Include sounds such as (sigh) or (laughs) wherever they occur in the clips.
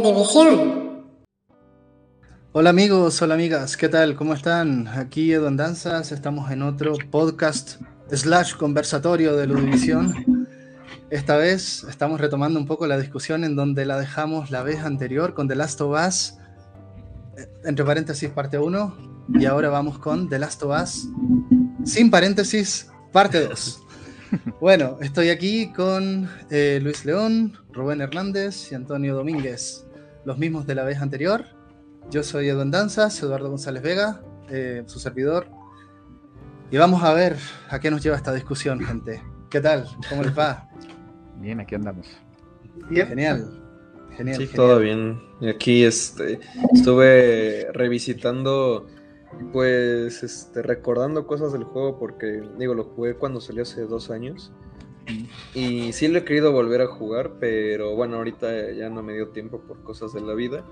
Ludivisión. Hola amigos, hola amigas, ¿qué tal? ¿Cómo están? Aquí Edu Danzas, estamos en otro podcast slash conversatorio de Ludivisión. Esta vez estamos retomando un poco la discusión en donde la dejamos la vez anterior con The Last of Us, eh, entre paréntesis parte 1, y ahora vamos con The Last of Us, sin paréntesis, parte 2. (laughs) Bueno, estoy aquí con eh, Luis León, Rubén Hernández y Antonio Domínguez, los mismos de la vez anterior. Yo soy Edu Danzas, Eduardo González Vega, eh, su servidor. Y vamos a ver a qué nos lleva esta discusión, gente. ¿Qué tal? ¿Cómo les va? (laughs) Bien, aquí andamos. Bien. Genial. Genial. Sí, todo bien. Y aquí este, estuve revisitando, pues, este, recordando cosas del juego porque, digo, lo jugué cuando salió hace dos años. Y sí lo he querido volver a jugar, pero bueno, ahorita ya no me dio tiempo por cosas de la vida.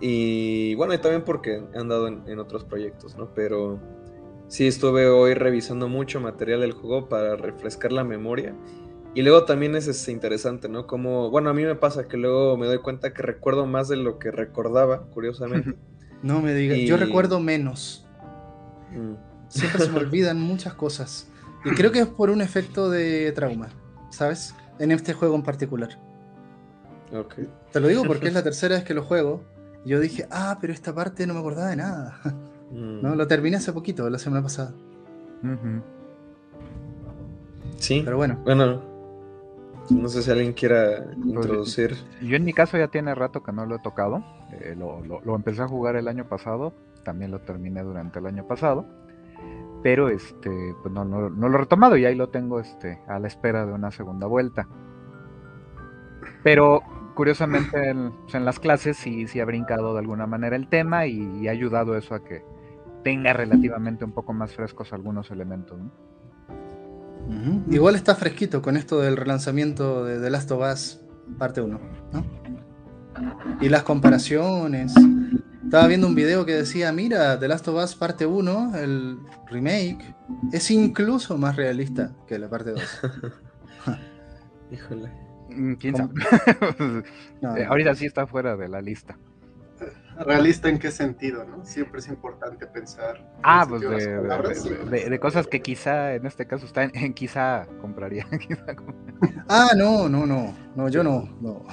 Y bueno, y también porque he andado en, en otros proyectos, ¿no? Pero sí estuve hoy revisando mucho material del juego para refrescar la memoria. Y luego también es, es interesante, ¿no? Como, bueno, a mí me pasa que luego me doy cuenta que recuerdo más de lo que recordaba, curiosamente. (laughs) No me digas, Y- yo recuerdo menos. Mm. Siempre se me (laughs) olvidan muchas cosas. Y creo que es por un efecto de trauma, ¿sabes? En este juego en particular. Ok. Te lo digo porque es la (laughs) tercera vez que lo juego. Y yo dije, ah, pero esta parte no me acordaba de nada. Mm. No, lo terminé hace poquito, la semana pasada. Sí. Pero bueno. Bueno, no sé si alguien quiera introducir. Yo en mi caso ya tiene rato que no lo he tocado. eh, lo, lo- lo empecé a jugar el año pasado. También lo terminé durante el año pasado. Pero este, pues no, no- no lo he retomado y ahí lo tengo este, a la espera de una segunda vuelta. Pero curiosamente en, pues, las clases sí, sí ha brincado de alguna manera el tema y, ha ayudado eso a que tenga relativamente un poco más frescos algunos elementos. Igual está fresquito con esto del relanzamiento de The Last of Us parte 1, ¿no? Y las comparaciones. Estaba viendo un video que decía, mira, The Last of Us parte 1, el remake, es incluso más realista que la parte 2. (laughs) Híjole. Mm, ¿Quién sabe? (laughs) No, Eh, no. ahorita sí está fuera de la lista. ¿Realista en qué sentido, no? Siempre es importante pensar. en Ah, pues de, las palabras. de- de- de cosas que quizá en este caso está en, en quizá compraría. (laughs) quizá Ah, no, no, no, no, yo no. (laughs) no.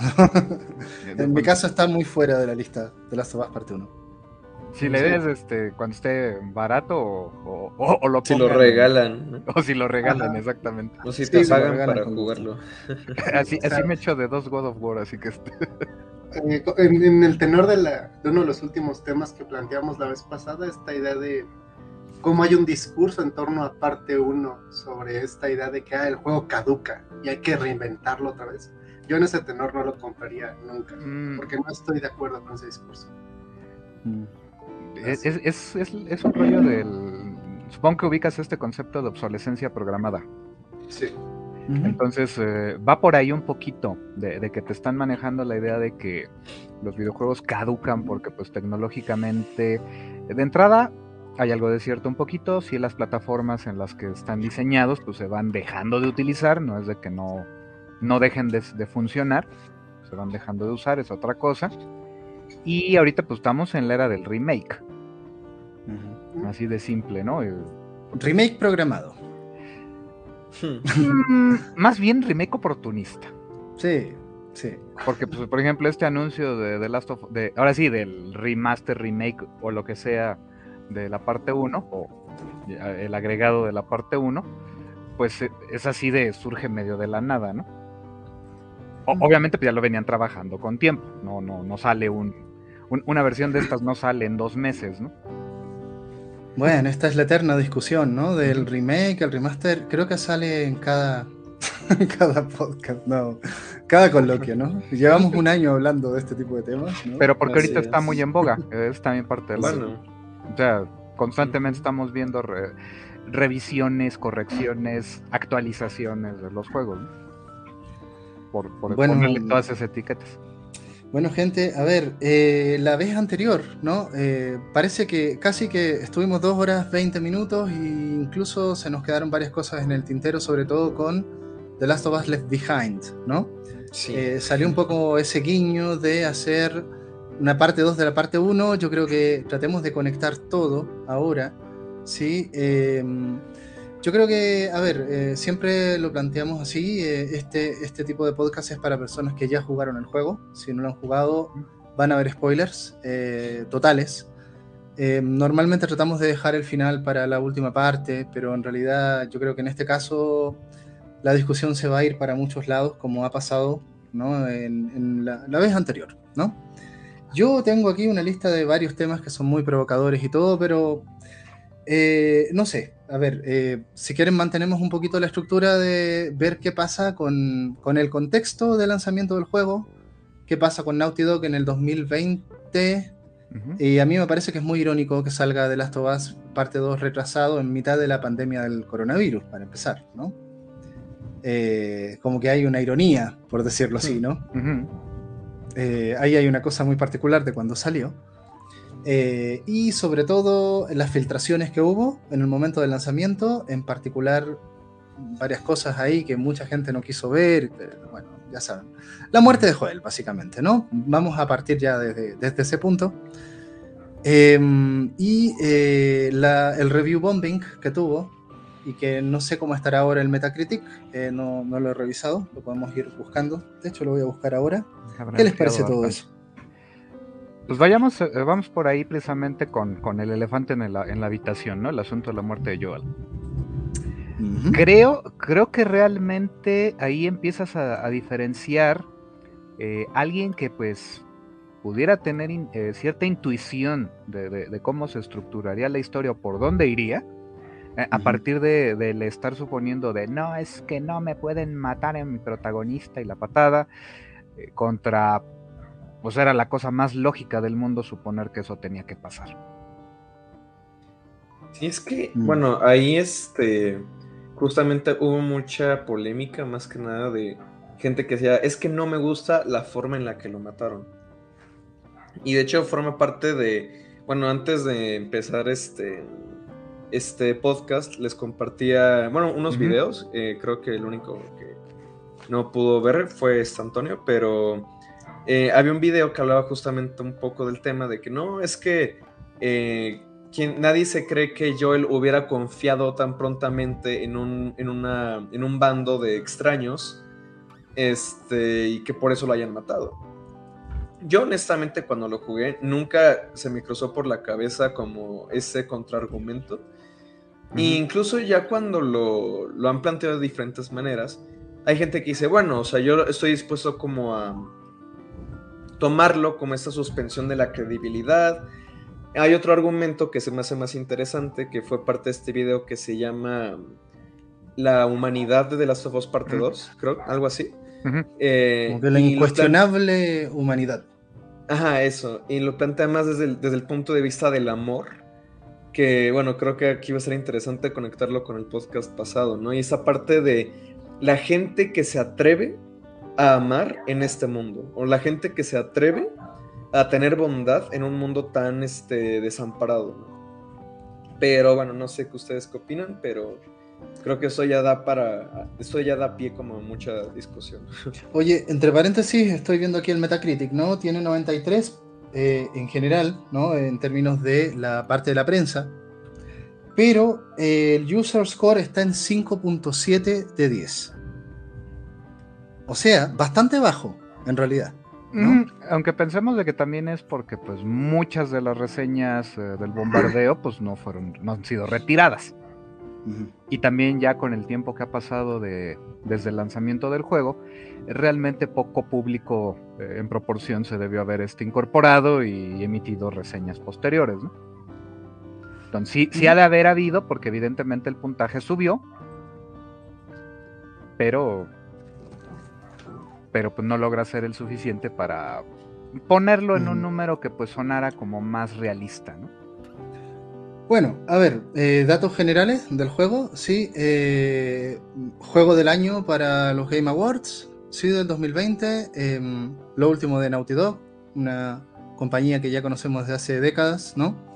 en mi caso está muy fuera de la lista Last of Us parte 1. Si le des este, cuando esté barato o, o- o- lo Si lo regalan, ¿no? (laughs) O si lo regalan, Ajá. exactamente. O si Sí, te lo pagan para jugarlo. Así, así me echo de dos God of War, así que este, Eh, en, en el tenor de, la, de uno de los últimos temas que planteamos la vez pasada, esta idea de cómo hay un discurso en torno a parte 1 sobre esta idea de que ah, el juego caduca y hay que reinventarlo otra vez. Yo en ese tenor no lo compraría nunca, mm, porque no estoy de acuerdo con ese discurso. es, es- es- es- es un rollo del... Supongo que ubicas este concepto de obsolescencia programada. Sí. Entonces eh, va por ahí un poquito de, de que te están manejando la idea de que los videojuegos caducan porque pues tecnológicamente de entrada hay algo de cierto un poquito, si las plataformas en las que están diseñados pues se van dejando de utilizar, no es de que no, no dejen de, de funcionar, se van dejando de usar, es otra cosa. Y ahorita pues estamos en la era del remake, así de simple, ¿no? Eh, Remake programado. Mm, más bien remake oportunista. Sí, sí. Porque, pues, por ejemplo, este anuncio de The Last of de, ahora sí, del remaster, remake o lo que sea de la parte 1, o ya, el agregado de la parte 1, pues eh, es así de surge medio de la nada, ¿no? O- obviamente, pues ya lo venían trabajando con tiempo, no, no, no sale un, un- una versión de estas no sale en dos meses, ¿no? Bueno, esta es la eterna discusión, ¿no? Del remake, el remaster, creo que sale en cada, (laughs) cada podcast, no, cada coloquio, ¿no? Llevamos un año hablando de este tipo de temas, ¿no? Pero porque Así ahorita está es. muy en boga, es también parte de la... Bueno, O sea, constantemente estamos viendo re- revisiones, correcciones, actualizaciones de los juegos. ¿no? Por, por Bueno, ponerle todas esas etiquetas. Bueno, gente, a ver, eh, la vez anterior, ¿no? Eh, parece que casi que estuvimos dos horas 20 minutos e incluso se nos quedaron varias cosas en el tintero, sobre todo con The Last of Us Left Behind, ¿no? Eh, salió un poco ese guiño de hacer una parte 2 de la parte 1. Yo creo que tratemos de conectar todo ahora. ¿sí? Yo creo que, a ver, eh, siempre lo planteamos así. Eh, este, este tipo de podcast es para personas que ya jugaron el juego. Si no lo han jugado, van a haber spoilers totales. Em, normalmente tratamos de dejar el final para la última parte, pero en realidad yo creo que en este caso la discusión se va a ir para muchos lados, como ha pasado en, la, vez anterior. ¿no? Yo tengo aquí una lista de varios temas que son muy provocadores y todo, pero eh, no sé, a ver, eh, si quieren mantenemos un poquito la estructura de ver qué pasa con, con, el contexto de lanzamiento del juego, qué pasa con Naughty Dog en el 2020 y a mí me parece que es muy irónico que salga de Last of Us parte 2 retrasado en mitad de la pandemia del coronavirus, para empezar, ¿no? Eh, como que hay una ironía, por decirlo así, ¿no? Eh, ahí hay una cosa muy particular de cuando salió. Eh, y sobre todo las filtraciones que hubo en el momento del lanzamiento, en particular varias cosas ahí que mucha gente no quiso ver, bueno, ya saben. La muerte de Joel, básicamente, ¿no? Vamos a partir ya desde, desde ese punto. Em, y eh, el review bombing que tuvo, y que no sé cómo estará ahora el Metacritic, eh, no, no, lo he revisado, lo podemos ir buscando. De hecho, lo voy a buscar ahora. ¿Qué les parece todo eso? Pues vayamos, eh, vamos por ahí precisamente con, con el elefante en la, en la habitación, ¿no? El asunto de la muerte de Joel. Creo, creo que realmente ahí empiezas a, diferenciar eh, alguien que pues pudiera tener eh, cierta intuición de, cómo se estructuraría la historia o por dónde iría, eh, a partir de, estar suponiendo de no, es que no me pueden matar en mi protagonista y la patada, contra, pues era la cosa más lógica del mundo suponer que eso tenía que pasar. Sí, es que, mm. bueno, ahí este justamente hubo mucha polémica, más que nada, de gente que decía, es que no me gusta la forma en la que lo mataron. Y de hecho forma parte de, bueno, antes de empezar este, este podcast, les compartía, bueno, unos videos, eh, creo que el único que no pudo ver fue este Antonio, pero eh, había un video que hablaba justamente un poco del tema de que no, es que... Eh, nadie se cree que Joel hubiera confiado tan prontamente en un, en una, en un bando de extraños este, y que por eso lo hayan matado. Yo honestamente cuando lo jugué nunca se me cruzó por la cabeza como ese contraargumento. E incluso ya cuando lo, lo, han planteado de diferentes maneras, hay gente que dice, bueno, o sea, yo estoy dispuesto como a tomarlo como esta suspensión de la credibilidad, hay otro argumento que se me hace más interesante, que fue parte de este video que se llama La humanidad de The Last of Us parte 2, creo, algo así. Eh, Como que la incuestionable humanidad. Ajá, eso. Y lo plantea más desde el, desde el punto de vista del amor, que bueno, creo que aquí va a ser interesante conectarlo con el podcast pasado, ¿no? Y esa parte de la gente que se atreve a amar en este mundo, o la gente que se atreve a tener bondad en un mundo tan este, desamparado. Pero bueno, no sé qué ustedes qué opinan, pero creo que eso ya da para. Eso ya da pie como mucha discusión. (laughs) Oye, entre paréntesis, estoy viendo aquí el Metacritic, ¿no? Tiene 93 eh, en general, ¿no? En términos de la parte de la prensa. Pero eh, el user score está en 5.7 de 10. O sea, bastante bajo, en realidad aunque pensemos de que también es porque pues muchas de las reseñas eh, del bombardeo pues no fueron, no han sido retiradas. Y también ya con el tiempo que ha pasado de, desde el lanzamiento del juego, realmente poco público eh, en proporción se debió haber este incorporado y emitido reseñas posteriores, Entonces sí, sí ha de haber habido, porque evidentemente el puntaje subió, pero pero pues no logra ser el suficiente para ponerlo en un número que pues sonara como más realista, ¿no? Bueno, a ver, eh, datos generales del juego, sí, eh, juego del año para los Game Awards, sí, del 2020, em, lo último de Naughty Dog, una compañía que ya conocemos desde hace décadas, ¿no?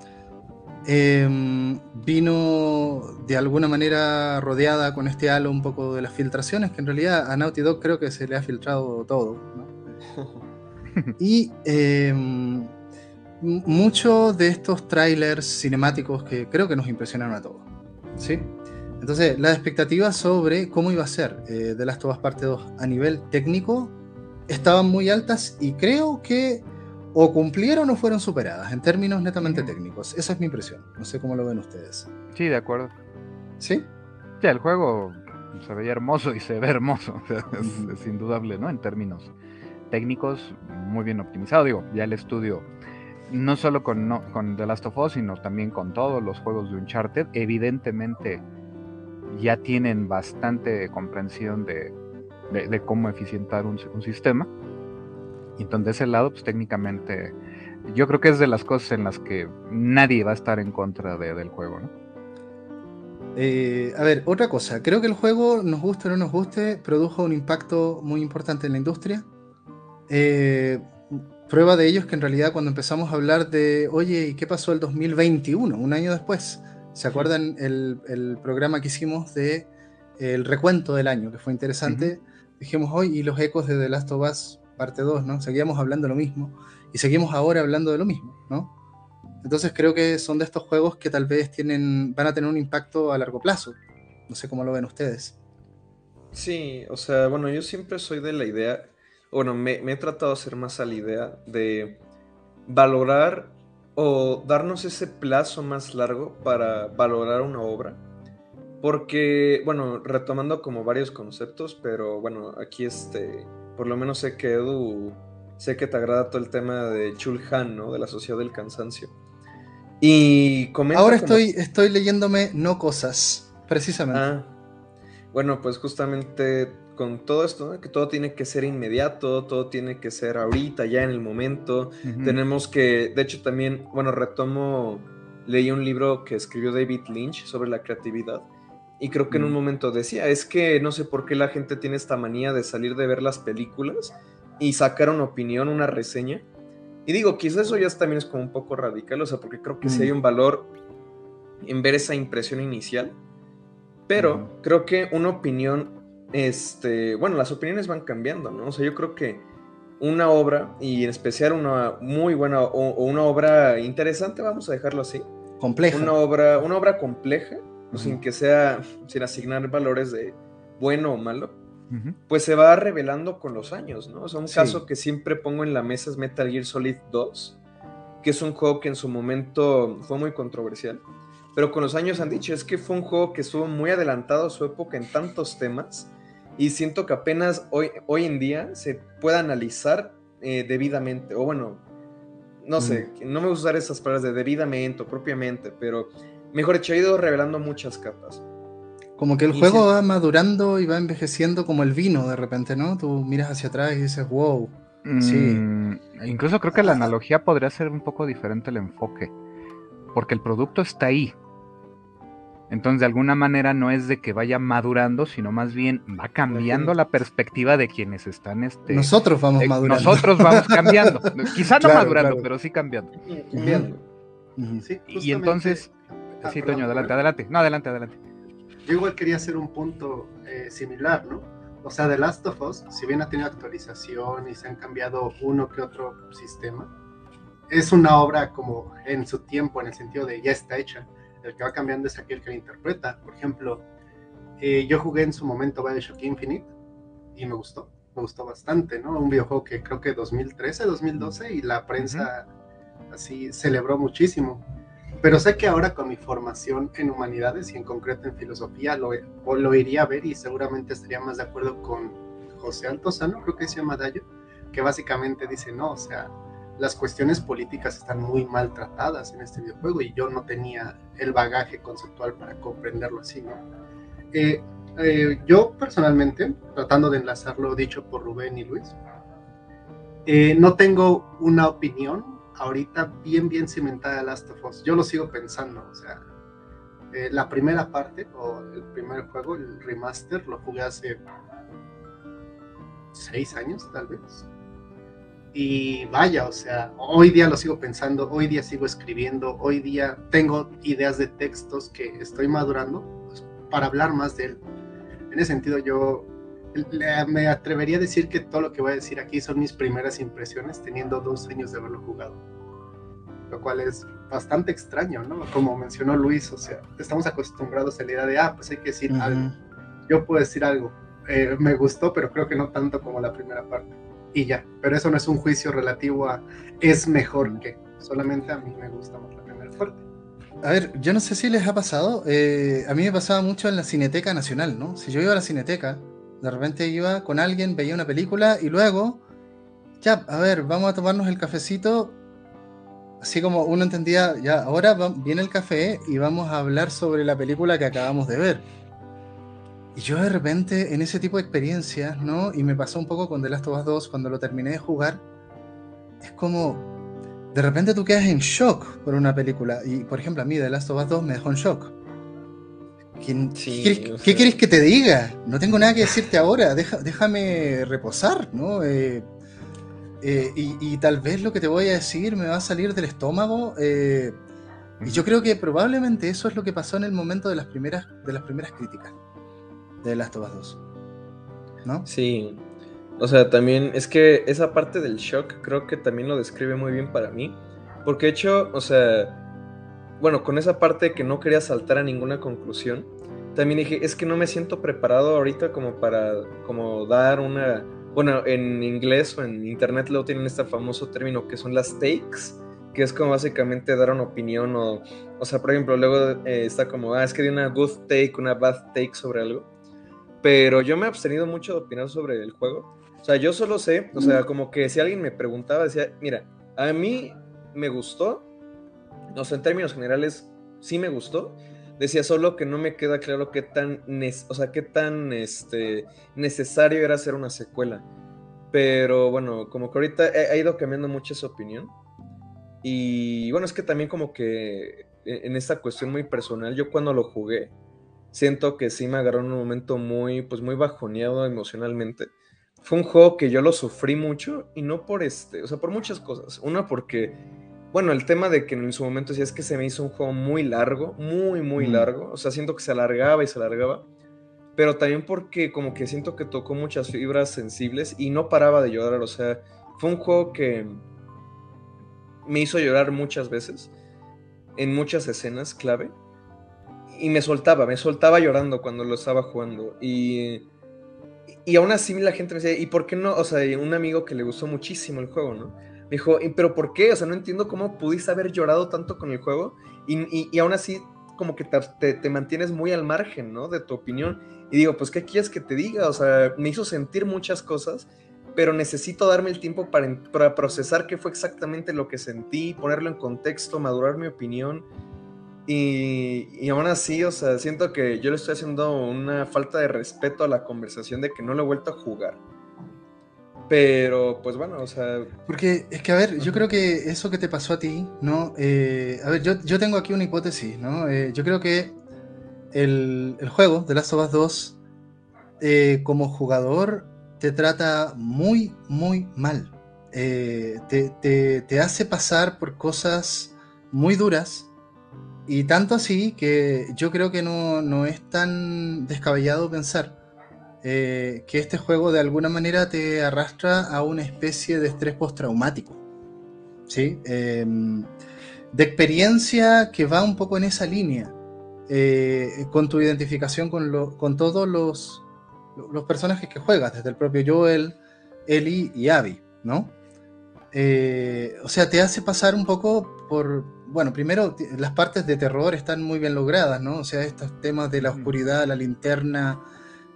Em, vino de alguna manera rodeada con este halo un poco de las filtraciones, que en realidad a Naughty Dog creo que se le ha filtrado todo. (laughs) y em, muchos de estos trailers cinemáticos que creo que nos impresionaron a todos. ¿sí? Entonces, las expectativas sobre cómo iba a ser eh, The Last of Us Parte 2 a nivel técnico estaban muy altas y creo que o cumplieron o fueron superadas en términos netamente técnicos. Esa es mi impresión. No sé cómo lo ven ustedes. Sí, de acuerdo. ¿Sí? Sí, el juego se veía hermoso y se ve hermoso. (laughs) es, indudable, ¿no? En términos técnicos, muy bien optimizado. Digo, ya el estudio, no solo con, con The Last of Us, sino también con todos los juegos de Uncharted, evidentemente ya tienen bastante comprensión de, cómo eficientar un, sistema. Y entonces, de ese lado, pues técnicamente, yo creo que es de las cosas en las que nadie va a estar en contra del juego, ¿no? Eh, a ver, otra cosa, creo que el juego, nos guste o no nos guste, produjo un impacto muy importante en la industria. Eh, prueba de ello es que en realidad cuando empezamos a hablar de, oye, ¿y qué pasó el 2021? Un año después, ¿Se acuerdan el, programa que hicimos de el recuento del año, que fue interesante? Dijimos hoy, y los ecos de The Last of Us, parte 2, ¿no? Seguíamos hablando lo mismo, y seguimos ahora hablando de lo mismo, ¿no? Entonces creo que son de estos juegos que tal vez tienen, van a tener un impacto a largo plazo. No sé cómo lo ven ustedes. Sí, o sea, bueno, yo siempre soy de la idea, bueno, me, me he tratado de hacer más a la idea de valorar o darnos ese plazo más largo para valorar una obra. Porque, bueno, retomando como varios conceptos, pero bueno, aquí este, por lo menos sé que Edu, sé que te agrada todo el tema de Chulhan, ¿no? De la sociedad del cansancio. Y comenta Ahora estoy, estoy leyéndome No Cosas, precisamente. Ah, bueno, pues justamente con todo esto, que todo tiene que ser inmediato, todo tiene que ser ahorita, ya en el momento. Tenemos que, de hecho también, bueno, retomo, leí un libro que escribió David Lynch sobre la creatividad y creo que en un momento decía, es que no sé por qué la gente tiene esta manía de salir de ver las películas y sacar una opinión, una reseña. Y digo, quizás eso ya también es como un poco radical, o sea, porque creo que sí hay un valor en ver esa impresión inicial, pero creo que una opinión este, bueno, las opiniones van cambiando, ¿no? O sea, yo creo que una obra, y en especial una muy buena o, una obra interesante, vamos a dejarlo así. Compleja. Una obra, una obra compleja, sin que sea, sin asignar valores de bueno o malo, pues se va revelando con los años, ¿no? O sea, un caso que siempre pongo en la mesa es Metal Gear Solid 2, que es un juego que en su momento fue muy controversial, pero con los años han dicho, es que fue un juego que estuvo muy adelantado a su época en tantos temas, y siento que apenas hoy, hoy en día se puede analizar eh, debidamente, o bueno, no sé, mm. no me gusta usar esas palabras de debidamente o propiamente, pero mejor dicho, ha ido revelando muchas capas. Como que el juego va madurando y va envejeciendo como el vino de repente, ¿no? Tú miras hacia atrás y dices, wow. sí. Mm, incluso creo que la analogía podría ser un poco diferente el enfoque, porque el producto está ahí, entonces, de alguna manera no es de que vaya madurando, sino más bien va cambiando la perspectiva de quienes están. Este, nosotros vamos madurando. Nosotros vamos cambiando. (laughs) Quizá no madurando, pero sí cambiando. y entonces. Ah, sí, Toño, adelante, adelante. No, adelante, adelante. Yo igual quería hacer un punto eh, similar, ¿no? O sea, The Last of Us, si bien ha tenido actualización y se han cambiado uno que otro sistema, es una obra como en su tiempo, en el sentido de ya está hecha el que va cambiando es aquel que la interpreta. Por ejemplo, eh, yo jugué en su momento Bioshock Infinite y me gustó, me gustó bastante, ¿no? Un videojuego que creo que 2013, 2012 y la prensa así celebró muchísimo. Pero sé que ahora con mi formación en humanidades y en concreto en filosofía lo, lo iría a ver y seguramente estaría más de acuerdo con José Altozano, creo que se llama Dayo, que básicamente dice, no, o sea, las cuestiones políticas están muy maltratadas en este videojuego y yo no tenía el bagaje conceptual para comprenderlo así, ¿no? Eh, eh, yo personalmente, tratando de enlazar lo dicho por Rubén y Luis, eh, no tengo una opinión ahorita bien, bien cimentada de Last of Us. Yo lo sigo pensando, o sea, la primera parte o el primer juego, el remaster, lo jugué hace seis años tal vez Y vaya, o sea, hoy día lo sigo pensando, hoy día sigo escribiendo, hoy día tengo ideas de textos que estoy madurando pues, para hablar más de él. En ese sentido, yo me atrevería a decir que todo lo que voy a decir aquí son mis primeras impresiones teniendo dos años de haberlo jugado. Lo cual es bastante extraño, ¿no? Como mencionó Luis, o sea, estamos acostumbrados a la idea de, ah, pues hay que decir algo. Yo puedo decir algo, eh, me gustó, pero creo que no tanto como la primera parte y ya. Pero eso no es un juicio relativo a es mejor que. Solamente a mí me gusta más la primera parte. A ver, yo no sé si les ha pasado. Eh, a mí me pasaba mucho en la Cineteca Nacional, ¿no? Si yo iba a la Cineteca, de repente iba con alguien, veía una película y luego, ya, a ver, vamos a tomarnos el cafecito. Así como uno entendía, ya, ahora viene el café y vamos a hablar sobre la película que acabamos de ver y yo de repente en ese tipo de experiencias, ¿no? Y me pasó un poco con The Last of Us 2 cuando lo terminé de jugar, es como de repente tú quedas en shock por una película. Y por ejemplo, a mí The Last of Us 2 me dejó en shock. ¿Qué, quieres, que te diga? No tengo nada que decirte ahora, déjame reposar, ¿no? Eh, eh, y, tal vez lo que te voy a decir me va a salir del estómago. Eh, y yo creo que probablemente eso es lo que pasó en el momento de las primeras, de las primeras críticas de Last of Us 2. ¿No? Sí. O sea, también es que esa parte del shock creo que también lo describe muy bien para mí. Porque de hecho, o sea, bueno, con esa parte que no quería saltar a ninguna conclusión, también dije, es que no me siento preparado ahorita como para como dar una... Bueno, en inglés o en internet luego tienen este famoso término que son las takes, que es como básicamente dar una opinión o, o sea, por ejemplo, luego eh, está como, ah, es que di una good take, una bad take sobre algo pero yo me he abstenido mucho de opinar sobre el juego. O sea, yo solo sé, o sea, como que si alguien me preguntaba, decía, mira, a mí me gustó, o sea, en términos generales, sí me gustó. Decía solo que no me queda claro qué tan, o sea, qué tan este, necesario era hacer una secuela. Pero bueno, como que ahorita ha ido cambiando mucho esa opinión. Y bueno, es que también como que e, en esta cuestión muy personal, yo cuando lo jugué, siento que sí me agarró en un momento muy, pues muy bajoneado emocionalmente. Fue un juego que yo lo sufrí mucho y no por este, o sea, por muchas cosas. Una porque, bueno, el tema de que en su momento sí es que se me hizo un juego muy largo, muy, muy mm. largo. O sea, siento que se alargaba y se alargaba. Pero también porque como que siento que tocó muchas fibras sensibles y no paraba de llorar. O sea, fue un juego que me hizo llorar muchas veces en muchas escenas clave y me soltaba, me soltaba llorando cuando lo estaba jugando. Y, y aún así la gente me decía, ¿y por qué no? O sea, un amigo que le gustó muchísimo el juego, ¿no? Dijo, ¿pero por qué? O sea, no entiendo cómo pudiste haber llorado tanto con el juego y, y, aún así como que te, te, mantienes muy al margen, ¿no? De tu opinión. Y digo, pues, ¿qué quieres que te diga? O sea, me hizo sentir muchas cosas, pero necesito darme el tiempo para, para procesar qué fue exactamente lo que sentí, ponerlo en contexto, madurar mi opinión y, aún así, o sea, siento que yo le estoy haciendo una falta de respeto a la conversación de que no lo he vuelto a jugar. Pero, pues bueno, o sea... Porque es que, a ver, yo creo que eso que te pasó a ti, ¿no? Eh, a ver, yo, yo, tengo aquí una hipótesis, ¿no? Eh, yo creo que el, el, juego de Last of Us 2, eh, como jugador, te trata muy, muy mal. Te, te, te hace pasar por cosas muy duras y tanto así que yo creo que no, es tan descabellado pensar eh, que este juego de alguna manera te arrastra a una especie de estrés postraumático. ¿sí? Em, de experiencia que va un poco en esa línea, eh, con tu identificación con, con todos los, los personajes que juegas, desde el propio Joel, Ellie y Abby, ¿no? Eh, o sea, te hace pasar un poco por, bueno, primero las partes de terror están muy bien logradas, ¿no? O sea, estos temas de la oscuridad, la linterna,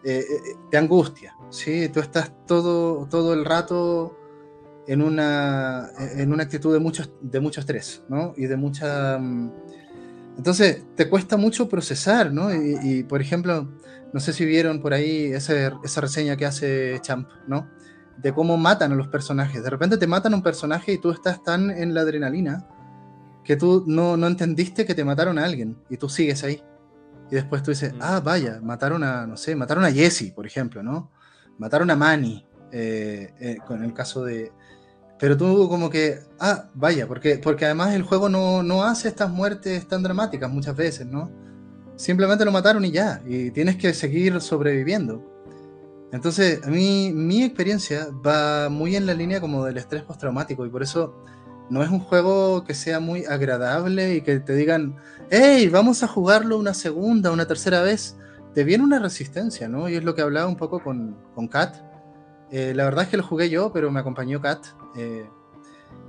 eh, eh, te angustia, ¿sí? Tú estás todo, todo el rato en una, en una actitud de mucho, de mucho estrés, ¿no? Y de mucha... Mm, entonces, te cuesta mucho procesar, ¿no? Y, por ejemplo, no sé si vieron por ahí esa, esa reseña que hace Champ, ¿no? De cómo matan a los personajes. De repente te matan a un personaje y tú estás tan en la adrenalina que tú no, no, entendiste que te mataron a alguien y tú sigues ahí. Y después tú dices, ah, vaya, mataron a, no sé, mataron a Jesse, por ejemplo, ¿no? Mataron a Manny, eh, eh, con el caso de... pero tú como que, ah, vaya, porque, porque además el juego no, no hace estas muertes tan dramáticas muchas veces, ¿no? Simplemente lo mataron y ya, y tienes que seguir sobreviviendo. Entonces, a mí mi experiencia va muy en la línea como del estrés postraumático y por eso no es un juego que sea muy agradable y que te digan, hey, vamos a jugarlo una segunda, una tercera vez. Te viene una resistencia, ¿no? Y es lo que hablaba un poco con, con Kat. Eh, la verdad es que lo jugué yo, pero me acompañó Kat. Eh,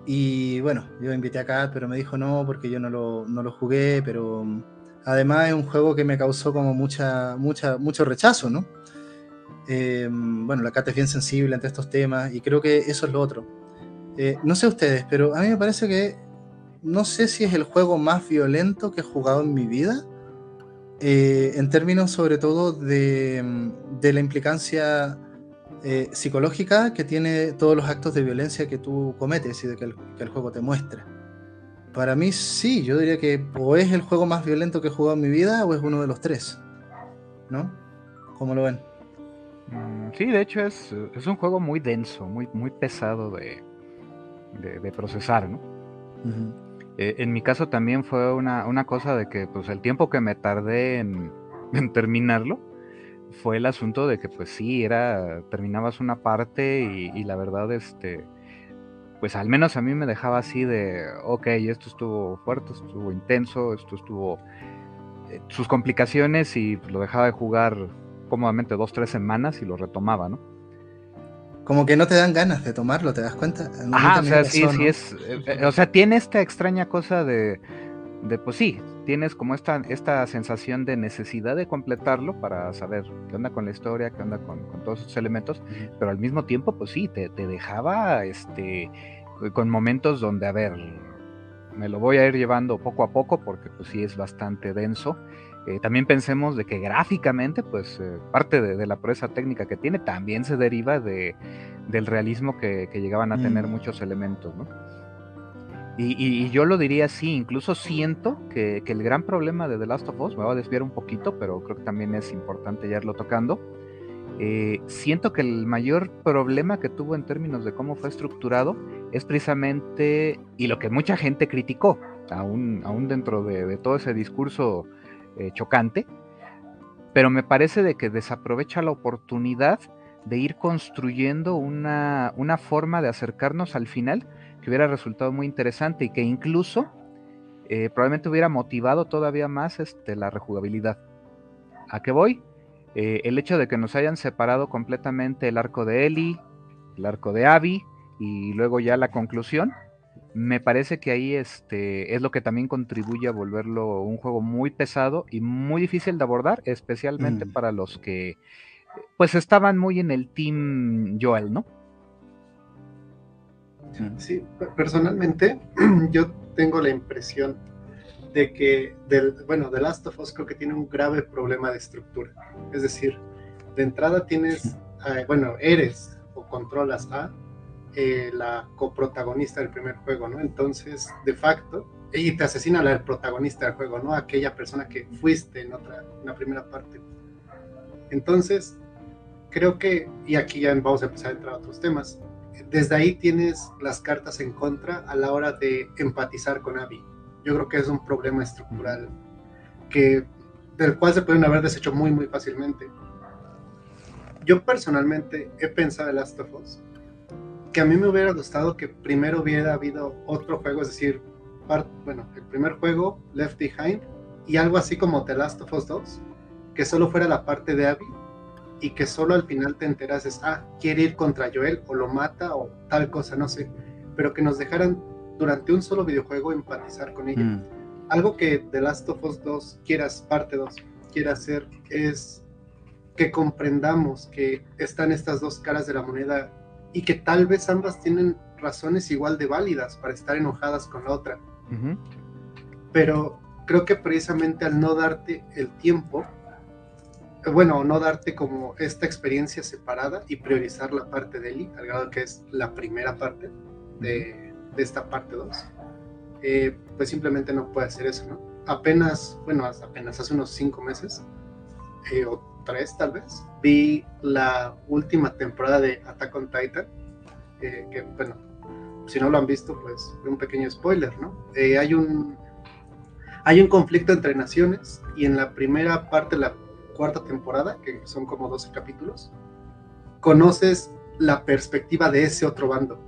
y bueno, yo invité a Kat, pero me dijo no, porque yo no lo, no lo jugué, pero mm, además es un juego que me causó como mucha, mucha, mucho rechazo, ¿no? Eh, bueno, la Kat es bien sensible ante estos temas y creo que eso es lo otro eh, no sé ustedes, pero a mí me parece que no sé si es el juego más violento que he jugado en mi vida, eh, en términos sobre todo de, la implicancia eh, psicológica que tiene todos los actos de violencia que tú cometes y de que el, juego te muestra. Para mí sí, yo diría que o es el juego más violento que he jugado en mi vida o es uno de los tres. ¿No? ¿Cómo lo ven? Mm, sí, de hecho es, es un juego muy denso, muy, muy pesado de, de, procesar, ¿no? Eh, en mi caso también fue una, una, cosa de que pues el tiempo que me tardé en, (laughs) terminarlo fue el asunto de que pues sí, era, terminabas una parte y, la verdad, este, pues al menos a mí me dejaba así de, ok, esto estuvo fuerte, estuvo intenso, esto estuvo eh, sus complicaciones y pues, lo dejaba de jugar cómodamente dos, tres semanas y lo retomaba, ¿no? Como que no te dan ganas de tomarlo, ¿te das cuenta? Ah, o sea, sí, sí es, eh, eh, o sea, tiene esta extraña cosa de, de pues sí, tienes como esta, esta sensación de necesidad de completarlo para saber qué onda con la historia, qué onda con, todos esos elementos, pero al mismo tiempo, pues sí, te, te, dejaba este, con momentos donde, a ver, me lo voy a ir llevando poco a poco porque pues sí es bastante denso eh, también pensemos de que gráficamente, pues eh, parte de, la pureza técnica que tiene también se deriva de, del realismo que, llegaban a tener mm. muchos elementos, ¿no? Y, yo lo diría así, incluso siento que, el gran problema de The Last of Us, me va a desviar un poquito, pero creo que también es importante ya irlo tocando, eh, siento que el mayor problema que tuvo en términos de cómo fue estructurado es precisamente, y lo que mucha gente criticó, aún, aún dentro de todo ese discurso eh, chocante, pero me parece de que desaprovecha la oportunidad de ir construyendo una, una, forma de acercarnos al final que hubiera resultado muy interesante y que incluso eh, probablemente hubiera motivado todavía más este, la rejugabilidad. ¿A qué voy? Eh, el hecho de que nos hayan separado completamente el arco de Ellie, el arco de Abby y luego ya la conclusión, me parece que ahí este, es lo que también contribuye a volverlo un juego muy pesado y muy difícil de abordar, especialmente mm. para los que pues estaban muy en el team Joel, ¿no? Sí, personalmente (clears throat) yo tengo la impresión de que, del, bueno, The Last of Us creo que tiene un grave problema de estructura. Es decir, de entrada tienes, eh, bueno, eres o controlas a eh, la coprotagonista del primer juego, ¿no? Entonces, de facto, y te asesina la protagonista del juego, ¿no? Aquella persona que fuiste en otra, en la primera parte. Entonces, creo que, y aquí ya vamos a empezar a entrar a otros temas, desde ahí tienes las cartas en contra a la hora de empatizar con Abby. Yo creo que es un problema estructural que, del cual se pueden haber deshecho muy, muy fácilmente. Yo personalmente he pensado en Last of Us que a mí me hubiera gustado que primero hubiera habido otro juego, es decir, bueno, el primer juego, Left Behind, y algo así como The Last of Us 2, que solo fuera la parte de Abby y que solo al final te enteras es, ah, quiere ir contra Joel o lo mata o tal cosa, no sé, pero que nos dejaran durante un solo videojuego empatizar con ella. Mm. Algo que The Last of Us 2 quieras, parte 2, quiera hacer es que comprendamos que están estas dos caras de la moneda y que tal vez ambas tienen razones igual de válidas para estar enojadas con la otra. Pero creo que precisamente al no darte el tiempo, eh, bueno, no darte como esta experiencia separada y priorizar la parte de Eli, al grado que es la primera parte de, esta parte 2, eh, pues simplemente no puede hacer eso, ¿no? Apenas, bueno, apenas hace unos cinco meses, eh, tres tal vez, vi la última temporada de Attack on Titan, que bueno, si no lo han visto, pues un pequeño spoiler, ¿no? Eh, hay un hay un conflicto entre naciones y en la primera parte de la cuarta temporada, que son como 12 capítulos, conoces la perspectiva de ese otro bando.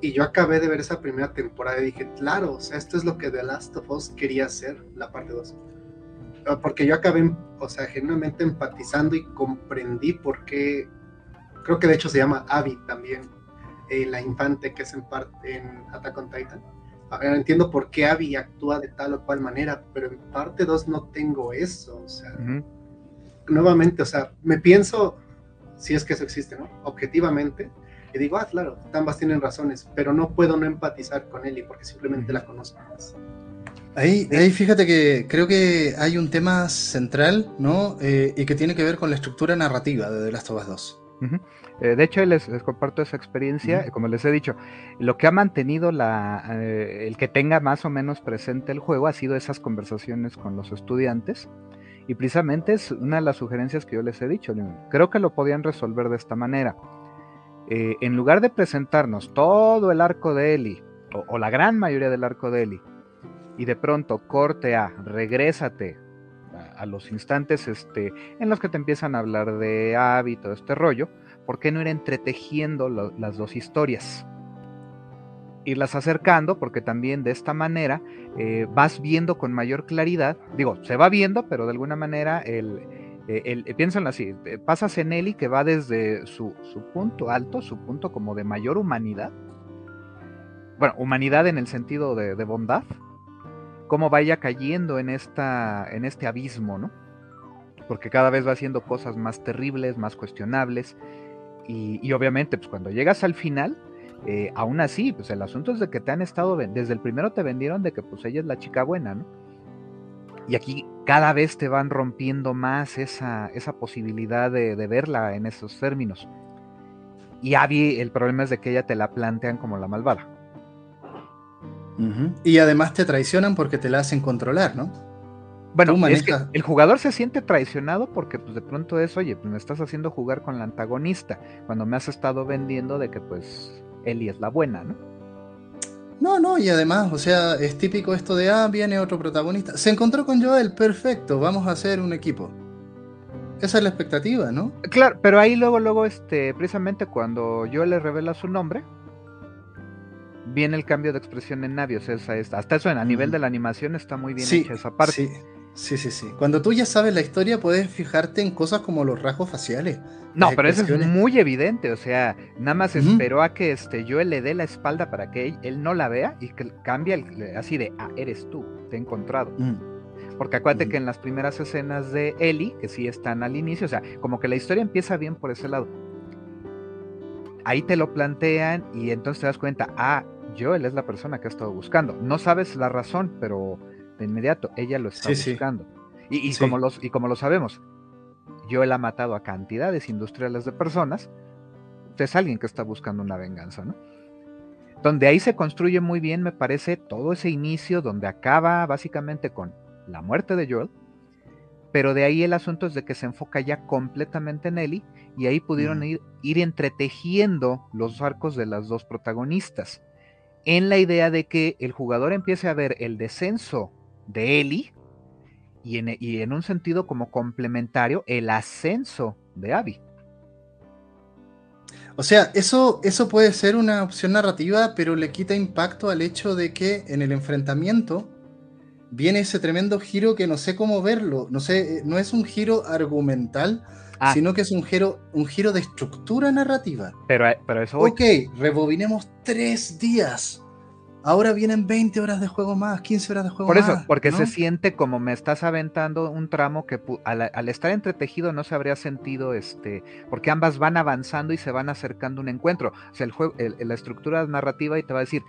Y yo acabé de ver esa primera temporada y dije, claro, o sea, esto es lo que The Last of Us quería hacer, la parte 2. Ah, porque yo acabé, o sea, genuinamente empatizando y comprendí por qué, creo que de hecho se llama Abby también, eh, la infante que es en parte en Attack on Titan entiendo por qué Abby actúa de tal o cual manera, pero en parte 2 no tengo eso, o sea, nuevamente, o sea, me pienso, si es que eso existe, ¿no? Objetivamente, y digo, ah, claro, ambas tienen razones, pero no puedo no empatizar con Ellie porque simplemente la conozco más. Ahí, ahí fíjate que creo que hay un tema central, ¿no? Eh, y que tiene que ver con la estructura narrativa de The Last of Us 2. Eh, de hecho, les, comparto esa experiencia. Como les he dicho, lo que ha mantenido la, eh, el que tenga más o menos presente el juego ha sido esas conversaciones con los estudiantes. Y precisamente es una de las sugerencias que yo les he dicho. Creo que lo podían resolver de esta manera. Eh, en lugar de presentarnos todo el arco de Eli, o, la gran mayoría del arco de Eli, y de pronto corte a, regrésate a, los instantes este, en los que te empiezan a hablar de Abby, todo este rollo, ¿por qué no ir entretejiendo las dos historias? Irlas acercando, porque también de esta manera eh, vas viendo con mayor claridad, digo, se va viendo, pero de alguna manera el, eh, el, piénsenlo así, eh, pasas en Eli que va desde su, punto alto, su punto como de mayor humanidad, bueno, humanidad en el sentido de, bondad, cómo vaya cayendo en, esta, en este abismo, ¿no? Porque cada vez va haciendo cosas más terribles, más cuestionables, y, obviamente, pues cuando llegas al final, eh, aún así, pues el asunto es de que te han estado, desde el primero te vendieron de que pues ella es la chica buena, ¿no? Y aquí cada vez te van rompiendo más esa, esa posibilidad de, verla en esos términos. Y Abby, el problema es de que ella te la plantean como la malvada. Y además te traicionan porque te la hacen controlar, ¿no? Bueno, es que el jugador se siente traicionado porque pues de pronto es, oye, pues me estás haciendo jugar con la antagonista, cuando me has estado vendiendo de que pues Ellie es la buena, ¿no? No, no, y además, o sea, es típico esto de, ah, viene otro protagonista. Se encontró con Joel, perfecto, vamos a hacer un equipo. Esa es la expectativa, ¿no? Claro, pero ahí luego, luego, este, precisamente cuando Joel le revela su nombre, viene el cambio de expresión en Navi, o sea, hasta eso a nivel de la animación está muy bien hecha esa parte. Sí. Sí, sí, sí. Cuando tú ya sabes la historia, puedes fijarte en cosas como los rasgos faciales. No, pero eso es muy evidente. O sea, nada más esperó a que este, yo le dé la espalda para que él, no la vea y que cambia así de, ah, eres tú, te he encontrado. Mm. Porque acuérdate que en las primeras escenas de Ellie, que sí están al inicio, o sea, como que la historia empieza bien por ese lado. Ahí te lo plantean y entonces te das cuenta, ah, Joel es la persona que ha estado buscando. No sabes la razón, pero de inmediato, ella lo está buscando. Y, como los, y como lo sabemos, yo él ha matado a cantidades industriales de personas, es alguien que está buscando una venganza, ¿no? Donde ahí se construye muy bien, me parece, todo ese inicio donde acaba básicamente con la muerte de Joel, pero de ahí el asunto es de que se enfoca ya completamente en Ellie y ahí pudieron ir, ir entretejiendo los arcos de las dos protagonistas en la idea de que el jugador empiece a ver el descenso de Eli y en, y en un sentido como complementario el ascenso de Abby. O sea, eso, eso puede ser una opción narrativa, pero le quita impacto al hecho de que en el enfrentamiento viene ese tremendo giro que no sé cómo verlo. No sé, no es un giro argumental, ah. sino que es un giro, un giro de estructura narrativa. Pero, pero eso. Ok, rebobinemos tres días Ahora vienen 20 horas de juego más, 15 horas de juego más. Por eso, porque se siente como me estás aventando un tramo que al, estar entretejido no se habría sentido, este, porque ambas van avanzando y se van acercando un encuentro. O sea, el juego, la estructura narrativa y te va a decir,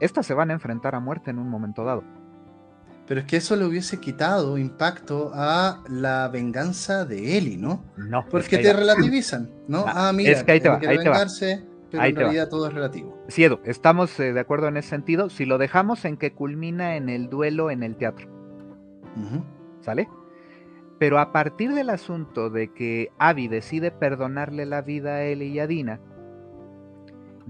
estas se van a enfrentar a muerte en un momento dado. Pero es que eso le hubiese quitado impacto a la venganza de Eli, ¿no? No. Porque te relativizan, ¿no? ah, mira, es que ahí te va, ahí te va pero en realidad todo es relativo. Sí, Edu, estamos eh, de acuerdo en ese sentido. Si lo dejamos en que culmina en el duelo en el teatro. ¿Sale? Pero a partir del asunto de que Abby decide perdonarle la vida a él y a Dina,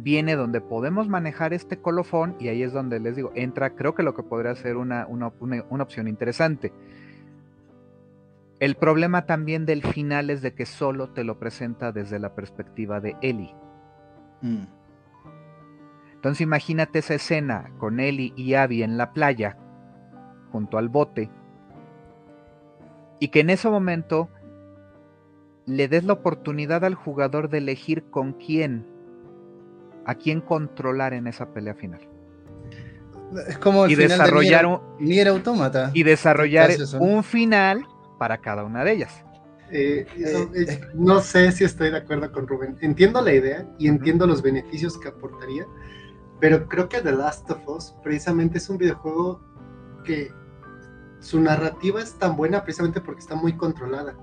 viene donde podemos manejar este colofón y ahí es donde les digo, entra, creo que lo que podría ser una, una, una opción interesante. El problema también del final es de que solo te lo presenta desde la perspectiva de Ellie. Mm. Entonces imagínate esa escena con Ellie y Abby en la playa, junto al bote, y que en ese momento le des la oportunidad al jugador de elegir con quién, a quién controlar en esa pelea final. Es como el y desarrollar un, Automata. Y desarrollar un final para cada una de ellas. Eh, eh, eh, no sé si estoy de acuerdo con Rubén. Entiendo la idea y entiendo los beneficios que aportaría, pero creo que The Last of Us precisamente es un videojuego que su narrativa es tan buena precisamente porque está muy controlada.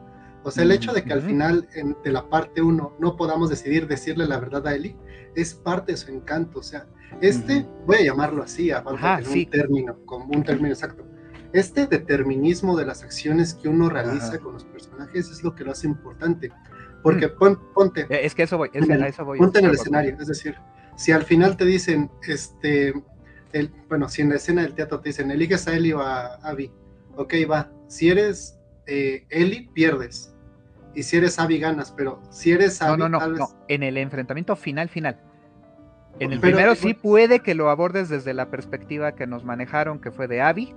O sea, el hecho de que al final de la parte 1 no podamos decidir decirle la verdad a Ellie es parte de su encanto. O sea, este, voy a llamarlo así, a falta de un término, como un término exacto este determinismo de las acciones que uno realiza con los personajes es lo que lo hace importante. Porque mm. ponte. Eh, es que eso voy, eso voy. Ponte en el escenario. Es decir, si al final te dicen, este, el, bueno, si en la escena del teatro te dicen, eliges a Eli o a Abby, ok, va. Si eres eh, Eli, pierdes. Y si eres Abby, ganas. Pero si eres Abby, no, no, no, no. En el enfrentamiento final, final. En el primero sí puede que lo abordes desde la perspectiva que nos manejaron, que fue de Abby,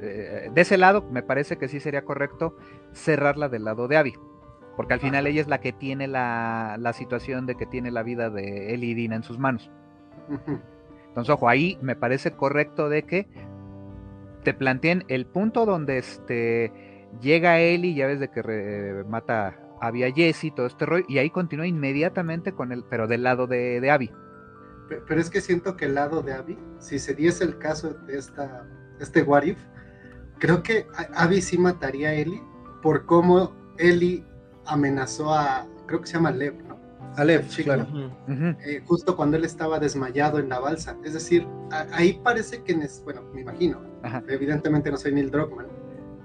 eh, de ese lado, me parece que sí sería correcto cerrarla del lado de Abby. Porque al final ella es la que tiene la, situación de que tiene la vida de él y Dina en sus manos. Entonces, ojo, ahí me parece correcto de que te planteen el punto donde este, llega Eli, ya ves de que mata a Abby a Jesse, todo este rollo, y ahí continúa inmediatamente con él, pero del lado de, de Abby. Pero es que siento que el lado de Abby, si se diese el caso de esta este What creo que Abby sí mataría a Ellie por cómo Ellie amenazó a, creo que se llama Lev, ¿no? A Lev, sí, claro. Eh, justo cuando él estaba desmayado en la balsa. Es decir, ahí parece que, bueno, me imagino, evidentemente no soy Neil Druckmann,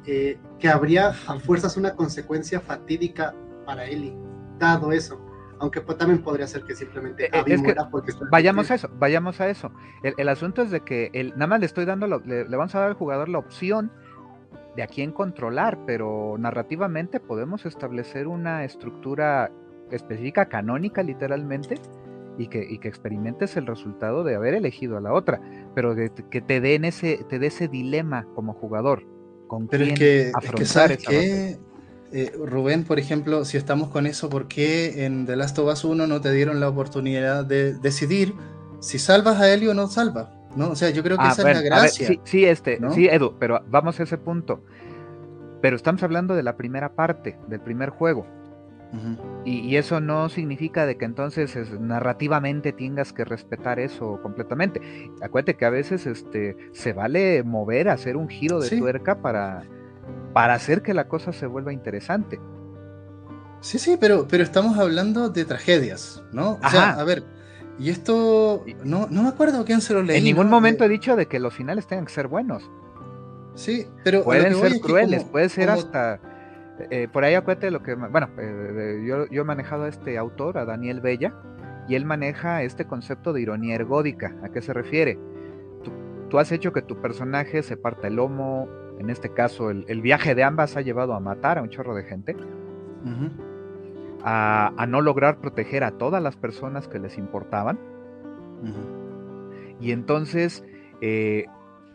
eh, que habría a fuerzas una consecuencia fatídica para Ellie, dado eso aunque pues, también podría ser que simplemente eh, es que vayamos a eso, vayamos a eso. El, asunto es de que el, nada más le estoy dando, le, vamos a dar al jugador la opción de a quién controlar, pero narrativamente podemos establecer una estructura específica, canónica literalmente, y que, y que experimentes el resultado de haber elegido a la otra, pero que, te den ese, te dé ese dilema como jugador. Con pero quién es que, afrontar es que, eh, Rubén, por ejemplo, si estamos con eso, ¿por qué en The Last of Us 1 no te dieron la oportunidad de decidir si salvas a Ellie o no salvas? ¿no? O sea, yo creo que ah, esa es la gracia. sí, este, sí, Edu, pero vamos a ese punto. Pero estamos hablando de la primera parte, del primer juego. y, eso no significa de que entonces narrativamente tengas que respetar eso completamente. Acuérdate que a veces este, se vale mover, hacer un giro de tuerca para, para hacer que la cosa se vuelva interesante. Sí, sí, pero, pero estamos hablando de tragedias, ¿no? O sea, a ver, y esto, no, no me acuerdo quién se lo leí. En ningún momento he dicho de que los finales tengan que ser buenos. Sí, pero... Pueden ser crueles, puede ser hasta... Eh, por ahí acuérdate lo que... Bueno, eh, yo, yo, he manejado a este autor, a Daniel Bella, y él maneja este concepto de ironía ergódica. ¿A qué se refiere? Tú, tú has hecho que tu personaje se parta el lomo, en este caso el, viaje de ambas ha llevado a matar a un chorro de gente, a, no lograr proteger a todas las personas que les importaban. Y entonces, eh,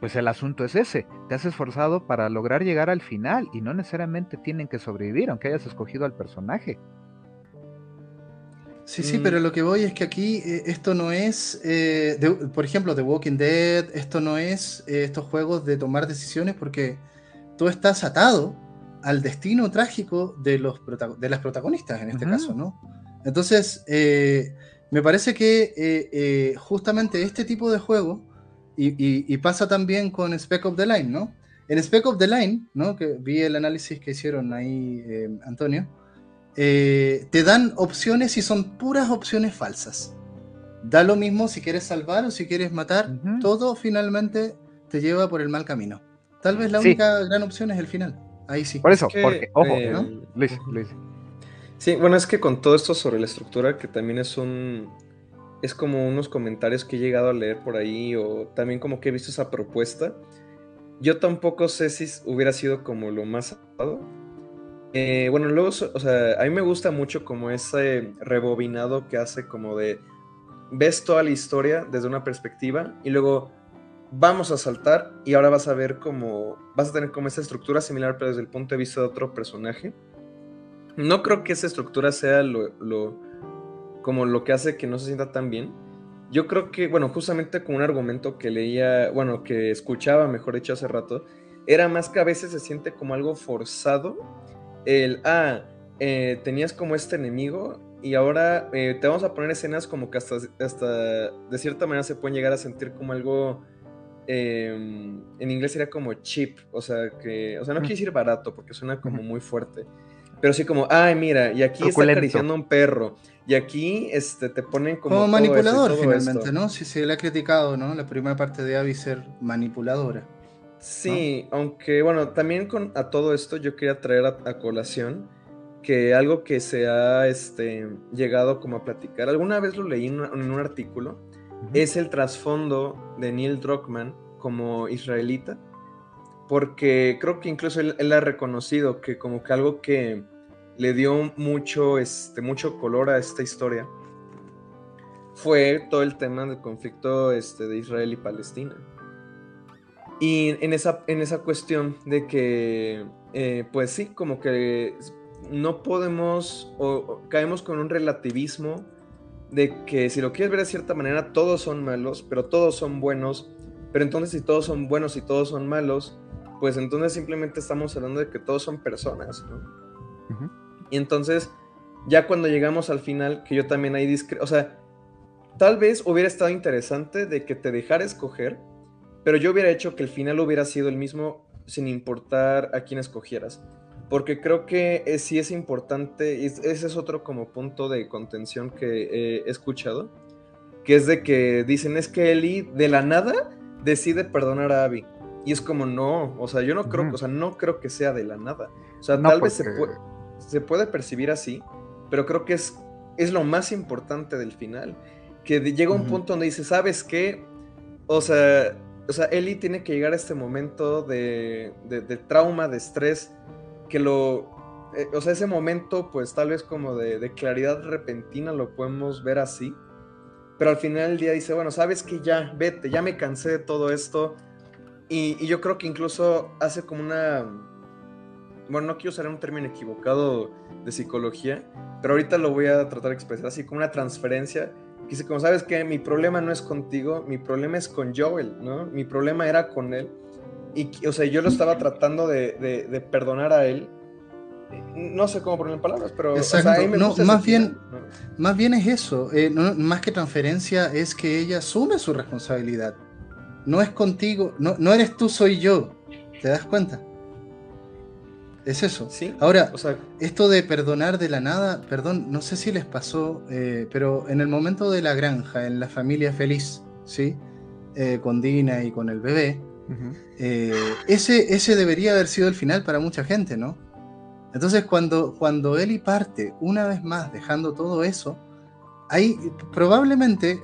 pues el asunto es ese, te has esforzado para lograr llegar al final y no necesariamente tienen que sobrevivir, aunque hayas escogido al personaje. Sí, sí, pero mm. lo que voy es que aquí eh, esto no es, eh, por ejemplo, The Walking Dead, esto no es eh, estos juegos de tomar decisiones porque tú estás atado al destino trágico de, los de las protagonistas en este caso, ¿no? Entonces, me parece que justamente este tipo de juego, y, y, pasa también con Spec of the Line, ¿no? En Spec of the Line, ¿no? Que vi el análisis que hicieron ahí, Antonio, eh, te dan opciones y son puras opciones falsas. Da lo mismo si quieres salvar o si quieres matar, todo finalmente te lleva por el mal camino. Tal vez la única gran opción es el final. Ahí sí. Por eso, porque, ojo, eh, ¿no? Sí, bueno, es que con todo esto sobre la estructura, que también es un, es como unos comentarios que he llegado a leer por ahí o también como que he visto esa propuesta. Yo tampoco sé si hubiera sido como lo más adecuado. Eh, bueno, luego, o sea, a mí me gusta mucho como ese rebobinado que hace como de ves toda la historia desde una perspectiva y luego vamos a saltar y ahora vas a ver como vas a tener como esa estructura similar pero desde el punto de vista de otro personaje. No creo que esa estructura sea lo, como lo que hace que no se sienta tan bien. Yo creo que, bueno, justamente con un argumento que leía, bueno, que escuchaba, mejor dicho, hace rato, era más que a veces se siente como algo forzado. El, ah, eh, tenías como este enemigo y ahora eh, te vamos a poner escenas como que hasta, hasta de cierta manera se pueden llegar a sentir como algo em, en inglés sería como cheap, o sea que, o sea, no quiero decir barato porque suena como muy fuerte, pero sí como, ay, mira, y aquí está acariciando un perro, y aquí este, te ponen como... Como manipulador finalmente, ¿no? Si se le ha criticado, ¿no? La primera parte de Abby ser manipuladora. Sí, aunque bueno, también con a todo esto yo quería traer a colación que algo que se ha este, llegado como a platicar, alguna vez lo leí en, un artículo, es el trasfondo de Neil Druckmann como israelita, porque creo que incluso él, ha reconocido que como que algo que le dio mucho, este, mucho color a esta historia fue todo el tema del conflicto este, de Israel y Palestina. Y en esa, en esa cuestión de que, eh, pues sí, como que no podemos o, caemos con un relativismo de que si lo quieres ver de cierta manera, todos son malos, pero todos son buenos. Pero entonces si todos son buenos y todos son malos, pues entonces simplemente estamos hablando de que todos son personas, Y entonces, ya cuando llegamos al final, que yo también hay discre o sea, tal vez hubiera estado interesante de que te dejara escoger, pero yo hubiera hecho que el final hubiera sido el mismo sin importar a quién escogieras porque creo que sí es importante, ese es otro como punto de contención que he escuchado, que es de que dicen es que Eli de la nada decide perdonar a Abby. Y es como, no, o sea, yo no creo, o sea, no creo que sea de la nada. O sea, tal vez se, se, puede percibir así, pero creo que es, es lo más importante del final. Que llega un punto donde dice, ¿sabes qué? O sea, o sea, Ellie tiene que llegar a este momento de, de, de trauma, de estrés, que lo, eh, o sea, ese momento, pues tal vez como de, claridad repentina lo podemos ver así, pero al final del día dice, bueno, sabes que ya, vete, ya me cansé de todo esto, y, yo creo que incluso hace como una, bueno, no quiero usar un término equivocado de psicología, pero ahorita lo voy a tratar de expresar así como una transferencia, dice, como sabes que mi problema no es contigo, mi problema es con Joel, ¿no? Mi problema era con él y, o sea, yo lo estaba tratando de, perdonar a él. No sé cómo poner en palabras, pero no, más bien, más bien es eso. Eh, más que transferencia es que ella asume su responsabilidad. No es contigo, no, no eres tú, soy yo. ¿Te das cuenta? Es eso. ¿Sí? Ahora, esto de perdonar de la nada, perdón, no sé si les pasó, eh, pero en el momento de la granja, en la familia feliz, ¿sí? Eh, con Dina y con el bebé, eh, ese, ese debería haber sido el final para mucha gente, ¿no? Entonces cuando, cuando Eli parte una vez más dejando todo eso, hay probablemente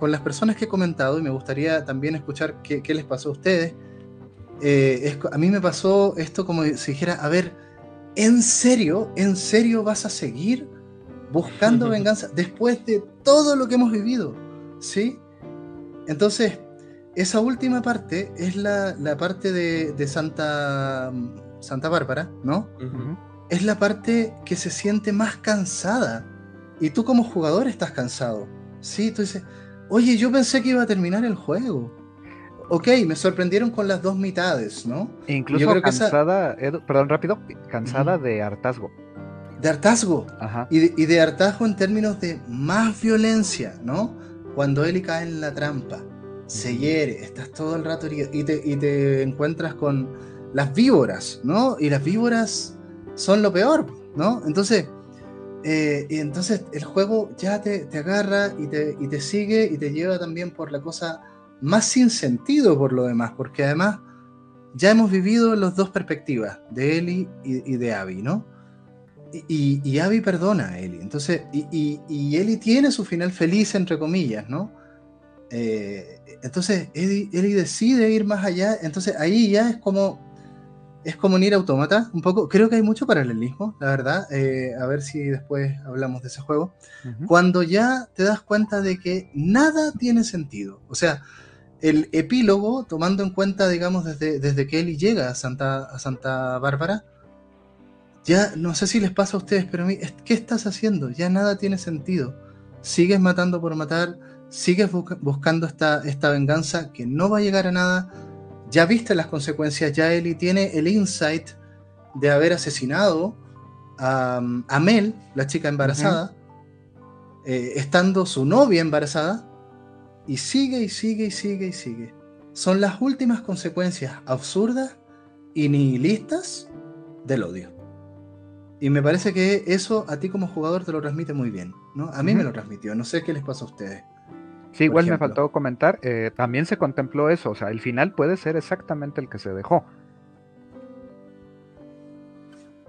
con las personas que he comentado, y me gustaría también escuchar qué, les pasó a ustedes, a mí me pasó esto como si dijera, a ver, ¿en serio? ¿En serio vas a seguir buscando (laughs) venganza después de todo lo que hemos vivido? ¿Sí? Entonces, esa última parte es la, parte de, Santa, Santa Bárbara, ¿no? Es la parte que se siente más cansada. Y tú como jugador estás cansado. Sí, tú dices, oye, yo pensé que iba a terminar el juego. Ok, me sorprendieron con las dos mitades, ¿no? E incluso cansada, perdón, rápido, cansada de hartazgo. De hartazgo. Y, de, y de hartazgo en términos de más violencia, ¿no? Cuando Eli cae en la trampa se hiere, estás todo el rato y te, y te encuentras con las víboras, ¿no? Y las víboras son lo peor, ¿no? Entonces, eh, y entonces el juego ya te, agarra y te, y te, sigue y te lleva también por la cosa más sin sentido por lo demás, porque además ya hemos vivido las dos perspectivas, de Eli y, de Abby, ¿no? y, y, Abby perdona a Ellie. Entonces, y, Ellie tiene su final feliz, entre comillas, ¿no? Eh, entonces, Ellie, decide ir más allá. Entonces, ahí ya es como. Es como ir automata, un poco. Creo que hay mucho paralelismo, la verdad. Eh, a ver si después hablamos de ese juego. Cuando ya te das cuenta de que nada tiene sentido. O sea, el epílogo, tomando en cuenta, digamos, desde, desde que Ellie llega a Santa, a Santa Bárbara, ya no sé si les pasa a ustedes, pero a mí, ¿qué estás haciendo? Ya nada tiene sentido. Sigues matando por matar, sigues buscando esta, esta venganza que no va a llegar a nada. Ya viste las consecuencias, ya Eli tiene el insight de haber asesinado a, Mel, la chica embarazada, eh, estando su novia embarazada, y sigue y sigue y sigue y sigue. Son las últimas consecuencias absurdas y nihilistas del odio. Y me parece que eso a ti como jugador te lo transmite muy bien, ¿no? A mí me lo transmitió, no sé qué les pasa a ustedes. Sí, igual me faltó comentar, eh, también se contempló eso, o sea, el final puede ser exactamente el que se dejó.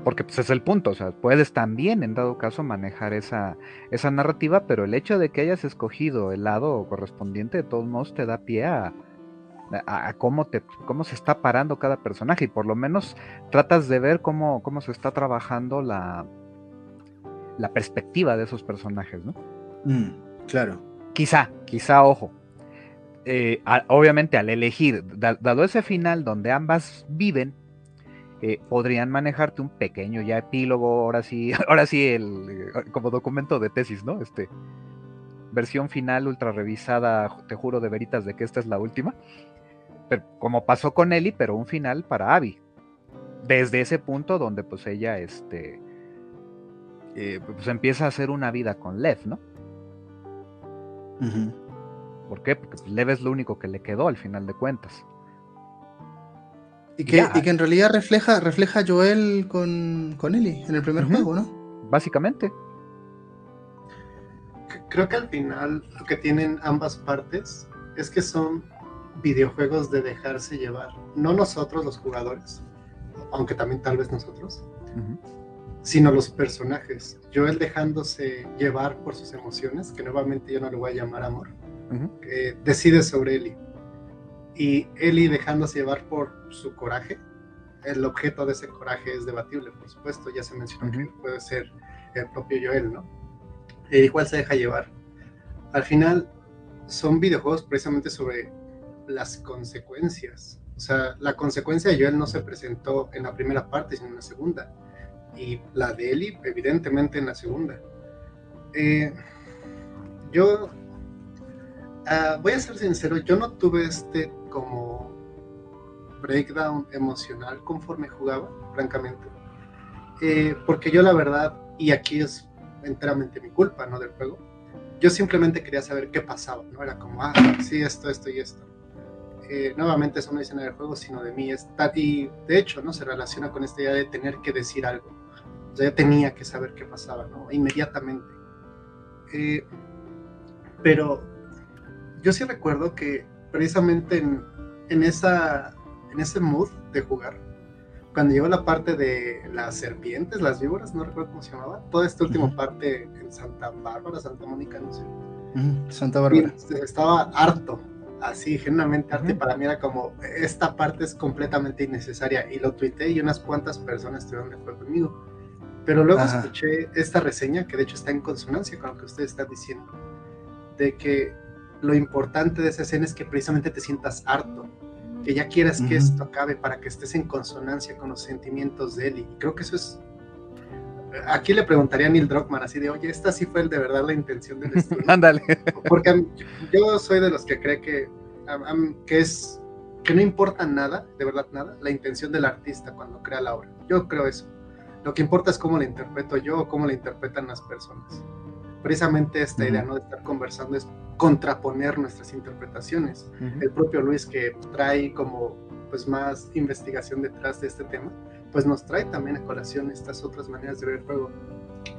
Porque pues, es el punto, o sea, puedes también en dado caso manejar esa, esa narrativa, pero el hecho de que hayas escogido el lado correspondiente de todos modos te da pie a, a, cómo, te, cómo se está parando cada personaje y por lo menos tratas de ver cómo, cómo se está trabajando la, la perspectiva de esos personajes, ¿no? Mm, claro. Quizá, quizá, ojo. Eh, obviamente al elegir, dado ese final donde ambas viven, eh, podrían manejarte un pequeño ya epílogo, ahora sí, (laughs) ahora sí, el, como documento de tesis, ¿no? Este, versión final ultra revisada, te juro de veritas de que esta es la última como pasó con Ellie, pero un final para Abby. Desde ese punto donde pues ella este, eh, pues empieza a hacer una vida con Lev, ¿no? ¿Por qué? Porque pues, Lev es lo único que le quedó al final de cuentas. Y que, en realidad refleja, refleja a Joel con, con Ellie en el primer juego, ¿no? Básicamente. Creo que al final lo que tienen ambas partes es que son videojuegos de dejarse llevar. No nosotros los jugadores, aunque también tal vez nosotros, sino los personajes. Joel dejándose llevar por sus emociones, que nuevamente yo no le voy a llamar amor, que decide sobre Eli. Y Eli dejándose llevar por su coraje. El objeto de ese coraje es debatible, por supuesto. Ya se mencionó que puede ser el propio Joel, ¿no? E igual se deja llevar. Al final, son videojuegos precisamente sobre las consecuencias. O sea, la consecuencia de Joel no se presentó en la primera parte, sino en la segunda. Y la de Eli, evidentemente, en la segunda. Eh, yo ah, voy a ser sincero, yo no tuve este como breakdown emocional conforme jugaba, francamente. Eh, porque yo la verdad, y aquí es enteramente mi culpa, ¿no? Del juego, yo simplemente quería saber qué pasaba, ¿no? Era como, ah, sí, esto, esto y esto. Eh, nuevamente eso no dice nada del juego, sino de mí. Está, y de hecho, ¿no? Se relaciona con esta idea de tener que decir algo. O sea, yo tenía que saber qué pasaba, ¿no? Inmediatamente. Eh, pero yo sí recuerdo que precisamente en, en, esa, en ese mood de jugar, cuando llegó la parte de las serpientes, las víboras, no recuerdo cómo se llamaba, toda esta última parte en Santa Bárbara, Santa Mónica, no sé. Santa Bárbara. estaba harto así genuinamente arte para mí era como esta parte es completamente innecesaria y lo tuiteé y unas cuantas personas estuvieron de acuerdo conmigo pero luego escuché esta reseña que de hecho está en consonancia con lo que ustedes están diciendo de que lo importante de esa escena es que precisamente te sientas harto que ya quieras que esto acabe para que estés en consonancia con los sentimientos de él y creo que eso es aquí le preguntaría a Neil Druckmann así de, oye, esta sí fue el de verdad la intención del (laughs) estudio. Ándale. Porque yo soy de los que cree que, que es que no importa nada, de verdad nada, la intención del artista cuando crea la obra. Yo creo eso. Lo que importa es cómo la interpreto yo o cómo la interpretan las personas. Precisamente esta idea ¿no? de estar conversando es contraponer nuestras interpretaciones. El propio Luis que trae como pues más investigación detrás de este tema, pues nos trae también a colación estas otras maneras de ver el juego.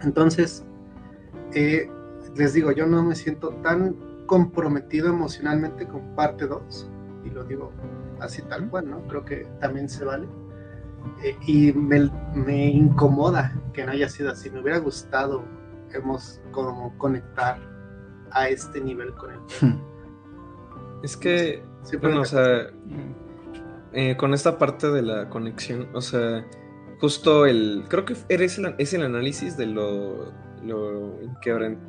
Entonces, eh, les digo, yo no me siento tan comprometido emocionalmente con parte 2, y lo digo así tal cual, ¿no? Creo que también se vale. Eh, y me, me, incomoda que no haya sido así. Me hubiera gustado hemos como conectar a este nivel con él. Hmm. Es que, bueno, o sea, eh, con esta parte de la conexión, o sea, justo el, creo que eres el, es el análisis de lo, lo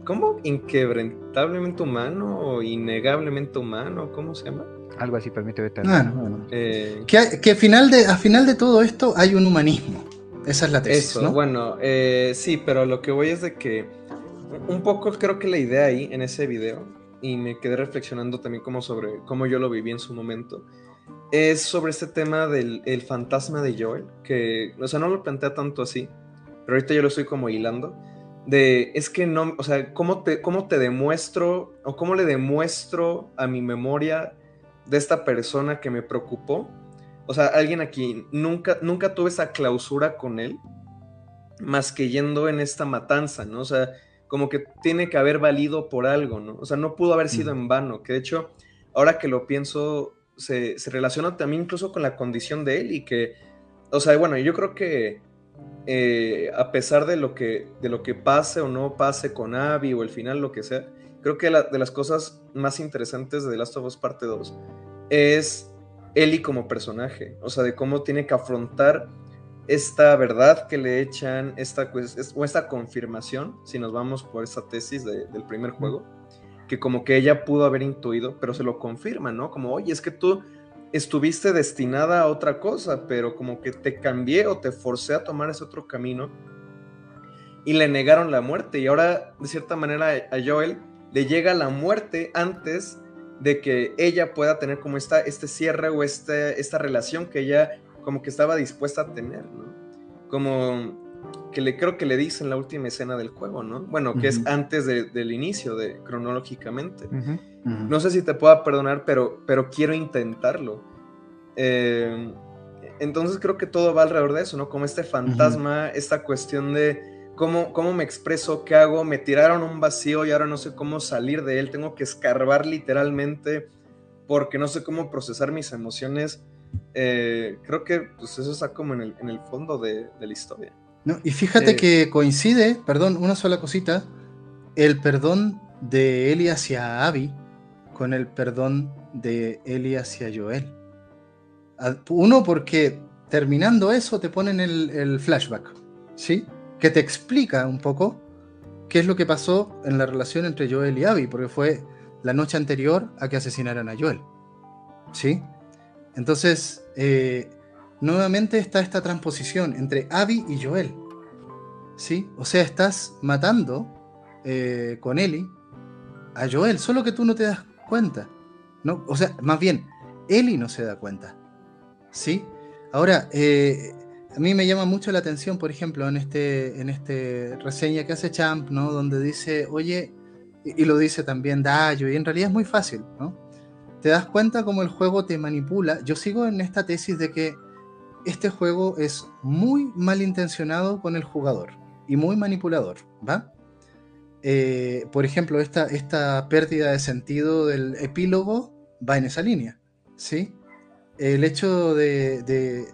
¿cómo? Inquebrantablemente humano o innegablemente humano, ¿cómo se llama? Algo así, permite ver. Eh, que, que final de, a final de todo esto hay un humanismo. Esa es la tesis, Eso, bueno, eh, sí, pero lo que voy es de que un poco creo que la idea ahí en ese video, y me quedé reflexionando también como sobre cómo yo lo viví en su momento, es sobre este tema del el fantasma de Joel, que, o sea, no lo plantea tanto así, pero ahorita yo lo estoy como hilando, de, es que no, o sea, ¿cómo te, cómo te demuestro o cómo le demuestro a mi memoria de esta persona que me preocupó? O sea, alguien aquí, nunca, nunca tuve esa clausura con él, más que yendo en esta matanza, ¿no? O sea, como que tiene que haber valido por algo, ¿no? O sea, no pudo haber sido en vano, que de hecho, ahora que lo pienso, se, relaciona también incluso con la condición de él y que, o sea, bueno, yo creo que eh, a pesar de lo, que, de lo que pase o no pase con Abby o el final, lo que sea, creo que de las cosas más interesantes de The Last of Us Parte 2 es Ellie como personaje, o sea, de cómo tiene que afrontar esta verdad que le echan, esta, o esta confirmación, si nos vamos por esa tesis del primer juego, que como que ella pudo haber intuido, pero se lo confirma, ¿no? Como, oye, es que tú estuviste destinada a otra cosa, pero como que te cambié o te forcé a tomar ese otro camino y le negaron la muerte. Y ahora, de cierta manera, a Joel le llega la muerte antes de que ella pueda tener como esta, este cierre o este, esta relación que ella como que estaba dispuesta a tener, ¿no? Como que le creo que le dice en la última escena del juego, ¿no? Bueno, que es antes del inicio, de cronológicamente. No sé si te pueda perdonar, pero, pero quiero intentarlo. Eh, entonces creo que todo va alrededor de eso, ¿no? Como este fantasma, esta cuestión de cómo, cómo me expreso, qué hago, me tiraron un vacío y ahora no sé cómo salir de él, tengo que escarbar literalmente porque no sé cómo procesar mis emociones eh, creo que pues, eso está como en el, fondo de, la historia. No, y fíjate que coincide, perdón, una sola cosita, el perdón de Eli hacia Abby con el perdón de Eli hacia Joel. Uno, porque terminando eso te ponen el, el flashback, ¿sí? Que te explica un poco qué es lo que pasó en la relación entre Joel y Abby, porque fue la noche anterior a que asesinaran a Joel, ¿sí? Entonces, eh, nuevamente está esta transposición entre Abby y Joel. ¿Sí? O sea, estás matando eh, con Ellie a Joel, solo que tú no te das cuenta. ¿no? O sea, más bien, Ellie no se da cuenta. ¿Sí? Ahora, eh, a mí me llama mucho la atención, por ejemplo, en este, en este reseña que hace Champ, ¿no? Donde dice, oye, y, lo dice también Dayo, y en realidad es muy fácil, ¿no? te das cuenta cómo el juego te manipula. Yo sigo en esta tesis de que este juego es muy malintencionado con el jugador y muy manipulador, ¿va? Eh, por ejemplo, esta, esta pérdida de sentido del epílogo va en esa línea, ¿sí? El hecho de,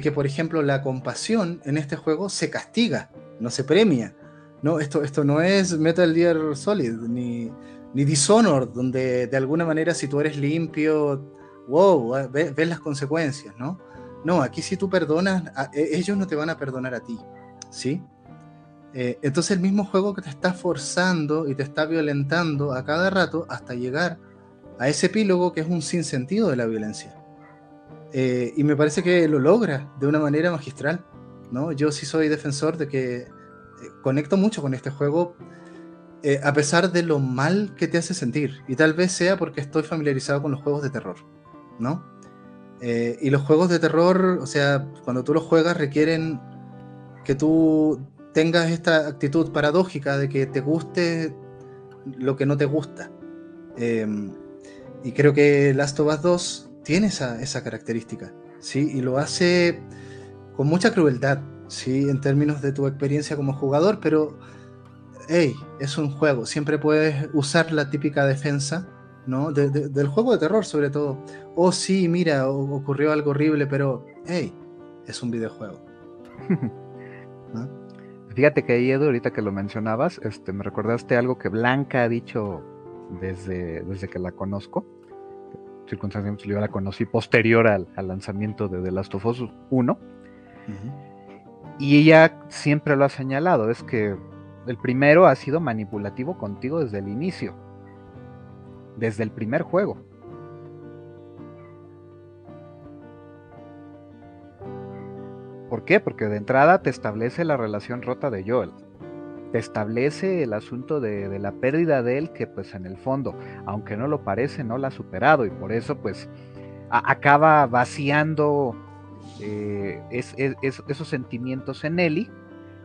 que, por ejemplo, la compasión en este juego se castiga, no se premia. No, esto, esto no es Metal Gear Solid, ni, ni Dishonored, donde de alguna manera si tú eres limpio, wow, ah, ves, las consecuencias, ¿no? No, aquí si tú perdonas, e, ellos no te van a perdonar a ti, ¿sí? Eh, entonces el mismo juego que te está forzando y te está violentando a cada rato hasta llegar a ese epílogo que es un sinsentido de la violencia. Eh, y me parece que lo logra de una manera magistral, ¿no? Yo sí soy defensor de que eh, conecto mucho con este juego eh, a pesar de lo mal que te hace sentir. Y tal vez sea porque estoy familiarizado con los juegos de terror, ¿no? Y los juegos de terror, o sea, cuando tú los juegas requieren que tú tengas esta actitud paradójica de que te guste lo que no te gusta. Em, y creo que Last of Us 2 tiene esa, esa, característica, ¿sí? Y lo hace con mucha crueldad, ¿sí? En términos de tu experiencia como jugador, pero hey, es un juego, siempre puedes usar la típica defensa, ¿no? del juego de terror sobre todo. Oh, sí, mira, ocurrió algo horrible, pero, hey, es un videojuego. (laughs) Fíjate que ahí, Edu, ahorita que lo mencionabas, este, me recordaste algo que Blanca ha dicho desde, desde que la conozco. Circunstancialmente yo la conocí posterior al, lanzamiento de The Last of Us 1. Y ella siempre lo ha señalado, es que el primero ha sido manipulativo contigo desde el inicio, desde el primer juego. ¿Por qué? Porque de entrada te establece la relación rota de Joel. Establece el asunto de, la pérdida de él que pues en el fondo, aunque no lo parece, no la ha superado y por eso pues acaba vaciando eh, esos sentimientos en Ellie.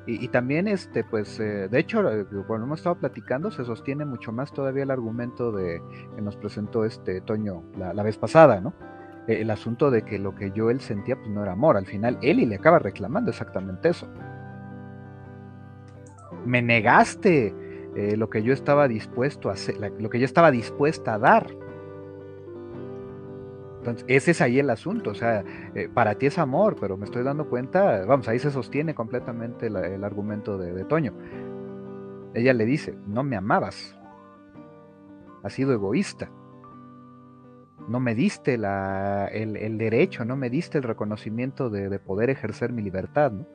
Y, también, este, pues, eh, de hecho, cuando hemos estado platicando, se sostiene mucho más todavía el argumento de que nos presentó este Toño la, la vez pasada, ¿no? Eh, el asunto de que lo que yo él sentía pues no era amor. Al final Eli le acaba reclamando exactamente eso. Me negaste eh, lo que yo estaba dispuesto a hacer, lo que yo estaba dispuesta a dar. Entonces, ese es ahí el asunto. O sea, eh, para ti es amor, pero me estoy dando cuenta, vamos, ahí se sostiene completamente el argumento de, de Toño. Ella le dice, no me amabas. Has sido egoísta no me diste el, derecho, no me diste el reconocimiento de, poder ejercer mi libertad, ¿no?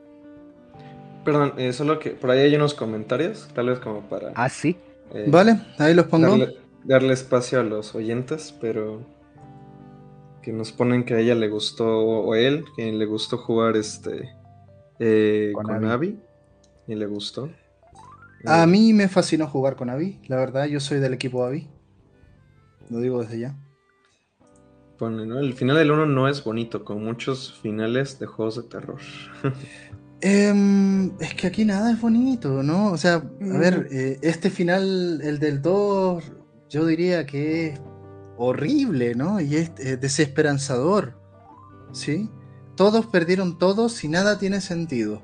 Perdón, eh, solo que por ahí hay unos comentarios, tal vez como para... Ah, sí. Eh, vale, ahí los pongo. Darle, espacio a los oyentes, pero que nos ponen que a ella le gustó, o él, que le gustó jugar este eh, con, Abby. y le gustó. A mí me fascinó jugar con Abby, la verdad, yo soy del equipo Abby. Lo digo desde ya. El final del 1 no es bonito, con muchos finales de juegos de terror. (laughs) Em, es que aquí nada es bonito, ¿no? O sea, a ver, eh, este final, el del 2, yo diría que es horrible, ¿no? Y es eh, desesperanzador, ¿sí? Todos perdieron todos y nada tiene sentido.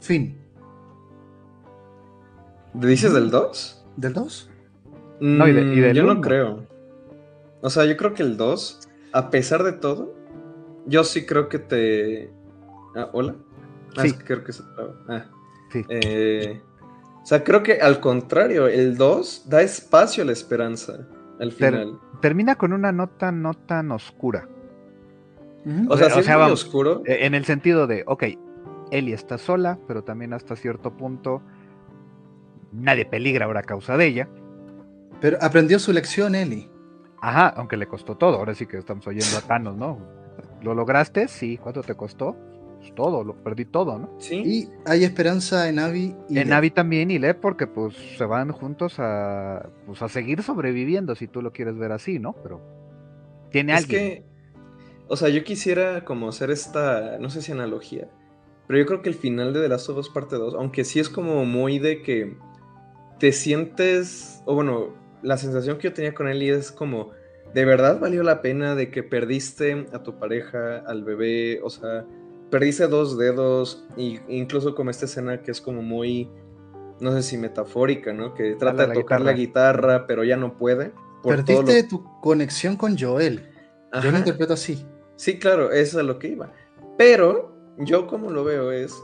Fin. ¿Dices del 2? ¿Del 2? No, y, mm, yo no creo. O sea, yo creo que el 2 a pesar de todo, yo sí creo que te. Ah, ¿Hola? Ah, sí. creo que se Ah. Sí. Eh, o sea, creo que al contrario, el 2 da espacio a la esperanza al final. termina con una nota no tan oscura. O sea, o sea, oscuro. E, en el sentido de, ok, Ellie está sola, pero también hasta cierto punto nadie peligra ahora a causa de ella. Pero aprendió su lección, Ellie. Ajá, aunque le costó todo. Ahora sí que estamos oyendo a Thanos, ¿no? ¿Lo lograste? Sí. ¿Cuánto te costó? Pues todo, lo perdí todo, ¿no? Sí. Y hay esperanza en Abby y En Abby también y Le porque pues se van juntos a, pues, a seguir sobreviviendo, si tú lo quieres ver así, ¿no? Pero tiene es alguien. que, o sea, yo quisiera como hacer esta, no sé si analogía, pero yo creo que el final de The Last of Us parte 2, aunque sí es como muy de que te sientes, o bueno, la sensación que yo tenía con él es como, ¿de verdad valió la pena de que perdiste a tu pareja, al bebé? O sea, perdiste dos dedos, e incluso como esta escena que es como muy, no sé si metafórica, ¿no? Que trata de tocar la guitarra, pero ya no puede. Perdiste tu conexión con Joel. Yo lo interpreto así. Sí, claro, eso es a lo que iba. Pero yo como lo veo es,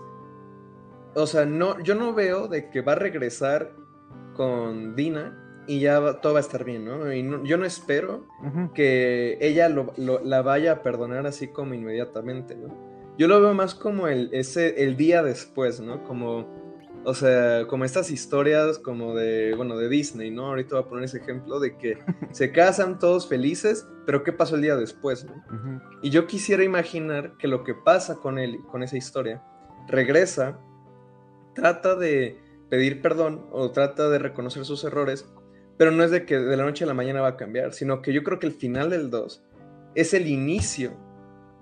o sea, no, yo no veo de que va a regresar con Dina y ya todo va a estar bien, ¿no? Y yo no espero que ella la vaya a perdonar así como inmediatamente, ¿no? Yo lo veo más como el, ese, el día después, ¿no? Como, o sea, como estas historias como de, bueno, de Disney, ¿no? Ahorita voy a poner ese ejemplo de que (laughs) se casan todos felices, pero ¿qué pasó el día después, ¿no? Y yo quisiera imaginar que lo que pasa con él, con esa historia, regresa, trata de pedir perdón o trata de reconocer sus errores pero no es de que de la noche a la mañana va a cambiar, sino que yo creo que el final del 2 es el inicio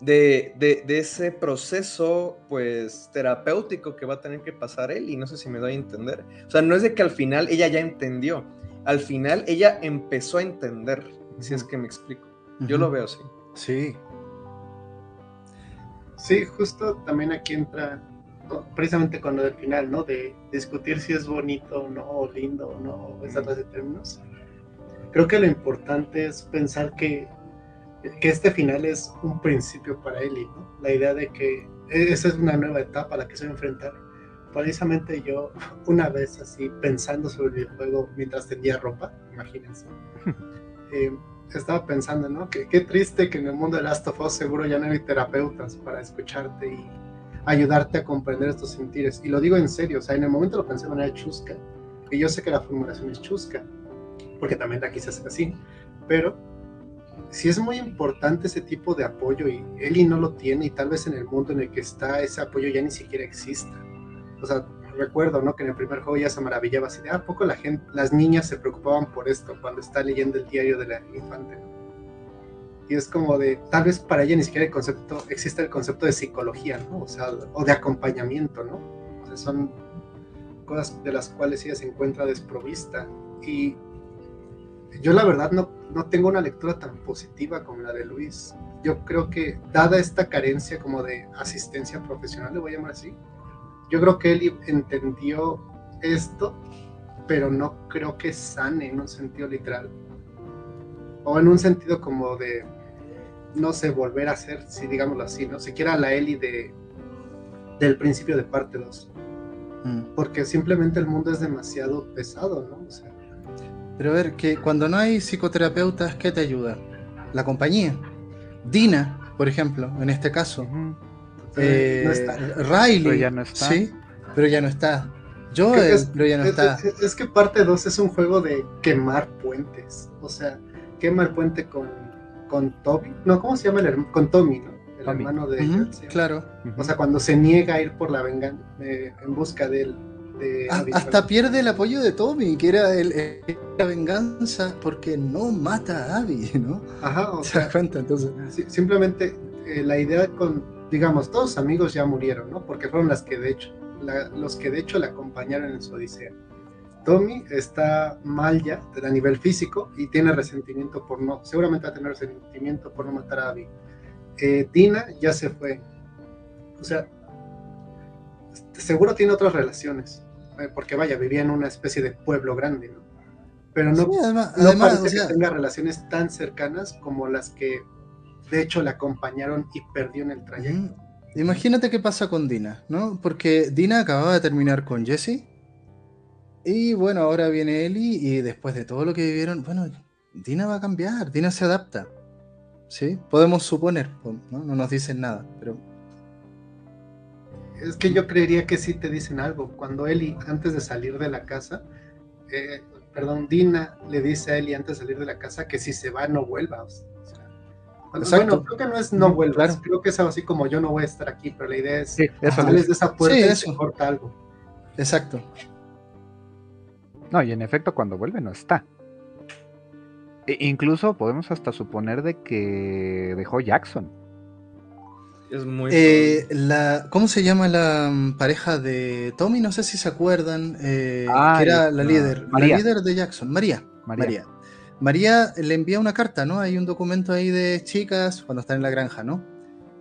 de, ese proceso, pues, terapéutico que va a tener que pasar él, y no sé si me doy a entender. O sea, no es de que al final ella ya entendió, al final ella empezó a entender, si es que me explico. Yo lo veo así. Sí. Sí, justo también aquí entra precisamente con lo del final, ¿no? De discutir si es bonito o no, o lindo o no, esa clase de términos. Creo que lo importante es pensar que, que este final es un principio para Eli, ¿no? La idea de que e-, esa es una nueva etapa a la que se va a enfrentar. Precisamente yo, una vez así, pensando sobre el videojuego mientras tendía ropa, imagínense, (laughs) eh, estaba pensando, ¿no? Que, qué triste que en el mundo de Last of Us seguro ya no hay terapeutas para escucharte y ayudarte a comprender estos sentires. Y lo digo en serio, o sea, en el momento lo pensé de manera chusca, y yo sé que la formulación es chusca, porque también la quise hacer así, pero si es muy importante ese tipo de apoyo y Eli no lo tiene y tal vez en el mundo en el que está ese apoyo ya ni siquiera exista. O sea, recuerdo, ¿no? Que en el primer juego ya se maravillaba así de, ¿a poco la gente, las niñas se preocupaban por esto cuando está leyendo el diario de la infante? Y es como de, tal vez para ella ni siquiera el concepto, existe el concepto de psicología, ¿no? O sea, o de acompañamiento, ¿no? O sea, son cosas de las cuales ella se encuentra desprovista. Y yo la verdad no, no tengo una lectura tan positiva como la de Luis. Yo creo que dada esta carencia como de asistencia profesional, le voy a llamar así, yo creo que él entendió esto, pero no creo que sane en un sentido literal. O en un sentido como de, no sé, volver a ser, si digámoslo así, ¿no? Siquiera la Eli de, del principio de parte 2. Mm. Porque simplemente el mundo es demasiado pesado, ¿no? Pero a ver, que cuando no hay psicoterapeutas, ¿qué te ayuda? La compañía. Dina, por ejemplo, en este caso. Eh, Riley. Pero ya no está. Sí, pero ya no está. Joel, pero ya no está. Es, que parte 2 es un juego de quemar puentes. O sea, quema el puente con, con Toby. No, ¿cómo se llama el hermano? Con Tommy, ¿no? El hermano de. Claro. O sea, cuando se niega a ir por la venganza, eh, en busca de. Ah, hasta pierde el apoyo de Tommy, que era el, la venganza porque no mata a Abby, (laughs) ¿no? Ajá, o sea, cuenta, entonces. simplemente eh, la idea con digamos, todos amigos ya murieron, ¿no? Porque fueron las que de hecho, los que de hecho la acompañaron en su odisea. Tommy está mal ya a nivel físico y tiene resentimiento por no, seguramente va a tener resentimiento por no matar a Abby. Eh, Dina ya se fue. O sea, seguro tiene otras relaciones, porque vaya, vivía en una especie de pueblo grande, ¿no? Pero no, parece que tenga relaciones tan cercanas como las que de hecho, la acompañaron y perdió en el trayecto. Imagínate qué pasa con Dina, ¿no? Porque Dina acababa de terminar con Jesse. Y bueno, ahora viene Ellie y después de todo lo que vivieron, bueno, Dina va a cambiar, Dina se adapta. ¿Sí? Podemos suponer, ¿no? No nos dicen nada, pero... Es que yo creería que sí te dicen algo. Cuando Ellie, antes de salir de la casa, eh, perdón, Dina le dice a Ellie antes de salir de la casa que si se va no vuelva. Bueno, creo que no es no vuelvas, creo que es algo así como yo no voy a estar aquí, pero la idea es sí, sales de esa puerta y se corta algo. Exacto. No, y en efecto cuando vuelve no está. E incluso podemos hasta suponer de que dejó Jackson. Es muy... Eh, la, ¿Cómo se llama la mm, pareja de Tommy? No sé si se acuerdan. Eh, ah, que era la líder. La líder de Jackson, María. María. María le envía una carta, ¿no? Hay un documento ahí de chicas cuando están en la granja, ¿no?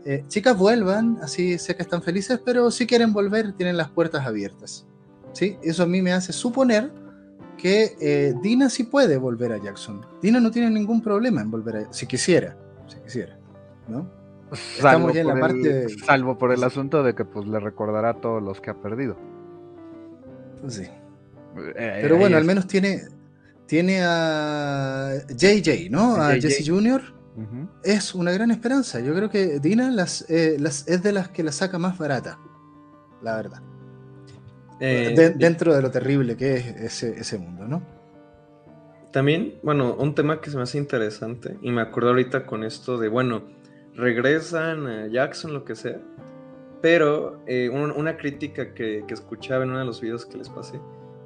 Eh, chicas vuelvan, así sé que están felices, pero si quieren volver tienen las puertas abiertas. ¿Sí? Eso a mí me hace suponer que eh, Dina sí puede volver a Jackson. Dina no tiene ningún problema en volver a si quisiera, si quisiera, ¿no? (laughs) Salvo Estamos ya en la parte salvo por el asunto de que pues le recordará a todos los que ha perdido. Pues sí. Eh, pero bueno, al menos tiene tiene a JJ, ¿no? A Jesse Jr. Es una gran esperanza. Yo creo que Dina las, eh, las, es de las que la saca más barata, la verdad. Eh, dentro de lo terrible que es ese, ese mundo, ¿no? También, bueno, un tema que se me hace interesante, y me acuerdo ahorita con esto de, bueno, regresan a Jackson, lo que sea, pero eh, una crítica que, escuchaba en uno de los videos que les pasé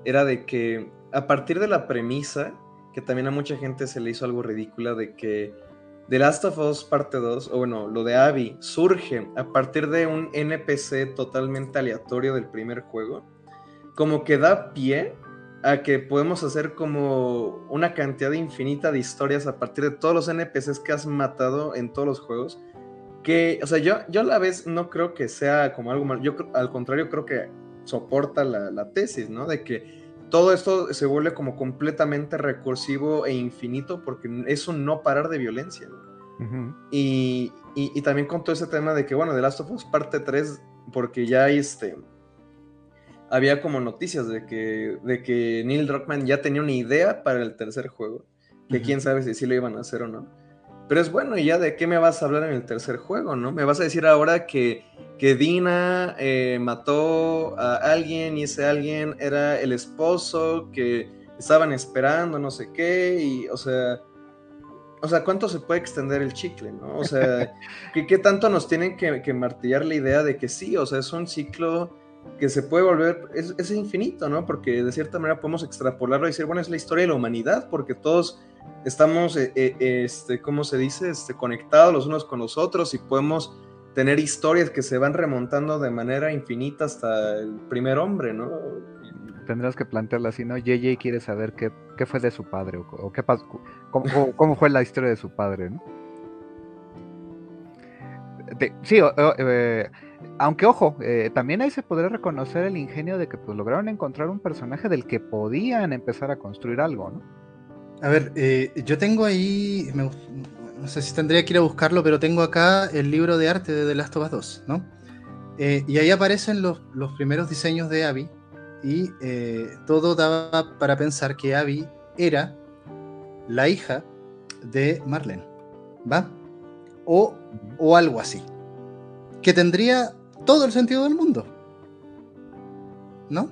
era de que a partir de la premisa, que también a mucha gente se le hizo algo ridícula de que The Last of Us parte 2, o bueno, lo de Abby, surge a partir de un NPC totalmente aleatorio del primer juego, como que da pie a que podemos hacer como una cantidad infinita de historias a partir de todos los NPCs que has matado en todos los juegos. Que, o sea, yo, yo a la vez no creo que sea como algo mal, yo al contrario creo que soporta la, la tesis, ¿no? De que todo esto se vuelve como completamente recursivo e infinito porque es un no parar de violencia. y, y, también con todo ese tema de que, bueno, The Last of Us parte 3, porque ya este, había como noticias de que, de que Neil Druckmann ya tenía una idea para el tercer juego, que quién sabe si sí lo iban a hacer o no. Pero es bueno, ¿y ya de qué me vas a hablar en el tercer juego, no? Me vas a decir ahora que, que Dina eh, mató a alguien y ese alguien era el esposo que estaban esperando, no sé qué, y, o sea, o sea, ¿cuánto se puede extender el chicle, no? O sea, (laughs) ¿qué, tanto nos tienen que, martillar la idea de que sí, o sea, es un ciclo que se puede volver, es, infinito, ¿no? Porque de cierta manera podemos extrapolarlo y decir, bueno, es la historia de la humanidad, porque todos estamos, eh, eh, este, ¿cómo se dice? Este, conectados los unos con los otros y podemos tener historias que se van remontando de manera infinita hasta el primer hombre, ¿no? tendrás que plantearla así, ¿no? JJ quiere saber qué, qué fue de su padre o, qué pasó, cómo, fue la historia de su padre, ¿no? sí, eh, aunque ojo, eh, también ahí se podría reconocer el ingenio de que pues, lograron encontrar un personaje del que podían empezar a construir algo, ¿no? A ver, eh, yo tengo ahí, no sé si tendría que ir a buscarlo, pero tengo acá el libro de arte de The Last of Us 2, ¿no? y ahí aparecen los, los primeros diseños de Abby, y eh, todo daba para pensar que Abby era la hija de Marlene, ¿va? O, o algo así. Que tendría todo el sentido del mundo. ¿No?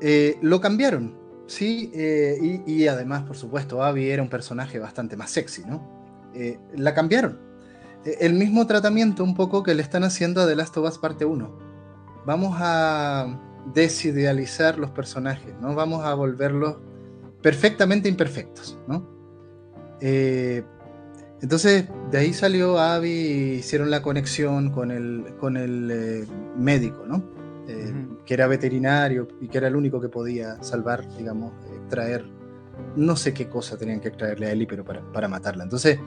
Eh, lo cambiaron, ¿sí? Eh, y, además, por supuesto, Abby era un personaje bastante más sexy, ¿no? la cambiaron. el mismo tratamiento un poco que le están haciendo a The Last of Us parte 1. Vamos a desidealizar los personajes, ¿no? Vamos a volverlos perfectamente imperfectos, ¿no? Eh, entonces, de ahí salió Abby y hicieron la conexión con el, con el eh, médico, ¿no? Eh, que era veterinario y que era el único que podía salvar, digamos, extraer, no sé qué cosa tenían que extraerle a Ellie, pero para, para matarla. Entonces,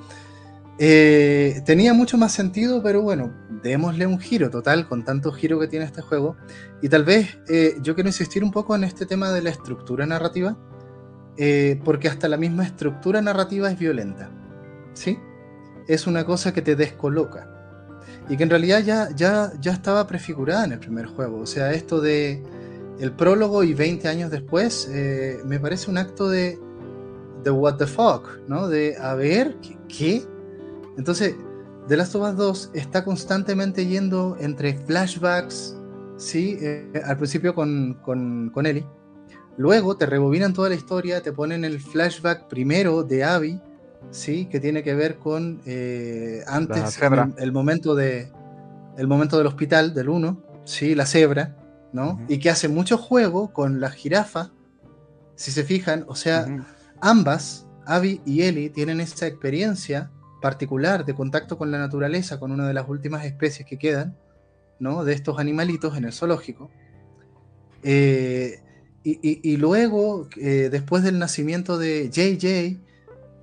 eh, tenía mucho más sentido, pero bueno, démosle un giro total con tanto giro que tiene este juego. Y tal vez eh, yo quiero insistir un poco en este tema de la estructura narrativa, eh, porque hasta la misma estructura narrativa es violenta. ¿Sí? Es una cosa que te descoloca. Y que en realidad ya, ya, ya estaba prefigurada en el primer juego. O sea, esto de el prólogo y 20 años después, me parece un acto de, de what the fuck, ¿no? De a ver, ¿qué? Entonces, The Last of Us 2 está constantemente yendo entre flashbacks, ¿sí? Eh, al principio con, con, con, Ellie. Luego te rebobinan toda la historia, te ponen el flashback primero de Abby, ¿sí? Que tiene que ver con eh, antes, el, momento de, el momento del hospital, del 1, ¿sí? La cebra, ¿no? Y que hace mucho juego con la jirafa, si se fijan, o sea, ambas, Abby y Ellie, tienen esa experiencia particular de contacto con la naturaleza, con una de las últimas especies que quedan, ¿no? De estos animalitos en el zoológico. Eh, y, luego, eh, después del nacimiento de JJ,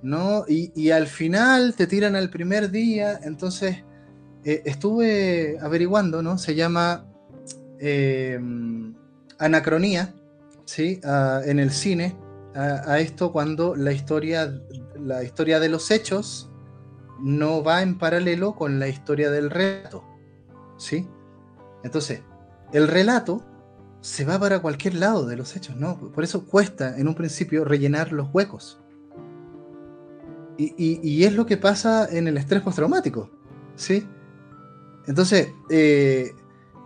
¿no? Y, al final te tiran al primer día, entonces eh, estuve averiguando, ¿no? Se llama anacronía, ¿sí? Ah, en el cine, a, a, esto cuando la historia, la historia de los hechos no va en paralelo con la historia del relato. ¿Sí? Entonces, el relato se va para cualquier lado de los hechos, ¿no? Por eso cuesta en un principio rellenar los huecos. Y, es lo que pasa en el estrés postraumático, ¿sí? Entonces, eh,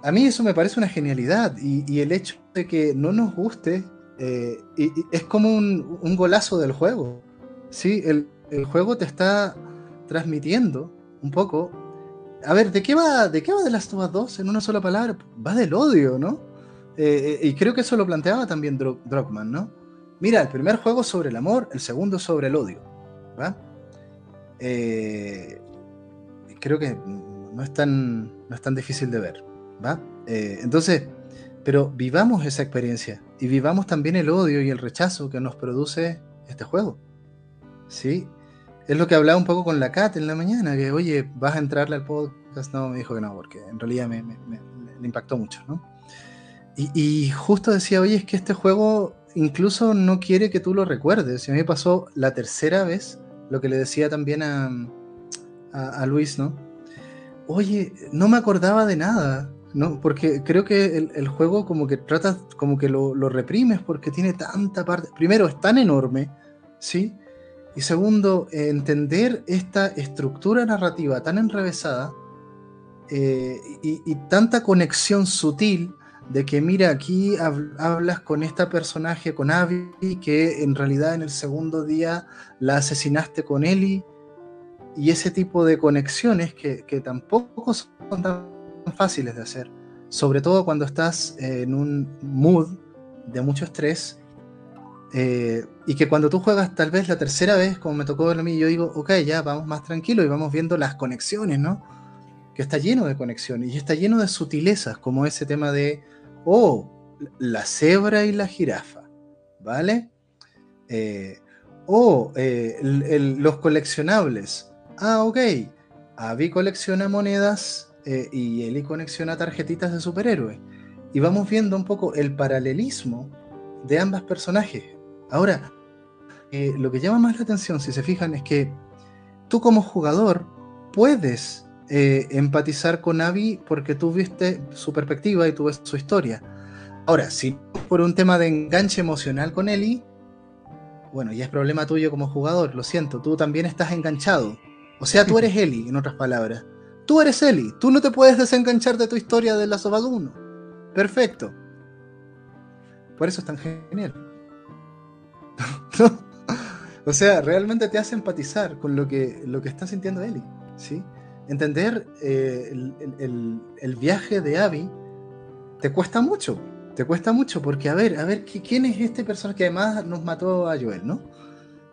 a mí eso me parece una genialidad y, el hecho de que no nos guste eh, es como un, golazo del juego, ¿sí? El, juego te está transmitiendo un poco. A ver, ¿de qué va, de qué va de las tomas 2 en una sola palabra? Va del odio, ¿no? Eh, y creo que eso lo planteaba también Druckmann, ¿no? Mira, el primer juego sobre el amor, el segundo sobre el odio, ¿va? Eh, creo que no es, tan, no es tan difícil de ver, ¿va? entonces, pero vivamos esa experiencia y vivamos también el odio y el rechazo que nos produce este juego, ¿sí? es lo que hablaba un poco con la Kat en la mañana, que oye, vas a entrarle al podcast. No, me dijo que no, porque en realidad me, impactó mucho, ¿no? Y, justo decía, oye, es que este juego incluso no quiere que tú lo recuerdes. A mí me pasó la tercera vez lo que le decía también a, a, Luis, ¿no? Oye, no me acordaba de nada, ¿no? Porque creo que el, juego como que trata, como que lo, lo, reprimes porque tiene tanta parte. Primero, es tan enorme, ¿sí? Y segundo, entender esta estructura narrativa tan enrevesada eh, y, tanta conexión sutil de que mira, aquí hablas con esta personaje, con Abby, que en realidad en el segundo día la asesinaste con Ellie, y ese tipo de conexiones que, tampoco son tan fáciles de hacer, sobre todo cuando estás en un mood de mucho estrés, eh, y que cuando tú juegas tal vez la tercera vez, como me tocó a mí, yo digo, ok, ya vamos más tranquilo y vamos viendo las conexiones, ¿no? Que está lleno de conexiones y está lleno de sutilezas, como ese tema de, oh, la cebra y la jirafa, ¿vale? Eh, o eh, los coleccionables. Ah, ok. Abby colecciona monedas eh, y Eli colecciona tarjetitas de superhéroes. Y vamos viendo un poco el paralelismo de ambas personajes. Ahora, lo que llama más la atención, si se fijan, es que tú como jugador puedes eh, empatizar con Abby porque tú viste su perspectiva y tú ves su historia. Ahora, si por un tema de enganche emocional con Ellie, bueno, ya es problema tuyo como jugador, lo siento, tú también estás enganchado. O sea, tú eres Ellie, en otras palabras. Tú eres Ellie, tú no te puedes desenganchar de tu historia de la Soba 1. Perfecto. Por eso es tan genial. (laughs) o sea, realmente te hace empatizar con lo que, lo que está sintiendo Ellie. ¿sí? Entender eh, el, viaje de Abby te cuesta mucho. Te cuesta mucho porque, a ver, a ver, ¿quién es este personaje que además nos mató a Joel, no?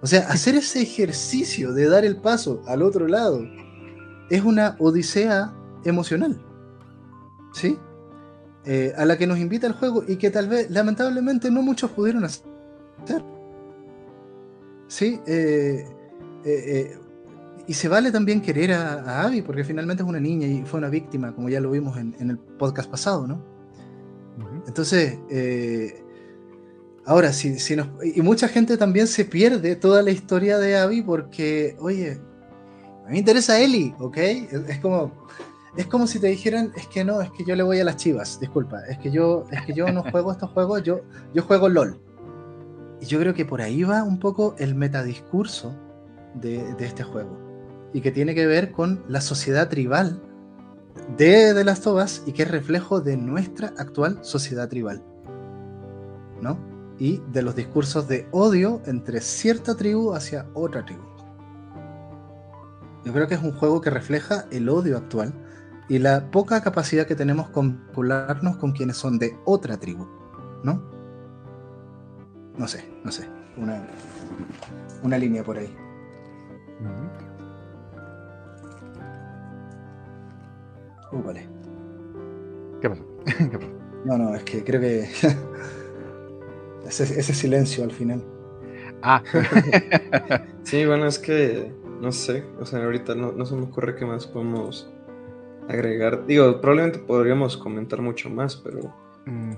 O sea, hacer ese ejercicio de dar el paso al otro lado es una odisea emocional. ¿Sí? Eh, a la que nos invita el juego y que tal vez, lamentablemente, no muchos pudieron hacer. ¿Sí? Eh, y se vale también querer a, Abby, porque finalmente es una niña y fue una víctima, como ya lo vimos en, el podcast pasado, ¿no? Entonces, eh, ahora, si, si nos, y mucha gente también se pierde toda la historia de Abby porque, oye, a mí me interesa Ellie, ¿ok? Es, como, es como si te dijeran, es que no, es que yo le voy a las chivas, disculpa, es que yo, es que yo no (laughs) juego estos juegos, yo, yo juego LOL. Y yo creo que por ahí va un poco el metadiscurso de, de este juego y que tiene que ver con la sociedad tribal de, de las tobas y que es reflejo de nuestra actual sociedad tribal. ¿No? Y de los discursos de odio entre cierta tribu hacia otra tribu. Yo creo que es un juego que refleja el odio actual y la poca capacidad que tenemos con vincularnos con quienes son de otra tribu, ¿no? No sé, no sé. Una, una línea por ahí. Uh, vale. (laughs) ¿Qué pasó? No, no, es que creo que (laughs) ese, silencio al final. Ah. (laughs) sí, bueno, es que no sé, o sea, ahorita no, se me ocurre qué más podemos agregar. Digo, probablemente podríamos comentar mucho más, pero mm.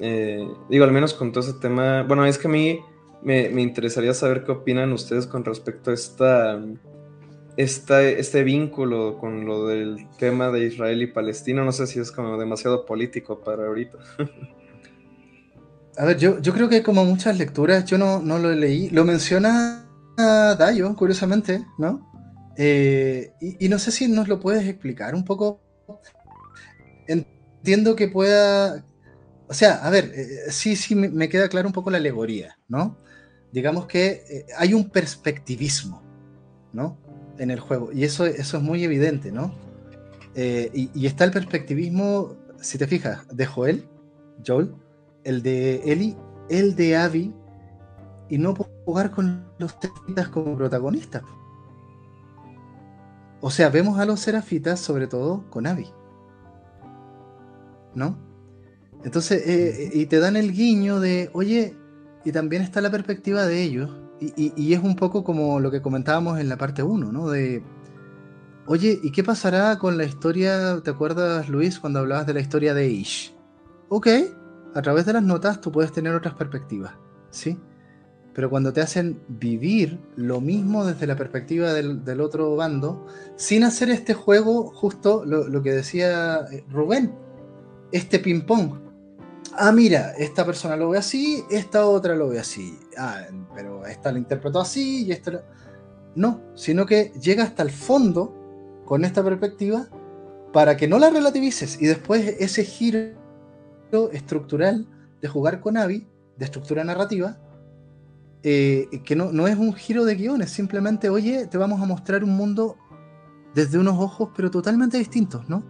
eh, digo, al menos con todo ese tema, bueno, es que a mí me, me interesaría saber qué opinan ustedes con respecto a esta este vínculo con lo del tema de Israel y Palestina, no sé si es como demasiado político para ahorita. A ver, yo, yo creo que como muchas lecturas, yo no, no lo leí, lo menciona Dayo, curiosamente, ¿no? Eh, y, no sé si nos lo puedes explicar un poco. Entiendo que pueda, o sea, a ver, eh, sí, sí, me queda claro un poco la alegoría, ¿no? Digamos que eh, hay un perspectivismo, ¿no? En el juego. Y eso, eso es muy evidente, ¿no? Eh, y, está el perspectivismo, si te fijas, de Joel, Joel, el de Ellie, el de Abby, y no jugar con los serafitas como protagonistas. O sea, vemos a los serafitas sobre todo con Abby. ¿No? Entonces, eh, y te dan el guiño de, oye, y también está la perspectiva de ellos, y, es un poco como lo que comentábamos en la parte 1, ¿no? De, oye, ¿y qué pasará con la historia? ¿Te acuerdas, Luis, cuando hablabas de la historia de Ish? Ok, a través de las notas tú puedes tener otras perspectivas, ¿sí? pero cuando te hacen vivir lo mismo desde la perspectiva del, otro bando, sin hacer este juego, justo lo, que decía eh, Rubén, este ping-pong. Ah, mira, esta persona lo ve así, esta otra lo ve así. Ah, pero esta lo interpretó así y esta... No, sino que llega hasta el fondo con esta perspectiva para que no la relativices y después ese giro estructural de jugar con Abby, de estructura narrativa, eh, que no, no, es un giro de guiones, simplemente, oye, te vamos a mostrar un mundo desde unos ojos, pero totalmente distintos, ¿no?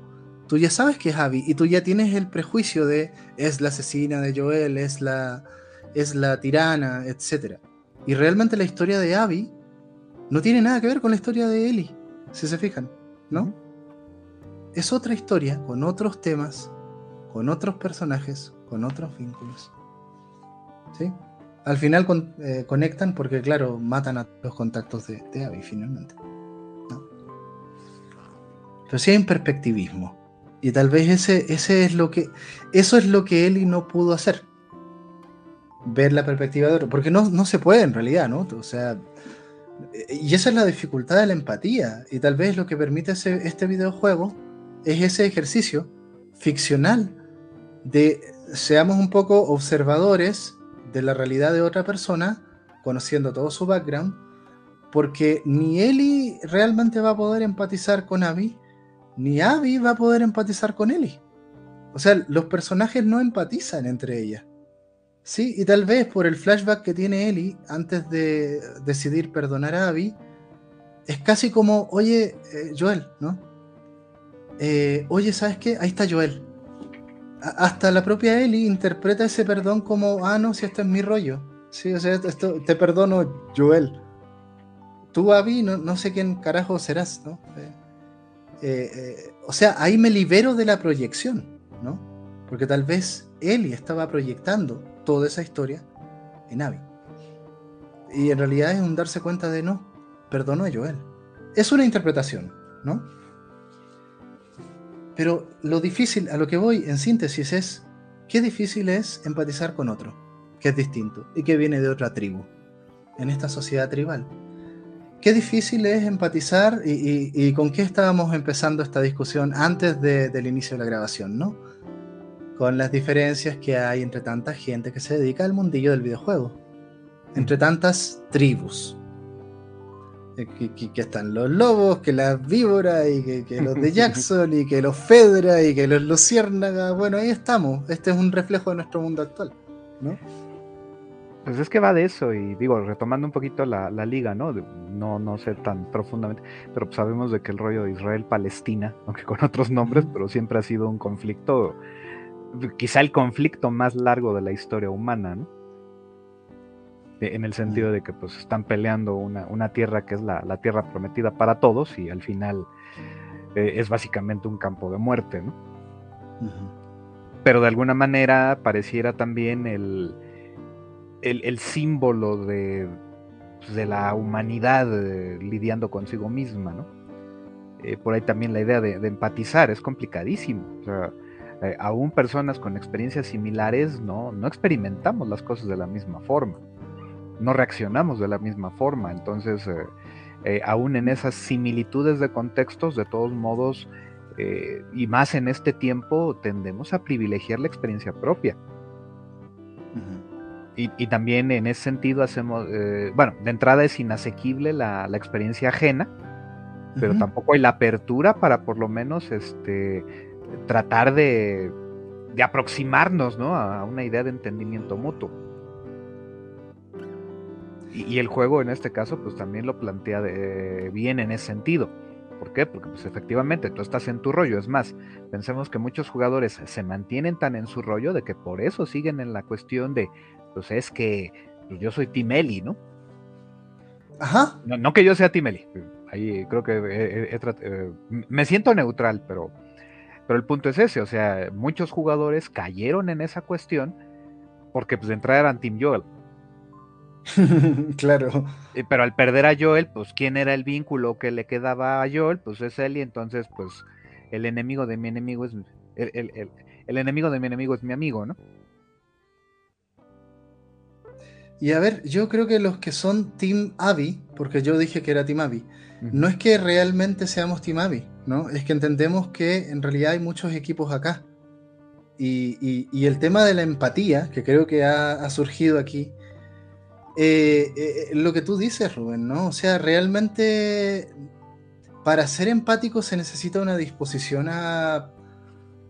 Tú ya sabes que es Abby y tú ya tienes el prejuicio de es la asesina de Joel, es la, es la tirana, etc. Y realmente la historia de Abby no tiene nada que ver con la historia de Ellie, si se fijan, ¿no? Es otra historia, con otros temas, con otros personajes, con otros vínculos. ¿Sí? Al final eh, conectan porque, claro, matan a los contactos de, de Abby finalmente. Pero sí hay un perspectivismo. Y tal vez ese, ese es lo que. Eso es lo que Eli no pudo hacer. Ver la perspectiva de otro. Porque no, no se puede en realidad, ¿no? O sea. Y esa es la dificultad de la empatía. Y tal vez lo que permite este videojuego es ese ejercicio ficcional de seamos un poco observadores de la realidad de otra persona, conociendo todo su background, porque ni Eli realmente va a poder empatizar con Abby, ni Abby va a poder empatizar con Eli. O sea, los personajes no empatizan entre ellas. Sí, y tal vez por el flashback que tiene Eli antes de decidir perdonar a Abby, es casi como, oye, eh, Joel, ¿no? Eh, oye, ¿sabes qué? Ahí está Joel hasta la propia Ellie interpreta ese perdón como, ah, no, si esto es mi rollo. Sí, o sea, esto, te perdono, Joel. Tú, Abby, no, no sé quién carajo serás, ¿no? Eh, o sea, ahí me libero de la proyección, ¿no? Porque tal vez Ellie estaba proyectando toda esa historia en Abby. Y en realidad es un darse cuenta de no, perdono a Joel. Es una interpretación, ¿no? Pero lo difícil, a lo que voy en síntesis es, qué difícil es empatizar con otro, que es distinto y que viene de otra tribu, en esta sociedad tribal. Qué difícil es empatizar y, con qué estábamos empezando esta discusión antes del inicio de la grabación, ¿no? Con las diferencias que hay entre tanta gente que se dedica al mundillo del videojuego, entre tantas tribus. Eh, que, están los lobos, que las víboras, y que, los de (laughs) Jackson, y que los Fedra, y que los luciérnagas. Bueno, ahí estamos. Este es un reflejo de nuestro mundo actual, ¿no? Pues es que va de eso, y digo, retomando un poquito la, liga, ¿no? no, no sé tan profundamente, pero sabemos de que el rollo de Israel-Palestina, aunque con otros nombres, pero siempre ha sido un conflicto, quizá el conflicto más largo de la historia humana, ¿no? en el sentido de que pues están peleando una, tierra que es la, tierra prometida para todos y al final eh, es básicamente un campo de muerte, ¿no? Pero de alguna manera pareciera también el, el, símbolo de, pues, de, la humanidad eh, lidiando consigo misma, ¿no? Eh, por ahí también la idea de, empatizar es complicadísimo. O sea, aún personas con experiencias similares no, no experimentamos las cosas de la misma forma no reaccionamos de la misma forma. Entonces, eh, eh, aún en esas similitudes de contextos, de todos modos, eh, y más en este tiempo, tendemos a privilegiar la experiencia propia. y, también en ese sentido hacemos, bueno, de entrada es inasequible la, experiencia ajena, pero tampoco hay la apertura para por lo menos este, tratar de, de aproximarnos ¿no? a una idea de entendimiento mutuo. Y, el juego en este caso pues también lo plantea bien en ese sentido. ¿Por qué? Porque pues efectivamente tú estás en tu rollo. Es más, pensemos que muchos jugadores se mantienen tan en su rollo de que por eso siguen en la cuestión de, pues es que pues, yo soy Tim Eli, ¿no? Ajá. No, que yo sea Tim Eli. Ahí creo que eh, me siento neutral, pero, pero el punto es ese. O sea, muchos jugadores cayeron en esa cuestión porque pues de entrada eran Team Joel. (laughs) claro. Pero al perder a Joel, pues quién era el vínculo que le quedaba a Joel, pues es él y entonces pues el enemigo de mi enemigo es el, enemigo de mi enemigo es mi amigo, ¿no? Y a ver, yo creo que los que son Team Abby, porque yo dije que era Team Abby, no es que realmente seamos Team Abby, ¿no? Es que entendemos que en realidad hay muchos equipos acá. Y, el tema de la empatía, que creo que ha, surgido aquí, eh, eh, lo que tú dices, Rubén, ¿no? O sea, realmente para ser empático se necesita una disposición a,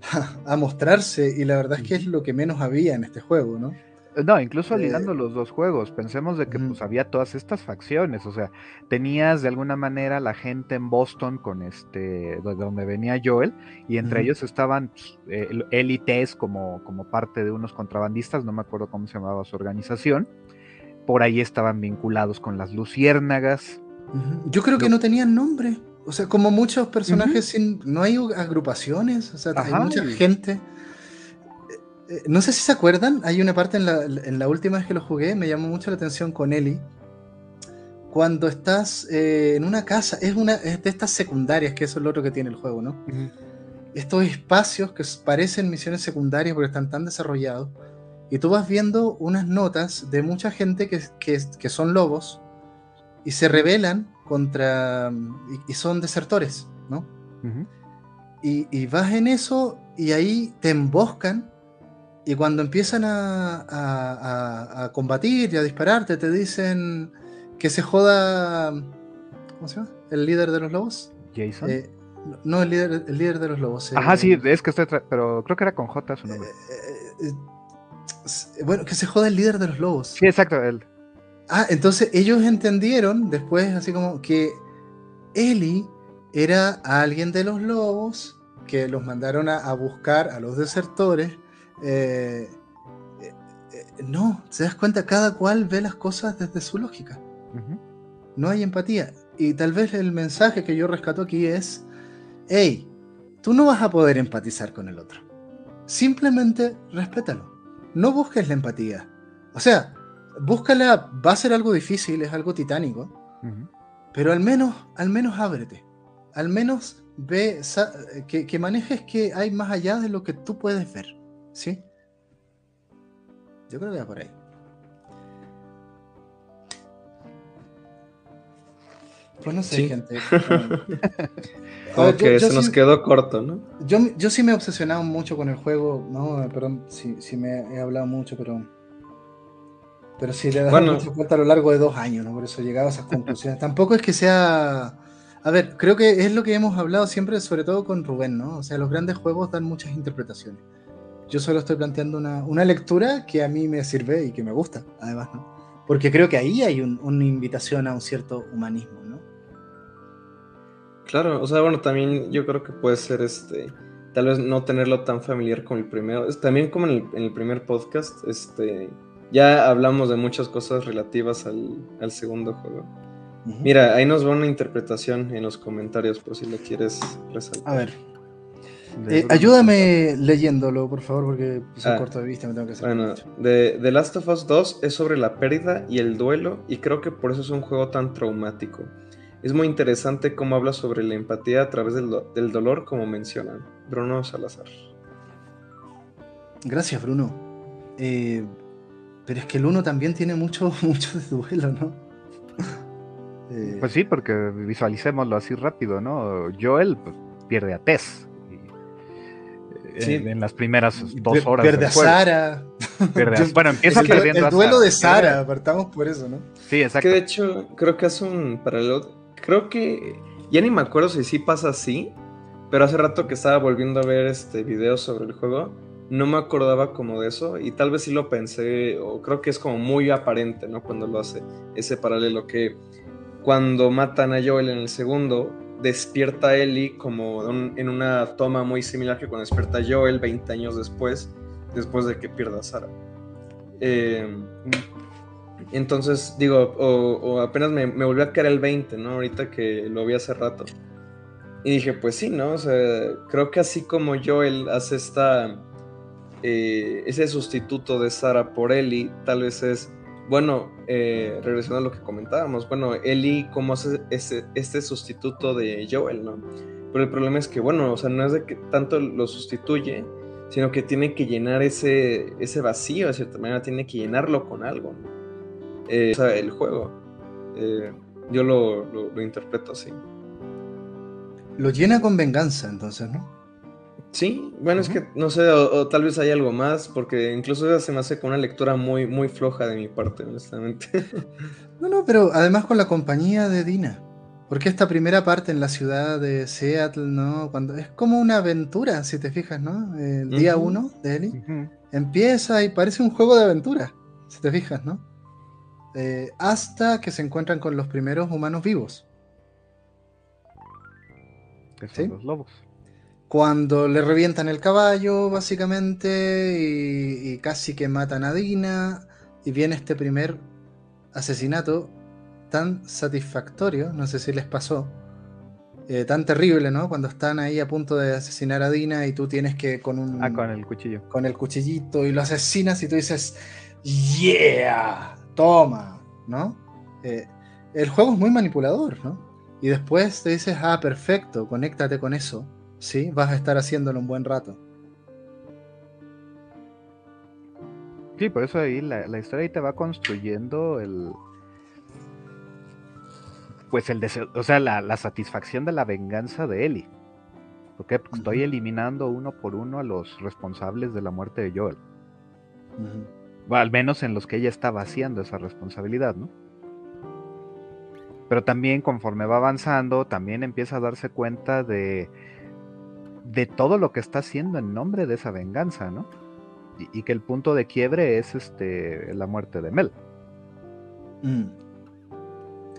(laughs) a mostrarse, y la verdad es que es lo que menos había en este juego, ¿no? No, incluso ligando los dos juegos, pensemos de que pues había todas estas facciones, o sea, tenías de alguna manera la gente en Boston con este, donde venía Joel, y entre ellos estaban pues, élites como, como parte de unos contrabandistas, no me acuerdo cómo se llamaba su organización, por ahí estaban vinculados con las luciérnagas. Yo creo que no tenían nombre, o sea, como muchos personajes, sin, no hay agrupaciones, o sea, hay mucha gente. Eh, no sé si se acuerdan, hay una parte en la, última vez que lo jugué, me llamó mucho la atención con Eli. Cuando estás eh, en una casa, es una de estas secundarias, que eso es lo otro que tiene el juego, ¿no? Estos espacios que parecen misiones secundarias porque están tan desarrollados. Y tú vas viendo unas notas de mucha gente que, son lobos y se rebelan contra. y, son desertores, ¿no? y, y vas en eso y ahí te emboscan y cuando empiezan a, combatir y a dispararte, te dicen que se joda. ¿Cómo se llama? ¿El líder de los lobos? Jason. Eh, no, el líder, el líder de los lobos. Ajá, sí, es que estoy. Pero creo que era con J su nombre. Eh, eh, bueno, que se joda el líder de los lobos. Sí, exacto, él. Ah, entonces ellos entendieron después, así como que Eli era alguien de los lobos que los mandaron a buscar a los desertores eh, eh, no, te das cuenta, cada cual ve las cosas desde su lógica. No hay empatía. Y tal vez el mensaje que yo rescato aquí es, hey, tú no vas a poder empatizar con el otro. Simplemente respétalo. No busques la empatía. O sea, búscala, va a ser algo difícil, es algo titánico, pero al menos, al menos ábrete. Al menos ve, que, que manejes que hay más allá de lo que tú puedes ver. ¿Sí? Yo creo que va por ahí. Pues no sé, gente. (laughs) Como (laughs) que se nos quedó corto, ¿no? Yo, yo sí me he obsesionado mucho con el juego, ¿no? Perdón si, me he hablado mucho, pero. Pero sí le he dado mucha vuelta a lo largo de dos años, ¿no? Por eso he llegado a esas conclusiones. (laughs) Tampoco es que sea. A ver, creo que es lo que hemos hablado siempre, sobre todo con Rubén, ¿no? O sea, los grandes juegos dan muchas interpretaciones. Yo solo estoy planteando una, lectura que a mí me sirve y que me gusta, además, ¿no? Porque creo que ahí hay una invitación a un cierto humanismo, ¿no? Claro, o sea, bueno, también yo creo que puede ser este, tal vez no tenerlo tan familiar con el primero. También como en el, primer podcast, este, ya hablamos de muchas cosas relativas al, segundo juego. Mira, ahí nos va una interpretación en los comentarios por si lo quieres resaltar. A ver. Eh, ayúdame leyéndolo, por favor, porque soy ah, corto de vista, me tengo que hacer. Bueno, The, Last of Us 2 es sobre la pérdida y el duelo, y creo que por eso es un juego tan traumático. Es muy interesante cómo habla sobre la empatía a través del, dolor, como mencionan. Bruno Salazar. Gracias, Bruno. Eh, pero es que el uno también tiene mucho, (laughs) mucho de duelo, ¿no? Eh, pues sí, porque visualicémoslo así rápido, ¿no? Joel pues, pierde a Tess en, las primeras dos horas. Pierde a Sara. bueno, empieza perdiendo el, duelo de Sara, apartamos por eso, ¿no? Sí, exacto. Que de hecho, creo que hace un paralelo. Creo que. Ya ni me acuerdo si sí pasa así. Pero hace rato que estaba volviendo a ver este video sobre el juego. No me acordaba como de eso. Y tal vez sí lo pensé. O creo que es como muy aparente, ¿no? Cuando lo hace. Ese paralelo que. Cuando matan a Joel en el segundo despierta Ellie como en una toma muy similar que cuando despierta Joel 20 años después, después de que pierda a Sara. Em, entonces, digo, o, apenas me, me, volvió a caer el 20, ¿no? Ahorita que lo vi hace rato. Y dije, pues sí, ¿no? O sea, creo que así como Joel hace esta... Eh, ese sustituto de Sara por Ellie, tal vez es bueno, eh, regresando a lo que comentábamos, bueno, Eli como hace este sustituto de Joel, ¿no? Pero el problema es que, bueno, o sea, no es de que tanto lo sustituye, sino que tiene que llenar ese, ese vacío, de cierta manera, tiene que llenarlo con algo. eh, el juego. Eh, yo lo, lo, interpreto así. Lo llena con venganza, entonces, ¿no? Sí, bueno, es que no sé, o, tal vez hay algo más, porque incluso se me hace con una lectura muy, muy floja de mi parte, honestamente. (laughs) No, no, pero además con la compañía de Dina. Porque esta primera parte en la ciudad de Seattle, ¿no? Cuando es como una aventura, si te fijas, ¿no? El día uno de Ellie. Empieza y parece un juego de aventura, si te fijas, ¿no? Eh, hasta que se encuentran con los primeros humanos vivos. Que son los lobos. Cuando le revientan el caballo, básicamente, y, casi que matan a Dina, y viene este primer asesinato tan satisfactorio, no sé si les pasó, eh, tan terrible, ¿no? Cuando están ahí a punto de asesinar a Dina y tú tienes que con un... Ah, con el cuchillo. Con el cuchillito y lo asesinas y tú dices, yeah, toma, ¿no? Eh, el juego es muy manipulador, ¿no? Y después te dices, ah, perfecto, conéctate con eso, ¿sí? Vas a estar haciéndolo un buen rato. Sí, por eso ahí la, historia ahí te va construyendo el... Pues el deseo, o sea, la, satisfacción de la venganza de Ellie. Porque estoy eliminando uno por uno a los responsables de la muerte de Joel al menos en los que ella estaba haciendo esa responsabilidad, ¿no? Pero también conforme va avanzando, también empieza a darse cuenta de, de todo lo que está haciendo en nombre de esa venganza, ¿no? Y, que el punto de quiebre es este, la muerte de Mel. Mm.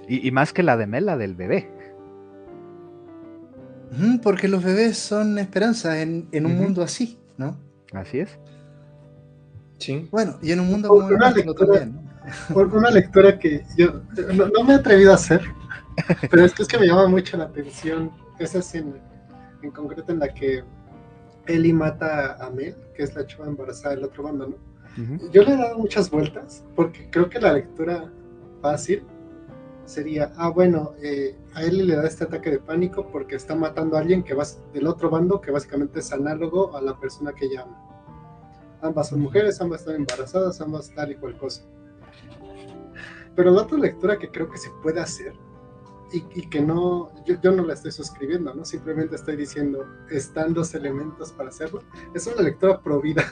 Y, más que la de Mel, la del bebé. porque los bebés son esperanza en, un mundo así, ¿no? Así es. Bueno, y en un mundo como una lectura, Por una lectura que yo no, me he atrevido a hacer, (laughs) pero es que, es que me llama mucho la atención. Esa es en, concreto en la que Ellie mata a Mel, que es la chava embarazada del otro bando, ¿no? Yo le he dado muchas vueltas, porque creo que la lectura fácil sería, ah, bueno, eh, a Ellie le da este ataque de pánico porque está matando a alguien que va del otro bando, que básicamente es análogo a la persona que llama ambas son mujeres, ambas están embarazadas, ambas tal y cual cosa. Pero la otra lectura que creo que se puede hacer y, que no, yo, no la estoy suscribiendo, ¿no? Simplemente estoy diciendo, están los elementos para hacerlo, es una lectura pro vida.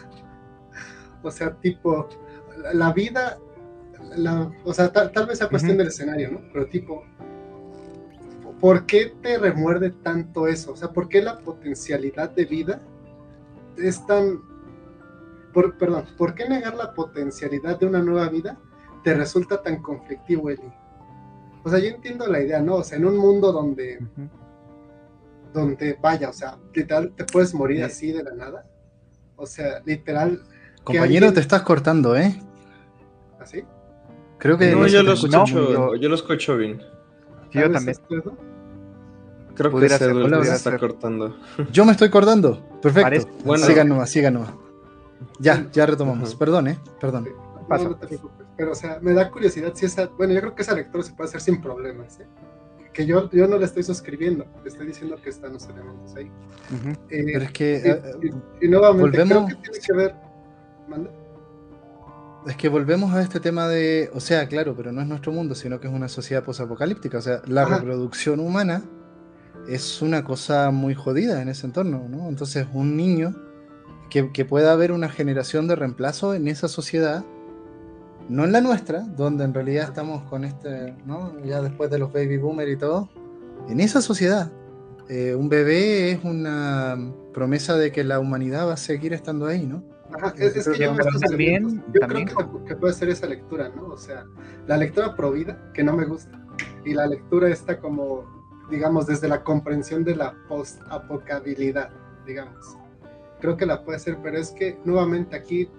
(laughs) o sea, tipo, la, vida, la, o sea, tal, vez sea cuestión del escenario, ¿no? Pero tipo, ¿por qué te remuerde tanto eso? O sea, ¿por qué la potencialidad de vida es tan por, perdón, ¿por qué negar la potencialidad de una nueva vida te resulta tan conflictivo, Eli? O sea, yo entiendo la idea, ¿no? O sea, en un mundo donde, donde vaya, o sea, literal, te puedes morir así de la nada. O sea, literal. Compañero, te estás cortando, ¿eh? ¿Así? Creo que. No, yo lo, escucho, yo lo escucho bien. yo también. Creo que se, se está cortando. (laughs) Yo me estoy cortando. Perfecto. Bueno, sigan nomás, sigan nomás. Ya, ya retomamos. Perdón, ¿eh? Perdón. No, te preocupes. Pero, o sea, me da curiosidad si esa. Bueno, yo creo que esa lectura se puede hacer sin problemas, ¿eh? Que yo, yo no le estoy suscribiendo, le estoy diciendo que están los elementos ahí. Eh, Pero es que. y, nuevamente, volvemos... creo que tiene que ver. Es que volvemos a este tema de. O sea, claro, pero no es nuestro mundo, sino que es una sociedad posapocalíptica. O sea, la reproducción humana es una cosa muy jodida en ese entorno, ¿no? Entonces, un niño que, pueda haber una generación de reemplazo en esa sociedad, no en la nuestra, donde en realidad estamos con este, ¿no? ya después de los baby boomers y todo, en esa sociedad. Eh, un bebé es una promesa de que la humanidad va a seguir estando ahí, ¿no? Ajá, es, que yo, también, yo creo que, puede ser esa lectura, ¿no? O sea, la lectura provida, que no me gusta, y la lectura está como, digamos, desde la comprensión de la post-apocabilidad, digamos creo que la puede hacer, pero es que nuevamente aquí,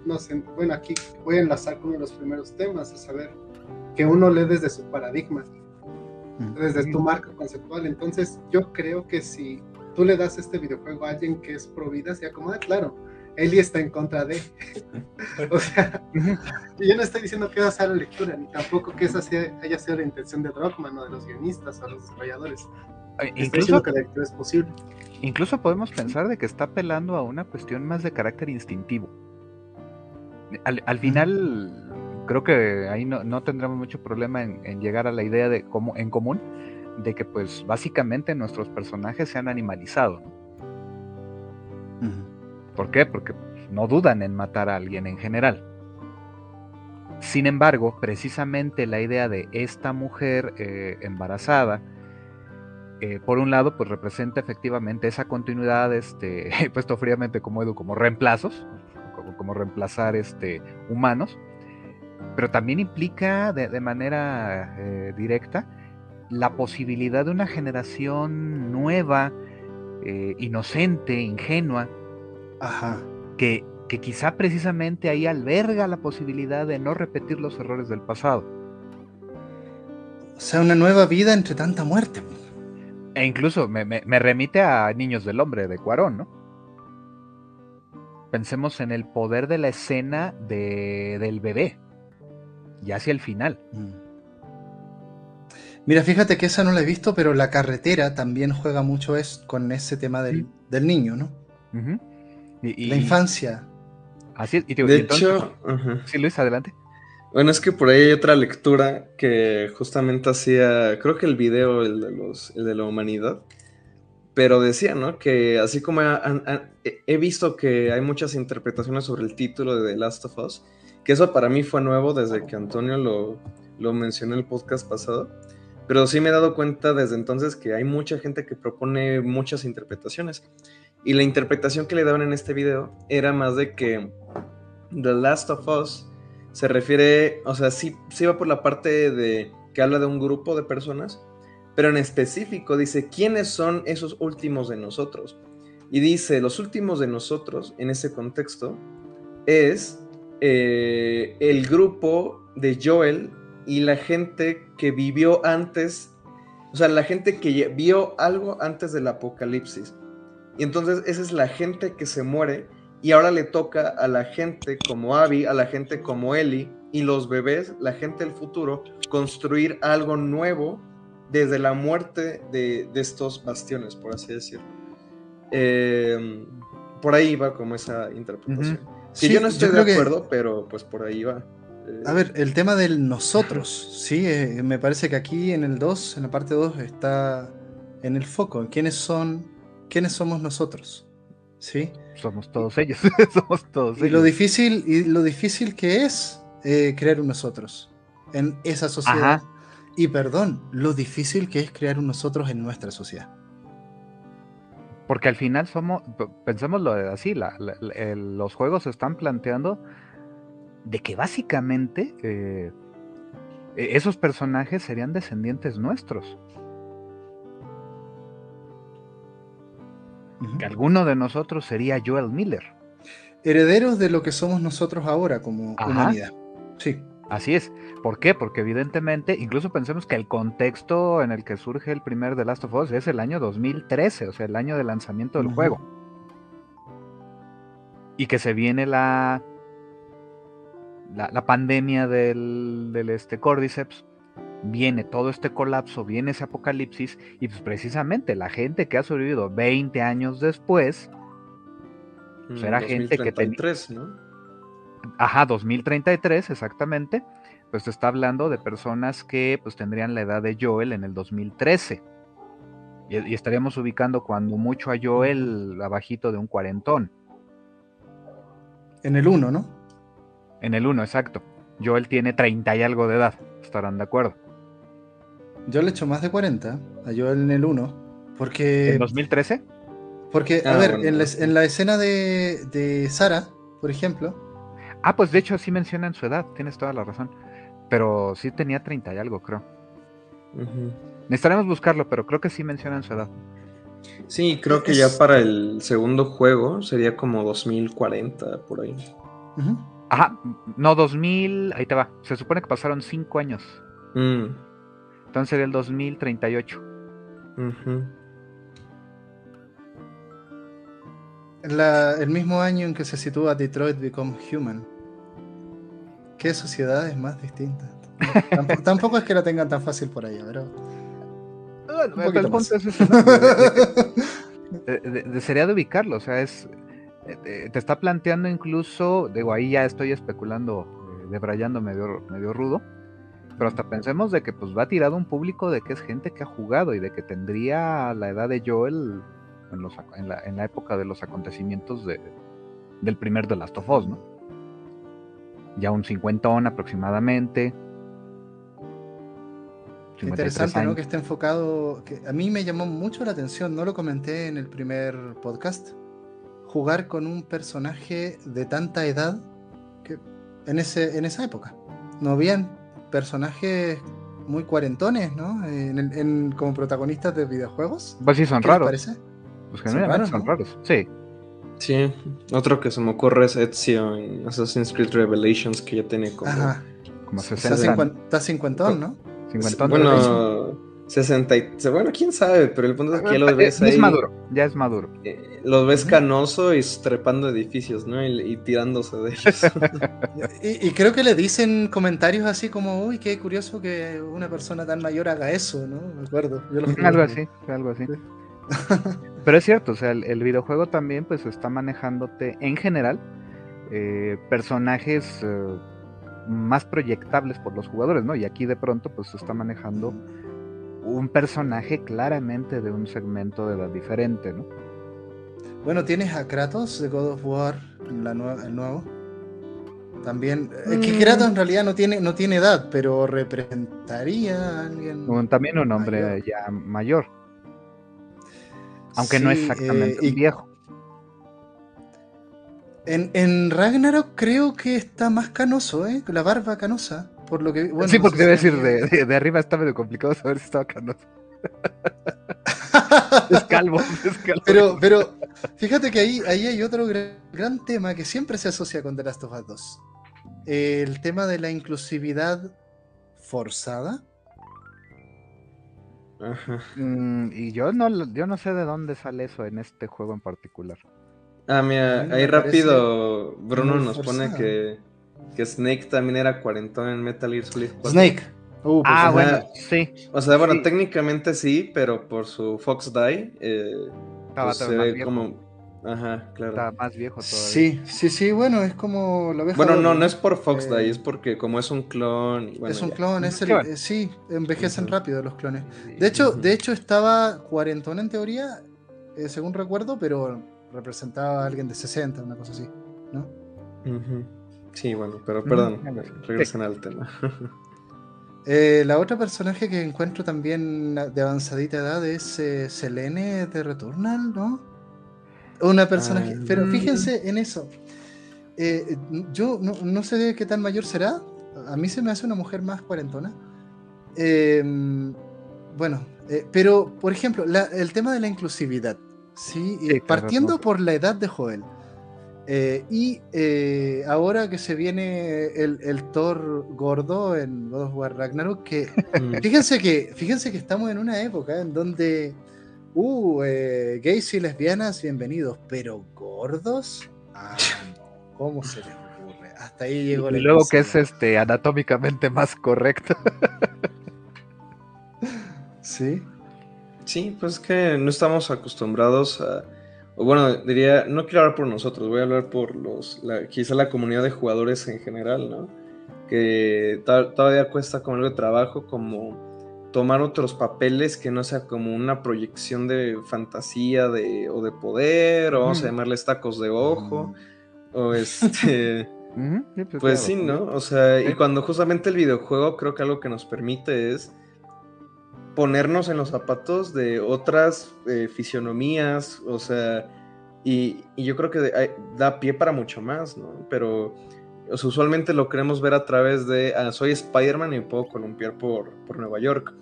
bueno, aquí voy a enlazar con uno de los primeros temas, a saber que uno lee desde su paradigma, desde tu marco conceptual. Entonces, yo creo que si tú le das este videojuego a alguien que es pro vida, sea como, ah, claro, Eli está en contra de. (laughs) o sea, yo no estoy diciendo que esa sea la lectura, ni tampoco que esa sea, haya sido la intención de Rockman o de los guionistas o los desarrolladores. Incluso que es posible. Incluso podemos pensar de que está apelando a una cuestión más de carácter instintivo. Al, final, creo que ahí no, tendremos mucho problema en, llegar a la idea de cómo en común de que pues básicamente nuestros personajes se han animalizado. ¿Por qué? Porque no dudan en matar a alguien en general. Sin embargo, precisamente la idea de esta mujer eh, embarazada, eh, por un lado, pues representa efectivamente esa continuidad, este, (laughs) puesto fríamente como Edu, como reemplazos, como, reemplazar este, humanos, pero también implica de, manera eh, directa la posibilidad de una generación nueva, inocente, ingenua, Que, que quizá precisamente ahí alberga la posibilidad de no repetir los errores del pasado. O sea, una nueva vida entre tanta muerte. E incluso me, remite a Niños del Hombre de Cuarón, ¿no? Pensemos en el poder de la escena del bebé, y hacia el final. Mm. Mira, fíjate que esa no la he visto, pero la carretera también juega mucho es, con ese tema del, niño, ¿no? la infancia. Así es. Y de hecho, sí, Luis, adelante. Bueno, es que por ahí hay otra lectura que justamente hacía, creo que el video, el de, los, el de la humanidad, pero decía, ¿no? Que así como he visto que hay muchas interpretaciones sobre el título de The Last of Us, que eso para mí fue nuevo desde que Antonio lo, lo mencionó en el podcast pasado, pero sí me he dado cuenta desde entonces que hay mucha gente que propone muchas interpretaciones. Y la interpretación que le daban en este video era más de que The Last of Us se refiere, o sea, sí, sí va por la parte de que habla de un grupo de personas, pero en específico dice, ¿quiénes son esos últimos de nosotros? Y dice, los últimos de nosotros, en ese contexto, es eh, el grupo de Joel y la gente que vivió antes, o sea, la gente que vio algo antes del apocalipsis. Y entonces esa es la gente que se muere y ahora le toca a la gente como Abby, a la gente como Ellie y los bebés, la gente del futuro, construir algo nuevo desde la muerte de, estos bastiones, por así decirlo. Em, por ahí va como esa interpretación. Si yo no estoy de acuerdo, pero pues por ahí va. Eh, a ver, el tema del nosotros, sí, eh, me parece que aquí en el 2, en la parte 2, está en el foco. ¿Quiénes son quiénes somos nosotros. ¿Sí? Somos todos ellos. (laughs) somos todos y Lo difícil, y lo difícil que es eh, crear un nosotros en esa sociedad. Y perdón, lo difícil que es crear un nosotros en nuestra sociedad. Porque al final somos, pensémoslo así, los juegos se están planteando de que básicamente eh, e-, esos personajes serían descendientes nuestros. Que alguno de nosotros sería Joel Miller. Herederos de lo que somos nosotros ahora como humanidad. Sí. Así es. ¿Por qué? Porque evidentemente, incluso pensemos que el contexto en el que surge el primer The Last of Us es el año 2013, o sea, el año de lanzamiento del juego. Y que se viene la, la, pandemia del, del este Cordyceps viene todo este colapso, viene ese apocalipsis, y pues precisamente la gente que ha sobrevivido 20 años después, pues era gente que tenía... ¿no? Ajá, 2033, exactamente. Pues está hablando de personas que pues tendrían la edad de Joel en el 2013. Y, y estaríamos ubicando cuando mucho a Joel abajito de un cuarentón. En el 1, ¿no? En el 1, exacto. Joel tiene 30 y algo de edad, estarán de acuerdo. Yo le echo más de 40 a Joel en el 1. Porque. ¿En 2013? Porque, a ah, ver, en, la, escena de, de Sara, por ejemplo. Ah, pues de hecho sí mencionan su edad, tienes toda la razón. Pero sí tenía 30 y algo, creo. Necesitaremos buscarlo, pero creo que sí mencionan su edad. Sí, creo que ya para el segundo juego sería como 2040, por ahí. Ajá, no, 2000, ahí te va. Se supone que pasaron 5 años. Mm. Entonces sería el 2038. el mismo año en que se sitúa Detroit Become Human. ¿Qué sociedad es más distinta? (laughs) tampoco, es que la tengan tan fácil por allá, pero. sería de ubicarlo, o sea, es. Eh, te está planteando incluso, digo, ahí ya estoy especulando debrayando medio, medio rudo. Pero hasta pensemos de que pues va tirado un público de que es gente que ha jugado y de que tendría la edad de Joel en, los, en, la, en la, época de los acontecimientos de, del primer de Last of Us, ¿no? Ya un cincuentón aproximadamente. Interesante, ¿no? Que esté enfocado. Que a mí me llamó mucho la atención, no lo comenté en el primer podcast. Jugar con un personaje de tanta edad que en, ese, en esa época. No habían personajes muy cuarentones, ¿no? En, en, como protagonistas de videojuegos. Pues sí, son raros. parece? Pues generalmente son raros, son raros. Sí. Sí, otro que se me ocurre es Ezio en Assassin's Creed Revelations, que ya tiene como, Ajá. Como 60.60. Está cincuentón, ¿no? Cincuentón. Bueno, 60 y... Bueno, quién sabe, pero el punto es que ya lo ves ya ahí... es maduro, ya es maduro. eh, lo ves canoso y trepando edificios, ¿no? Y, y tirándose de ellos. (laughs) Y, y creo que le dicen comentarios así como, uy, qué curioso que una persona tan mayor haga eso, ¿no? Me acuerdo. Yo lo. Algo así, algo así. (laughs) Pero es cierto, o sea, el, el videojuego también pues está manejándote en general eh, personajes eh, más proyectables por los jugadores, ¿no? Y aquí de pronto pues se está manejando un personaje claramente de un segmento de edad diferente, ¿no? Bueno, tienes a Kratos de God of War, la nue- el nuevo. También. Es que Mm. Kratos en realidad no tiene, no tiene edad, pero representaría a alguien. Un- también un hombre mayor. ya mayor, aunque no Sí, exactamente eh, y un viejo. En, en Ragnarok creo que está más canoso, ¿eh? La barba canosa. Por lo que. Bueno, sí, no porque sé debe si decir, de, de- de arriba está medio complicado saber si estaba canoso. (laughs) es calvo, es calvo. Pero, pero fíjate que ahí, ahí hay otro gran, gran tema que siempre se asocia con The Last of Us 2. El tema de la inclusividad forzada. Ajá. Mm, y yo no, yo no sé de dónde sale eso en este juego en particular. Ah, mira, no ahí rápido Bruno nos pone que, que Snake también era cuarentón en Metal Gear Solid 4. Snake. Uh, pues, Ah, ajá. bueno, sí. O sea, bueno, Sí. técnicamente sí, pero por su Fox Die eh, Estaba pues se ve viejo. como... Ajá, claro. Estaba más viejo todavía. Sí, sí, sí, bueno, es como la oveja Bueno, no, no es por Fox Eh, Die, es porque como es un clon... y bueno, es un ya. clon, es el, Qué bueno. eh, sí, envejecen rápido los clones. De hecho, de hecho estaba cuarentón en teoría, eh, según recuerdo, pero representaba a alguien de 60, una cosa así, ¿no? Ujú. Sí, bueno, pero Ujú, perdón, así. regresen al tema. (laughs) Eh, la otra personaje que encuentro también de avanzadita edad es eh, Selene de Returnal, ¿no? Una personaje. Ah, Pero mm. fíjense en eso. Eh, yo no, no sé qué tan mayor será. A mí se me hace una mujer más cuarentona. Eh, bueno, eh, pero por ejemplo, la- el tema de la inclusividad. ¿sí? Sí, Eh, partiendo razón. por la edad de Joel. Eh, y eh, ahora que se viene el, el Thor gordo en God of War Ragnarok, que Mm. fíjense que, fíjense que estamos en una época en donde, uh, eh, gays y lesbianas, bienvenidos, pero gordos, ah, no, ¿cómo se les ocurre? Hasta ahí llegó la Y luego que es este anatómicamente más correcto. (laughs) Sí. Sí, pues es que no estamos acostumbrados a, o bueno, diría, no quiero hablar por nosotros, voy a hablar por los, la, quizá la comunidad de jugadores en general, ¿no? Que to- todavía cuesta como algo de trabajo, como tomar otros papeles que no sea como una proyección de fantasía de, o de poder, o vamos a Ujú. llamarles tacos de ojo, o este... (laughs) Pues claro. sí, ¿no? O sea, y cuando justamente el videojuego creo que algo que nos permite es ponernos en los zapatos de otras eh, fisionomías, o sea, y, y yo creo que de- hay- da pie para mucho más, ¿no? Pero o sea, usualmente lo queremos ver a través de, ah, soy Spider-Man y puedo columpiar por, por Nueva York.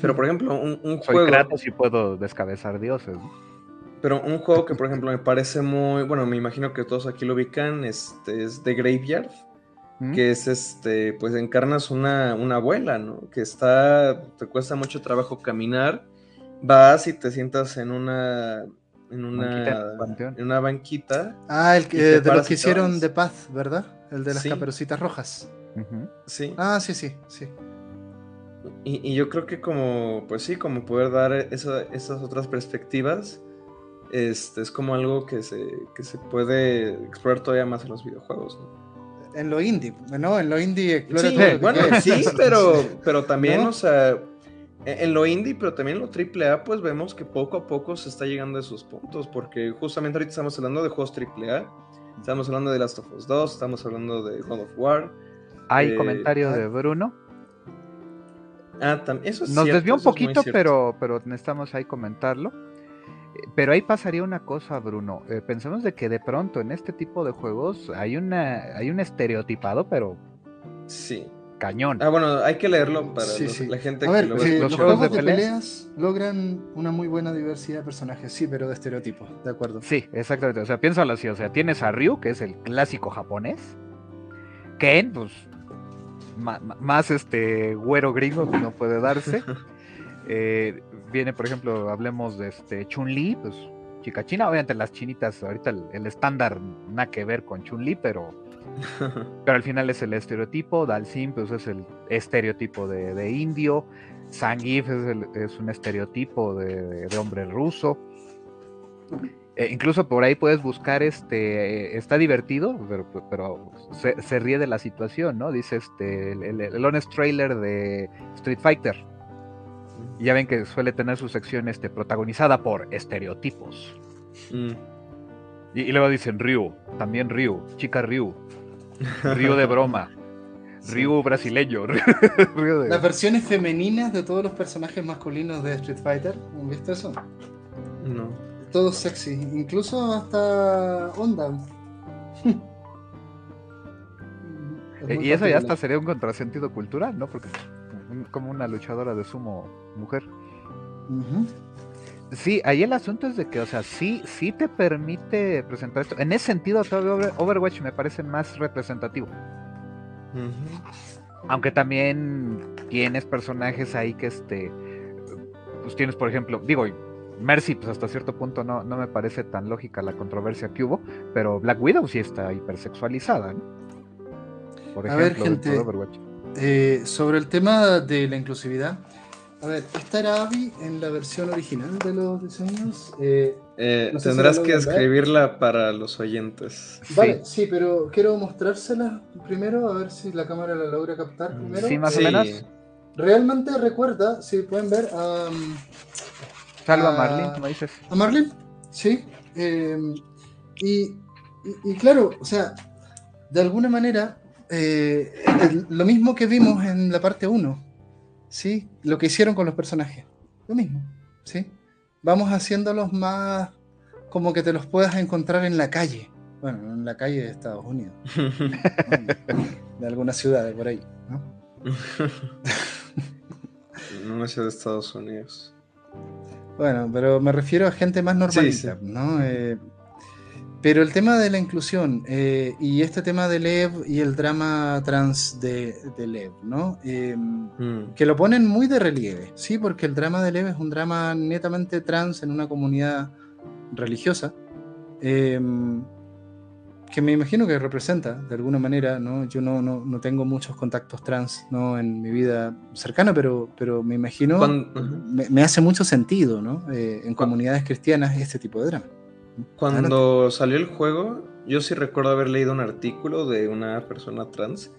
Pero, por ejemplo, un, un Soy juego... Kratos y puedo descabezar dioses. Pero un juego que, por ejemplo, me parece muy... Bueno, me imagino que todos aquí lo ubican, este, es The Graveyard. ¿Mm? que es este, pues encarnas una, una abuela, ¿no? Que está, te cuesta mucho trabajo caminar, vas y te sientas en una, en Banquita una, panteón. en una banquita, Ah, el que, te de los que hicieron. The Path, ¿verdad? El de las Sí. caperucitas rojas. Sí. Ah, sí, sí, sí. Y, y yo creo que como, pues sí, como poder dar esa- esas otras perspectivas, este, es como algo que se, que se puede explorar todavía más en los videojuegos, ¿no? En lo indie, ¿no? En lo indie explora Sí, todo que bueno, sí, pero, pero también, ¿No? o sea, en en lo indie, pero también en lo triple A, pues vemos que poco a poco se está llegando a esos puntos, porque justamente ahorita estamos hablando de juegos triple A, estamos hablando de Last of Us 2, estamos hablando de God of War. Hay Eh, comentario ah. de Bruno. Ah, también, eso es Nos cierto, desvió un poquito, pero, pero necesitamos ahí comentarlo. Pero ahí pasaría una cosa, Bruno. Eh, pensemos de que de pronto en este tipo de juegos hay una hay un estereotipado, pero Sí. cañón. Ah, bueno, hay que leerlo para Sí, los- sí. la gente A ver, que lo sí, ve. los, los juegos, juegos de de peleas logran una muy buena diversidad de personajes, sí, pero de estereotipos, de acuerdo. Sí, exactamente. O sea, piénsalo así. O sea, tienes a Ryu, que es el clásico japonés. Ken, pues, ma- más este güero gringo que no puede darse. (laughs) Eh, viene, por ejemplo, hablemos de este Chun-Li, pues, chica china. Obviamente las chinitas, ahorita el, el estándar nada que ver con Chun-Li, pero, (laughs) pero al final es el estereotipo. Dalsim, pues, es el estereotipo de, de indio. Zangief es, el- es un estereotipo de, hombre ruso. Eh, incluso por ahí puedes buscar este, eh, está divertido, pero, pero se, se ríe de la situación, ¿no? Dice este, el, el, el honest trailer de Street Fighter. Y ya ven que suele tener su sección este, protagonizada por estereotipos. Mm. Y, y luego dicen Ryu, también Ryu, chica Ryu, Ryu de broma, (laughs) Ryu brasileño, (laughs) Ryu de... Las versiones femeninas de todos los personajes masculinos de Street Fighter, ¿han visto eso? No. Todos sexy, incluso hasta Onda. (laughs) Eh, Y eso ya hasta sería un contrasentido cultural, ¿no? Porque un- como una luchadora de sumo mujer. Sí, ahí el asunto es de que, o sea, sí, sí te permite presentar esto. En ese sentido, todavía Over- Overwatch me parece más representativo. Aunque también tienes personajes ahí que este. Pues tienes, por ejemplo, digo, Mercy, pues hasta cierto punto no, no me parece tan lógica la controversia que hubo, pero Black Widow sí está hipersexualizada, ¿no? Por A ver, ejemplo, dentro de gente. Overwatch. Eh, sobre el tema de la inclusividad, a ver, esta era Abby en la versión original de los diseños. Eh, Eh, No sé si tendrás que escribirla para los oyentes. Vale, sí, pero quiero mostrársela primero, a ver si la cámara la logra captar Mm, primero. Sí, más Sí. o menos. Realmente recuerda, si pueden ver, a, Salva Ah, a Marlene, como dices. a Marlene, sí. eh, y, y- y claro, o sea, de alguna manera, eh, el- lo mismo que vimos en la parte 1, ¿sí? Lo que hicieron con los personajes, lo mismo, ¿sí? Vamos haciéndolos más como que te los puedas encontrar en la calle. Bueno, en la calle de Estados Unidos, (laughs) de alguna ciudad de por ahí, ¿no? no es de Estados Unidos. Bueno, pero me refiero a gente más normalita, Sí, sí. ¿no? Eh, pero el tema de la inclusión eh, y este tema de Lev y el drama trans de, de Lev, ¿no? Eh, Mm. que lo ponen muy de relieve, ¿sí? Porque el drama de Lev es un drama netamente trans en una comunidad religiosa, eh, que me imagino que representa de alguna manera, ¿no? Yo no, no, no tengo muchos contactos trans, ¿no? En mi vida cercana, pero, pero me imagino Cuan- ujú. me, me hace mucho sentido, ¿no? Eh, en comunidades cristianas este tipo de drama. Cuando salió el juego, yo sí recuerdo haber leído un artículo de una persona trans.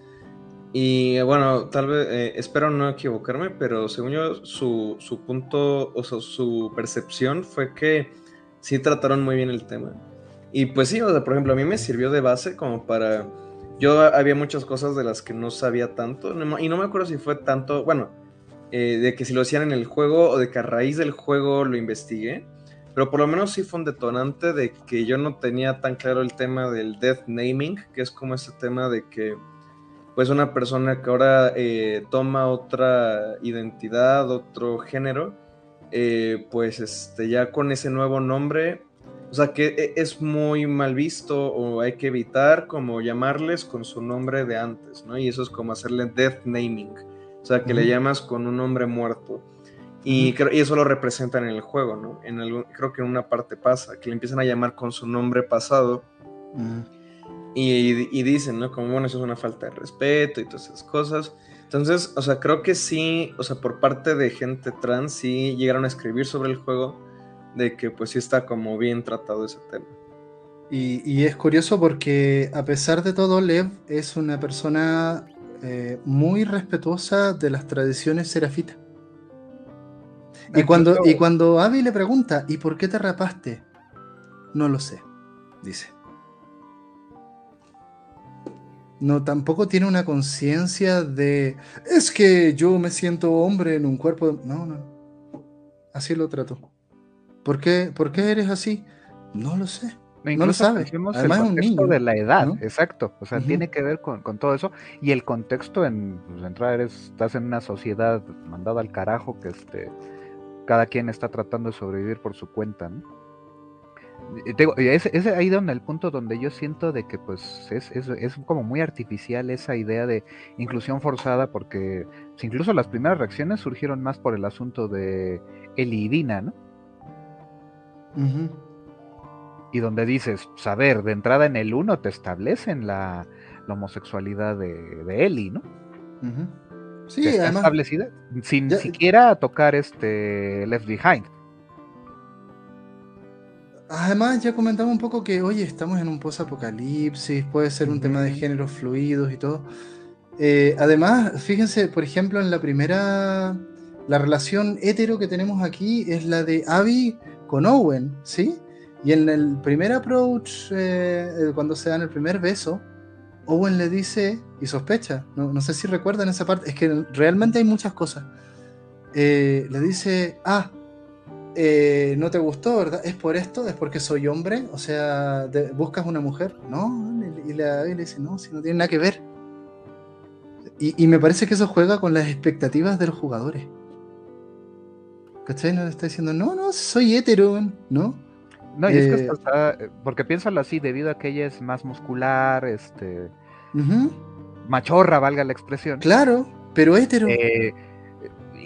Y bueno, tal vez, eh, espero no equivocarme, pero según yo, su, su punto, o sea, su percepción fue que sí trataron muy bien el tema. Y pues sí, o sea, por ejemplo, a mí me sirvió de base como para... Yo había muchas cosas de las que no sabía tanto, y no me acuerdo si fue tanto, bueno, eh, de que si lo hacían en el juego o de que a raíz del juego lo investigué. Pero por lo menos sí fue un detonante de que yo no tenía tan claro el tema del death naming, que es como ese tema de que pues una persona que ahora eh, toma otra identidad, otro género, eh, pues este, ya con ese nuevo nombre, o sea que e- es muy mal visto o hay que evitar como llamarles con su nombre de antes, ¿no? Y eso es como hacerle death naming, o sea que le llamas con un nombre muerto. Y, creo- y eso lo representan en el juego, ¿no? En algún- creo que en una parte pasa, que le empiezan a llamar con su nombre pasado y, y dicen, ¿no? Como, bueno, eso es una falta de respeto y todas esas cosas. Entonces, o sea, creo que sí, o sea, por parte de gente trans, sí llegaron a escribir sobre el juego, de que pues sí está como bien tratado ese tema. Y, es curioso porque a pesar de todo, Lev es una persona eh, muy respetuosa de las tradiciones serafitas. Y cuando, y cuando Abby le pregunta, ¿y por qué te rapaste? No lo sé, dice. No, tampoco tiene una conciencia de, es que yo me siento hombre en un cuerpo. No, no. Así lo trato. ¿Por qué, ¿Por qué eres así? No lo sé. no lo sabe. Además el contexto de la edad, exacto. O sea, tiene que ver con, todo eso. Y el contexto en pues, entrar eres, estás en una sociedad mandada al carajo que este, cada quien está tratando de sobrevivir por su cuenta, ¿no? es, ahí donde el punto donde yo siento de que pues es, es, como muy artificial esa idea de inclusión forzada porque incluso las primeras reacciones surgieron más por el asunto de Eli y Dina, ¿no? Y donde dices, saber, pues, de entrada en el 1 te establecen la, homosexualidad de, de Eli, ¿no? Sí, establecida sin siquiera tocar este Left Behind. Además, ya comentamos un poco que, oye, estamos en un post-apocalipsis, puede ser un tema de géneros fluidos y todo. Eh, además, fíjense, por ejemplo, en la primera, la relación hetero que tenemos aquí es la de Abby con Owen, ¿sí? Y en el primer approach, eh, cuando se dan el primer beso, Owen le dice, y sospecha, no, no, sé si recuerdan esa parte, es que realmente hay muchas cosas. le dice, ah, eh, no te gustó, ¿verdad? ¿Es por esto? ¿Es porque soy hombre? O sea, ¿buscas una mujer? No, y le, dice, no, si no tiene nada que ver. Y, me parece que eso juega con las expectativas de los jugadores. ¿Cachai? No le está diciendo, no, no, soy hetero, ¿no? No, y es que eh, está, eh, porque piénsalo así, debido a que ella es más muscular, este... Machorra, valga la expresión. Claro, pero hetero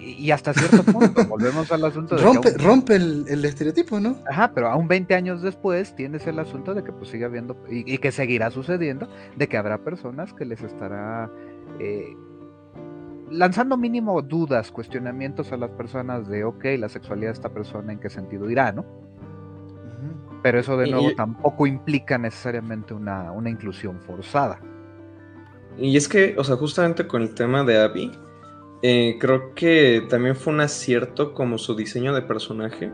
y hasta cierto punto, (laughs) volvemos al asunto de. Rompe, rompe el, estereotipo, ¿no? Ajá, pero aún 20 años después tienes el asunto de que pues sigue habiendo, y, que seguirá sucediendo, de que habrá personas que les estará eh, lanzando mínimo dudas, cuestionamientos a las personas de, ok, la sexualidad de esta persona, ¿en qué sentido irá, no? Pero eso de nuevo tampoco implica necesariamente una, una inclusión forzada. Y es que, o sea, justamente con el tema de Abby, eh, creo que también fue un acierto como su diseño de personaje.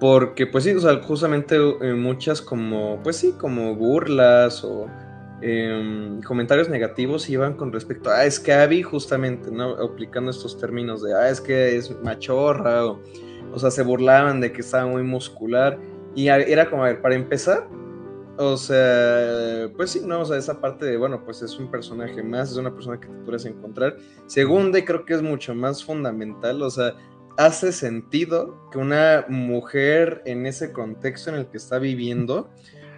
Porque, pues sí, o sea, justamente eh, muchas como, pues sí, como burlas o em, comentarios negativos iban con respecto a, ah, es que Abby, justamente, ¿no? Aplicando estos términos de, ah, es que es machorra, o, o sea, se burlaban de que estaba muy muscular. Y era como, a ver, para empezar, o sea, pues sí, no, o sea, esa parte de, bueno, pues es un personaje más, es una persona que te puedes encontrar. Segunda, y creo que es mucho más fundamental, o sea, hace sentido que una mujer en ese contexto en el que está viviendo,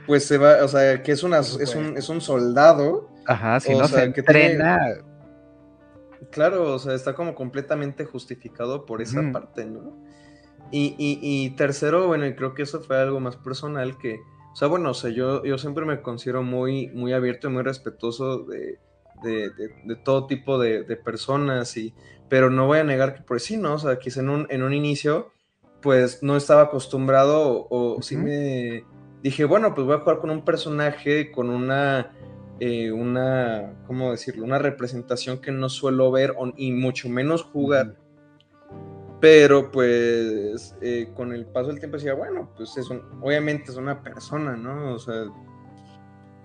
pues se va, o sea, que es, una, es, un, es un soldado. Ajá, si no se entrena. claro, o sea, está como completamente justificado por esa parte, ¿no? Y, y, y tercero, bueno, y creo que eso fue algo más personal que o sea, bueno, o sea, yo, yo siempre me considero muy, muy abierto y muy respetuoso de, todo tipo de, personas, y, pero no voy a negar que por sí, ¿no? O sea, quizá en un, en un inicio, pues no estaba acostumbrado o, sí me dije, bueno, pues voy a jugar con un personaje, con una, eh, una, ¿cómo decirlo? Una representación que no suelo ver y mucho menos jugar. Pero pues eh, con el paso del tiempo decía, bueno, pues es obviamente es una persona, ¿no? O sea,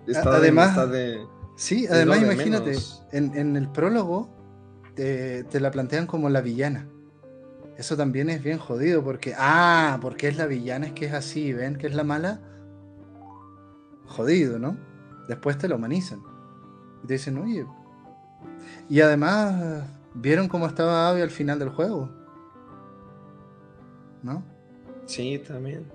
está además, de, sí, además imagínate, en, el prólogo te, la plantean como la villana. Eso también es bien jodido porque, ah, porque es la villana, es que es así, ven que es la mala. Jodido, ¿no? Después te lo humanizan. Y te dicen, oye. Y además, ¿vieron cómo estaba Abby al final del juego? ¿No? Sí, también.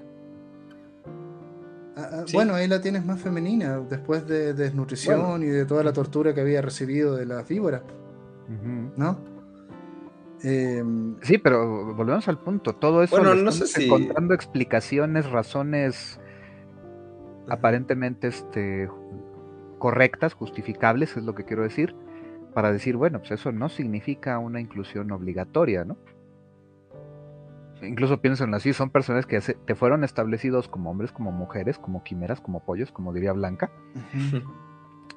Ah, ah, bueno, ahí la tienes más femenina, después de, desnutrición y de toda la tortura que había recibido de la víbora. ¿No? Em, sí, pero volvemos al punto. Todo eso bueno, no sé si... encontrando explicaciones, razones aparentemente este, correctas, justificables, es lo que quiero decir, para decir, bueno, pues eso no significa una inclusión obligatoria, ¿no? Incluso piénsenlo así, son personas que te fueron establecidos como hombres, como mujeres, como quimeras, como pollos, como diría Blanca.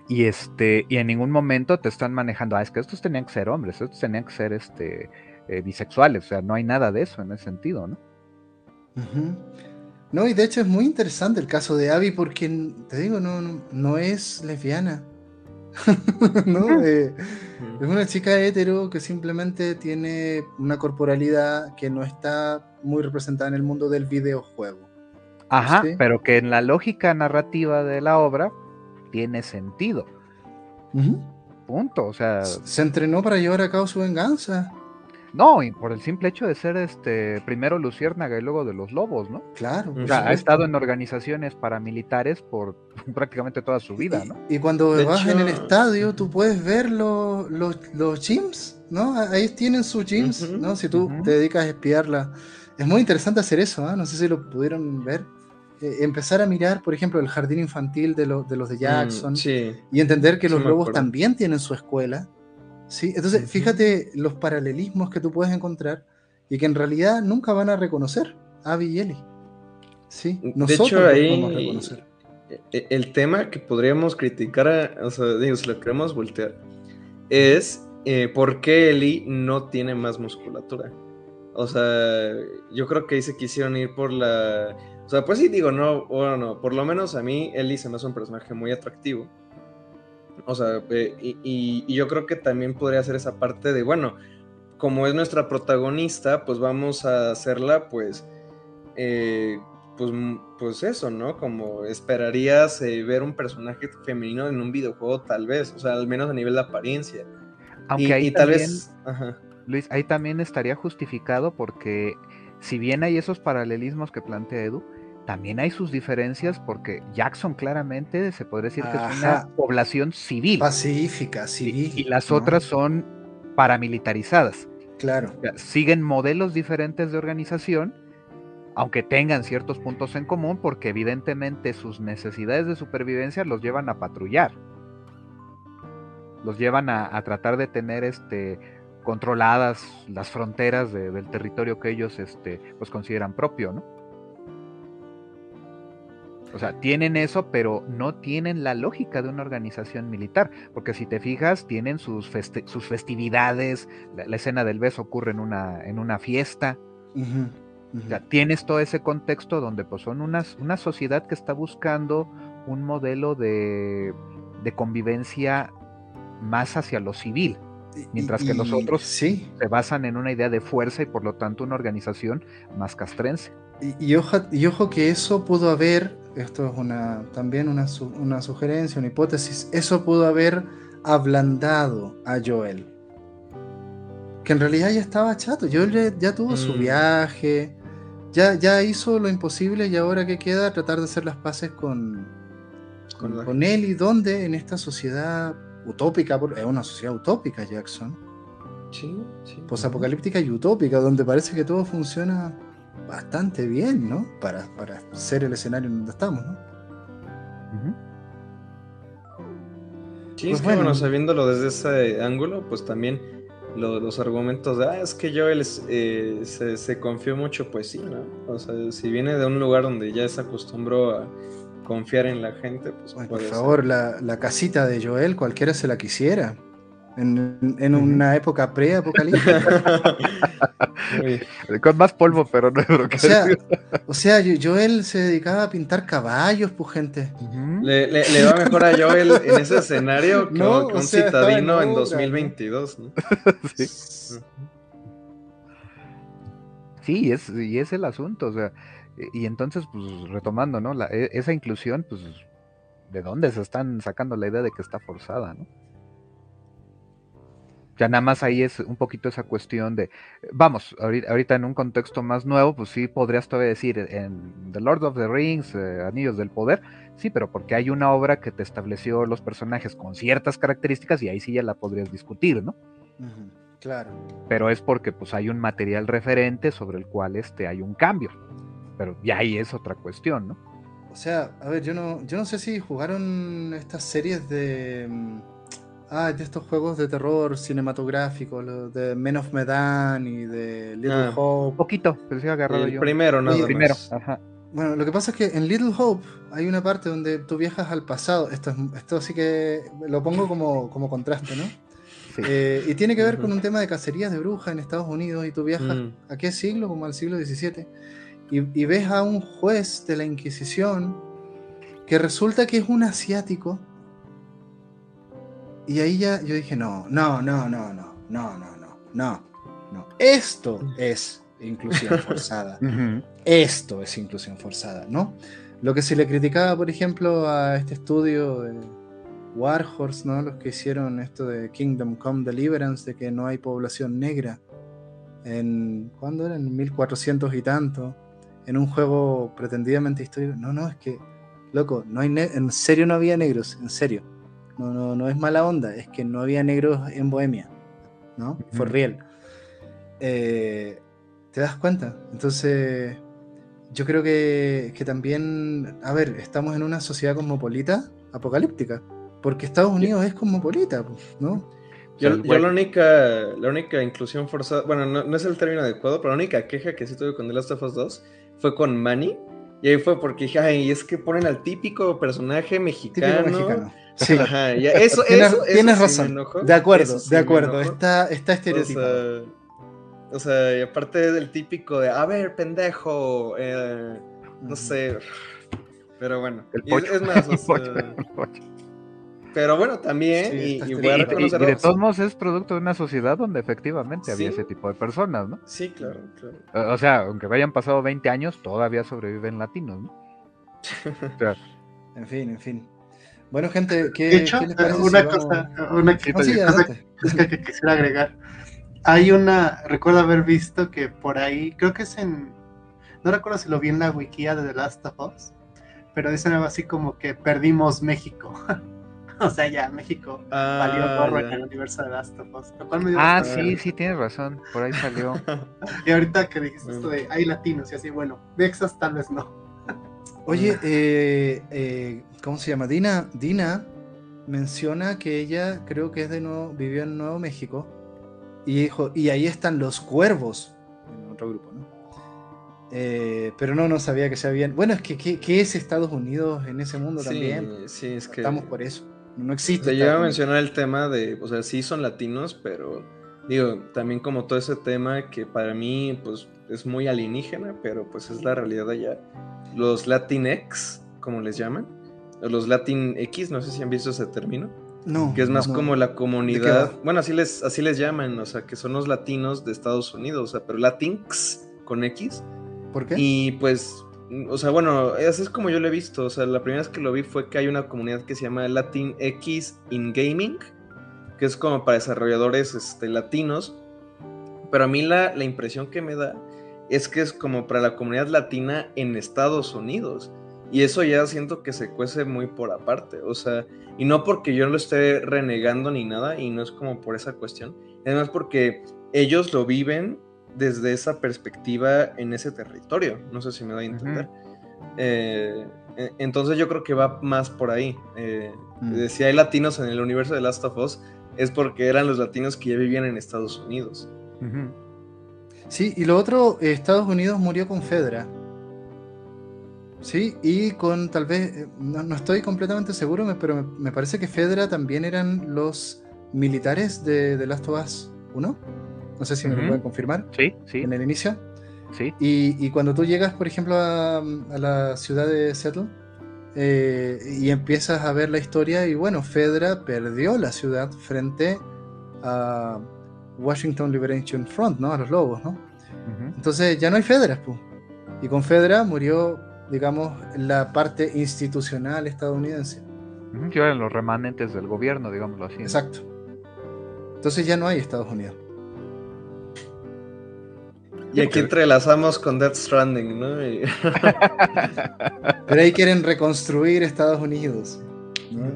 Y este, y en ningún momento te están manejando, ah, es que estos tenían que ser hombres, estos tenían que ser este eh, bisexuales, o sea, no hay nada de eso en ese sentido, ¿no? No, y de hecho es muy interesante el caso de Abby porque, te digo, no, no, es lesbiana. (laughs) ¿no? Eh, es una chica hetero que simplemente tiene una corporalidad que no está muy representada en el mundo del videojuego. Ajá, pero que en la lógica narrativa de la obra tiene sentido. Punto, o sea... Se entrenó para llevar a cabo su venganza. No, y por el simple hecho de ser este primero Luciérnaga y luego de los Lobos, ¿no? Claro. O sea, ha estado en organizaciones paramilitares por (laughs) prácticamente toda su vida, ¿no? Y, cuando vas en el estadio, tú puedes ver los, los, gyms, ¿no? Ahí tienen sus gyms, ¿no? Si tú te dedicas a espiarla. Es muy interesante hacer eso, ¿ah? No sé si lo pudieron ver. Eh, empezar a mirar, por ejemplo, el jardín infantil de, de los de mm, Jackson y entender que los lobos también tienen su escuela ¿sí? Entonces, fíjate los paralelismos que tú puedes encontrar y que en realidad nunca van a reconocer a Abby y Ellie. ¿sí? Nosotros de hecho, ahí, reconocer. E, e, el tema que podríamos criticar, o sea, digo, si lo queremos voltear, es eh, por qué Ellie no tiene más musculatura. O sea, yo creo que ahí se quisieron ir por la... O sea, pues sí digo, no, bueno, por lo menos a mí Ellie se me hace un personaje muy atractivo. O sea, y, yo creo que también podría ser esa parte de, bueno, como es nuestra protagonista, pues vamos a hacerla, pues, eh, pues, pues eso, ¿no? Como esperarías eh, ver un personaje femenino en un videojuego, tal vez, o sea, al menos a nivel de apariencia. Aunque ahí tal vez, Luis, ahí también estaría justificado porque si bien hay esos paralelismos que plantea Edu, también hay sus diferencias porque Jackson claramente se podría decir que es una población civil. Pacífica, civil. Y, las otras son paramilitarizadas. Claro. siguen modelos diferentes de organización, aunque tengan ciertos puntos en común, porque evidentemente sus necesidades de supervivencia los llevan a patrullar. Los llevan a, tratar de tener este controladas las fronteras del territorio que ellos este, pues consideran propio, ¿no? O sea, tienen eso, pero no tienen la lógica de una organización militar, porque si te fijas, tienen sus, sus festividades, la, escena del beso ocurre en una, en una fiesta. O sea, tienes todo ese contexto donde pues son unas, una sociedad que está buscando un modelo de, de convivencia más hacia lo civil, mientras que los otros sí. se basan en una idea de fuerza y por lo tanto una organización más castrense. Y, ojo, y ojo que eso pudo haber esto es una, también una, una sugerencia, una hipótesis, eso pudo haber ablandado a Joel. Que en realidad ya estaba chato, Joel ya, tuvo su mm. viaje, ya, ya hizo lo imposible y ahora que queda tratar de hacer las paces con, con, él y dónde en esta sociedad utópica, es una sociedad utópica Jackson. Sí, sí. Posapocalíptica y utópica, donde parece que todo funciona bastante bien, ¿no? Para, ser el escenario en donde estamos, ¿no? Sí, pues es que bueno, sabiéndolo desde ese ángulo, pues también los argumentos de, ah, es que Joel eh, se, confió mucho, pues sí, ¿no? O sea, si viene de un lugar donde ya se acostumbró a confiar en la gente, pues... por favor, la, la, casita de Joel, cualquiera se la quisiera en, una época pre-apocalíptica. Con más polvo, pero no o sea, o sea, Joel se dedicaba a pintar caballos, pues gente. le, va mejor a Joel en ese escenario que, un citadino en, 2022. (laughs) sí. sí, es, y es el asunto. O sea, y entonces, pues retomando, ¿no? E, esa inclusión, pues, ¿de dónde se están sacando la idea de que está forzada, ¿no? Ya nada más ahí es un poquito esa cuestión de, vamos, ahorita, en un contexto más nuevo, pues sí podrías todavía decir en The Lord of the Rings, eh, Anillos del Poder, sí, pero porque hay una obra que te estableció los personajes con ciertas características y ahí sí ya la podrías discutir, ¿no? claro. Pero es porque pues hay un material referente sobre el cual este, hay un cambio, pero ya ahí es otra cuestión, ¿no? O sea, a ver, yo no, yo no sé si jugaron estas series de... Ah, de estos juegos de terror cinematográfico, los de Men of Medan y de Little Ah. Un Hope. poquito, pensé agarrado El yo. primero, nada Oye, primero, ajá. Bueno, lo que pasa es que en Little Hope hay una parte donde tú viajas al pasado. Esto, es, esto sí que lo pongo como, como contraste, ¿no? Sí. Eh, y tiene que ver con un tema de cacerías de brujas en Estados Unidos y tú viajas Mm. a qué siglo, como al siglo XVII, y, y ves a un juez de la Inquisición que resulta que es un asiático. Y ahí ya yo dije, no, no, no, no, no, no, no, no, no, no. Esto es inclusión (laughs) forzada. Esto es inclusión forzada, ¿no? Lo que se le criticaba, por ejemplo, a este estudio de Warhorse, ¿no? Los que hicieron esto de Kingdom Come Deliverance, de que no hay población negra. En, ¿Cuándo era? En 1400 y tanto. En un juego pretendidamente histórico. No, no, es que, loco, no hay en serio no había negros, en serio. No, no, no es mala onda, es que no había negros en Bohemia, ¿no? For Ujú. real. Eh, ¿Te das cuenta? Entonces, yo creo que, que también, a ver, estamos en una sociedad cosmopolita, apocalíptica, porque Estados Unidos es cosmopolita, ¿no? Yo, yo la única, la única inclusión forzada, bueno, no, no es el término adecuado, pero la única queja que sí tuve con The Last of Us 2 fue con Manny. Y ahí fue porque dije, ay, es que ponen al típico personaje Típico mexicano. mexicano. Sí, Ajá, ya, eso, tienes, eso, eso tienes sí razón. me enojó, de acuerdo, sí de acuerdo. Está, está O estereotipado. sea, o sea, y aparte del típico de, a ver, pendejo, eh, no sé. Pero bueno, El y es, pocho. es más, o (laughs) El pocho, sea, el pocho. Pero bueno, también, Sí, y, de todos modos es producto de una sociedad donde efectivamente había ese tipo de personas, ¿no? Sí, claro, claro. O o sea, aunque hayan pasado 20 años, todavía sobreviven latinos, ¿no? (laughs) O sea, En fin, en fin. Bueno, gente, ¿qué, De hecho, qué les parece? una si vamos- cosa, una No, sí, cosa que, que quisiera agregar. Hay una, recuerdo haber visto que por ahí, creo que es en, no recuerdo si lo vi en la wikia de The Last of Us, pero dicen algo así como que perdimos México. (laughs) (laughs) o sea, ya México valió Ah, gorro ya. en el universo de Last of Us. Lo cual me dio ah, sí, sí, tienes razón. Por ahí salió. (laughs) Y ahorita que dijiste esto de hay latinos y así, bueno, Texas tal vez no. (laughs) Oye, eh, eh, ¿cómo se llama? Dina, Dina menciona que ella creo que es de nuevo, vivió en Nuevo México y dijo, y ahí están los cuervos, en otro grupo, ¿no? Eh, pero no, no sabía que se habían... Bueno, es que ¿qué, qué es Estados Unidos en ese mundo Sí, también? sí, es que. Estamos por eso. No existe. Te llega a mencionar el tema de, o sea, sí son latinos, pero digo, también como todo ese tema que para mí, pues, es muy alienígena, pero pues es la realidad allá. Los Latinx, como les llaman, o los Latin X, no sé si han visto ese término, No. que es más no. como la comunidad, bueno, así les, así les llaman, o sea, que son los latinos de Estados Unidos, o sea, pero Latinx con X, ¿Por qué? y pues, o sea, bueno, así es como yo lo he visto. O sea, la primera vez que lo vi fue que hay una comunidad que se llama Latin X in Gaming, que es como para desarrolladores este, latinos. Pero a mí la, la impresión que me da es que es como para la comunidad latina en Estados Unidos. Y eso ya siento que se cuece muy por aparte. O sea, y no porque yo lo esté renegando ni nada, y no es como por esa cuestión. Además porque ellos lo viven desde esa perspectiva en ese territorio. No sé si me da a entender. Eh, e- entonces yo creo que va más por ahí. Eh, Mm. Si hay latinos en el universo de Last of Us, es porque eran los latinos que ya vivían en Estados Unidos. Sí, y lo otro, Estados Unidos murió con Fedra. Sí, y con tal vez, eh, no, no estoy completamente seguro, pero me, me parece que Fedra también eran los militares de, de Last of Us 1. No sé si me lo pueden confirmar Sí, sí, en el inicio. sí. Y, y cuando tú llegas, por ejemplo, a, a la ciudad de Seattle eh, y empiezas a ver la historia, y bueno, Fedra perdió la ciudad frente a Washington Liberation Front, ¿no? A los lobos, ¿no? Entonces ya no hay Fedra, pues. Y con Fedra murió, digamos, la parte institucional estadounidense. Que eran los remanentes del gobierno, digámoslo así. Exacto. Entonces ya no hay Estados Unidos. Y aquí entrelazamos con Death Stranding, ¿no? Y- (laughs) Pero ahí quieren reconstruir Estados Unidos. ¿no?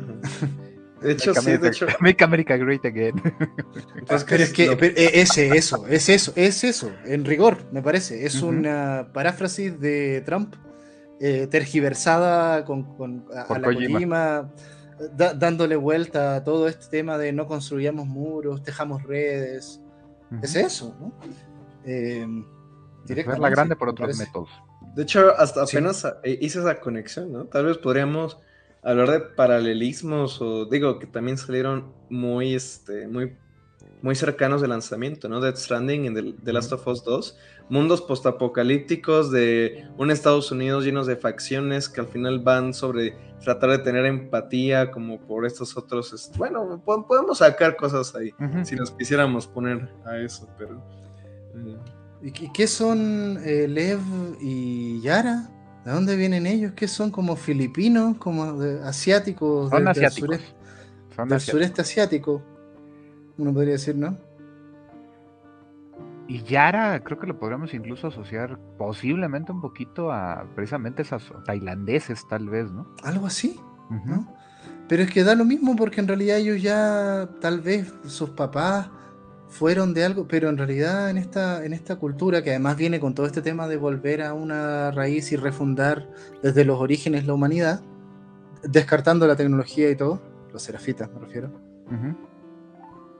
de hecho, Make sí, de America- hecho. Make America Great Again. Entonces, pero es que lo- pero, eh, ese, eso, es eso, es eso, en rigor, me parece. Es Ujú. una paráfrasis de Trump eh, tergiversada con, con- a, a la Kojima. Kojima, dándole vuelta a todo este tema de no construyamos muros, tejamos redes. Es eso, ¿no? Eh, la grande por otros métodos. De hecho, hasta apenas eh, hice esa conexión, ¿no? Tal vez podríamos hablar de paralelismos o digo que también salieron muy, este, muy, muy cercanos de lanzamiento, ¿no? Death Stranding en The, Last of Us 2, mundos postapocalípticos de un Estados Unidos llenos de facciones que al final van sobre tratar de tener empatía como por estos otros, este, bueno, podemos sacar cosas ahí si nos quisiéramos poner a eso, pero... ¿Y qué son eh, Lev y Yara? ¿De dónde vienen ellos? ¿Qué son como filipinos, como asiáticos? Son asiáticos. Del, sureste, del sureste asiático, uno podría decir, ¿no? Y Yara, creo que lo podríamos incluso asociar posiblemente un poquito a precisamente esas tailandeses, tal vez, ¿no? Algo así, ¿no? Pero es que da lo mismo porque en realidad ellos ya, tal vez sus papás fueron de algo, pero en realidad en esta, en esta cultura, que además viene con todo este tema de volver a una raíz y refundar desde los orígenes la humanidad, descartando la tecnología y todo, los serafitas me refiero.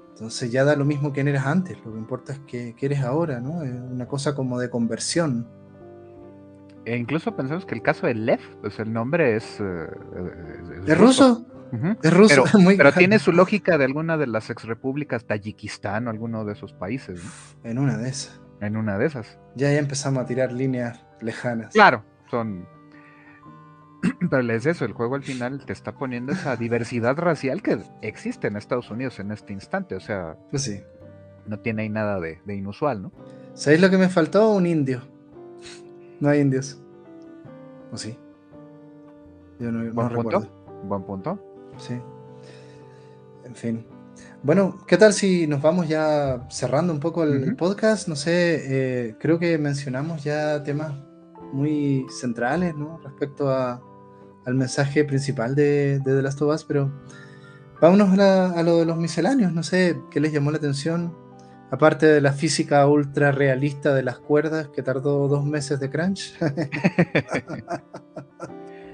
Entonces ya da lo mismo que eres antes, lo que importa es que, eres ahora, ¿no? Es una cosa como de conversión. E incluso pensamos que el caso de Lev, pues el nombre es... Eh, ¿Es, ruso? Es ruso, pero, (laughs) tiene su lógica de alguna de las exrepúblicas, Tayikistán o alguno de esos países. En una de esas. En una de esas. Ya, ya empezamos a tirar líneas lejanas. Claro, son. (clears throat) Pero es eso, el juego al final te está poniendo esa diversidad racial que existe en Estados Unidos en este instante. O sea, pues sí. no tiene ahí nada de, inusual, ¿no? ¿Sabéis lo que me faltó? Un indio. No hay indios. ¿O sí? Yo no, Buen punto. Buen punto. Sí. En fin. Bueno, ¿qué tal si nos vamos ya cerrando un poco el, podcast? No sé, eh, creo que mencionamos ya temas muy centrales, ¿no? Respecto a, al mensaje principal de, de The Last of Us, pero vámonos a, lo de los misceláneos, no sé, ¿qué les llamó la atención? Aparte de la física ultra realista de las cuerdas que tardó dos meses de crunch. (laughs)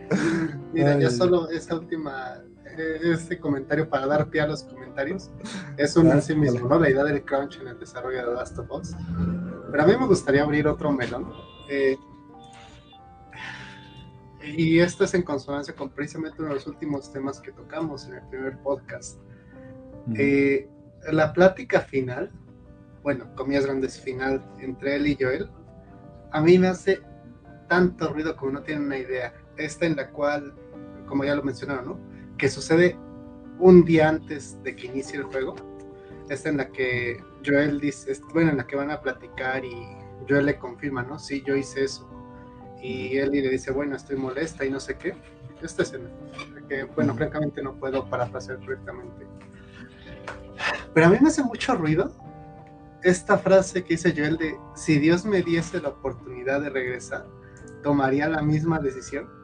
(laughs) Mira, ya solo esa última este comentario para dar pie a los comentarios es un en sí mismo, ¿no? La idea del crunch en el desarrollo de Last of Us. Pero a mí me gustaría abrir otro melón. Eh, y esto es en consonancia con precisamente uno de los últimos temas que tocamos en el primer podcast. Eh, la plática final, bueno, comillas grandes final entre él y Joel, a mí me hace tanto ruido como no tienen una idea. Esta en la cual, como ya lo mencionaron, ¿no? Que sucede un día antes de que inicie el juego. Esta en la que Joel dice, bueno, en la que van a platicar y Joel le confirma, ¿no? Sí, yo hice eso. Y él le dice, bueno, estoy molesta y no sé qué. Esta escena, que, bueno, francamente no puedo parafrasear correctamente. Pero a mí me hace mucho ruido esta frase que dice Joel de, si Dios me diese la oportunidad de regresar, tomaría la misma decisión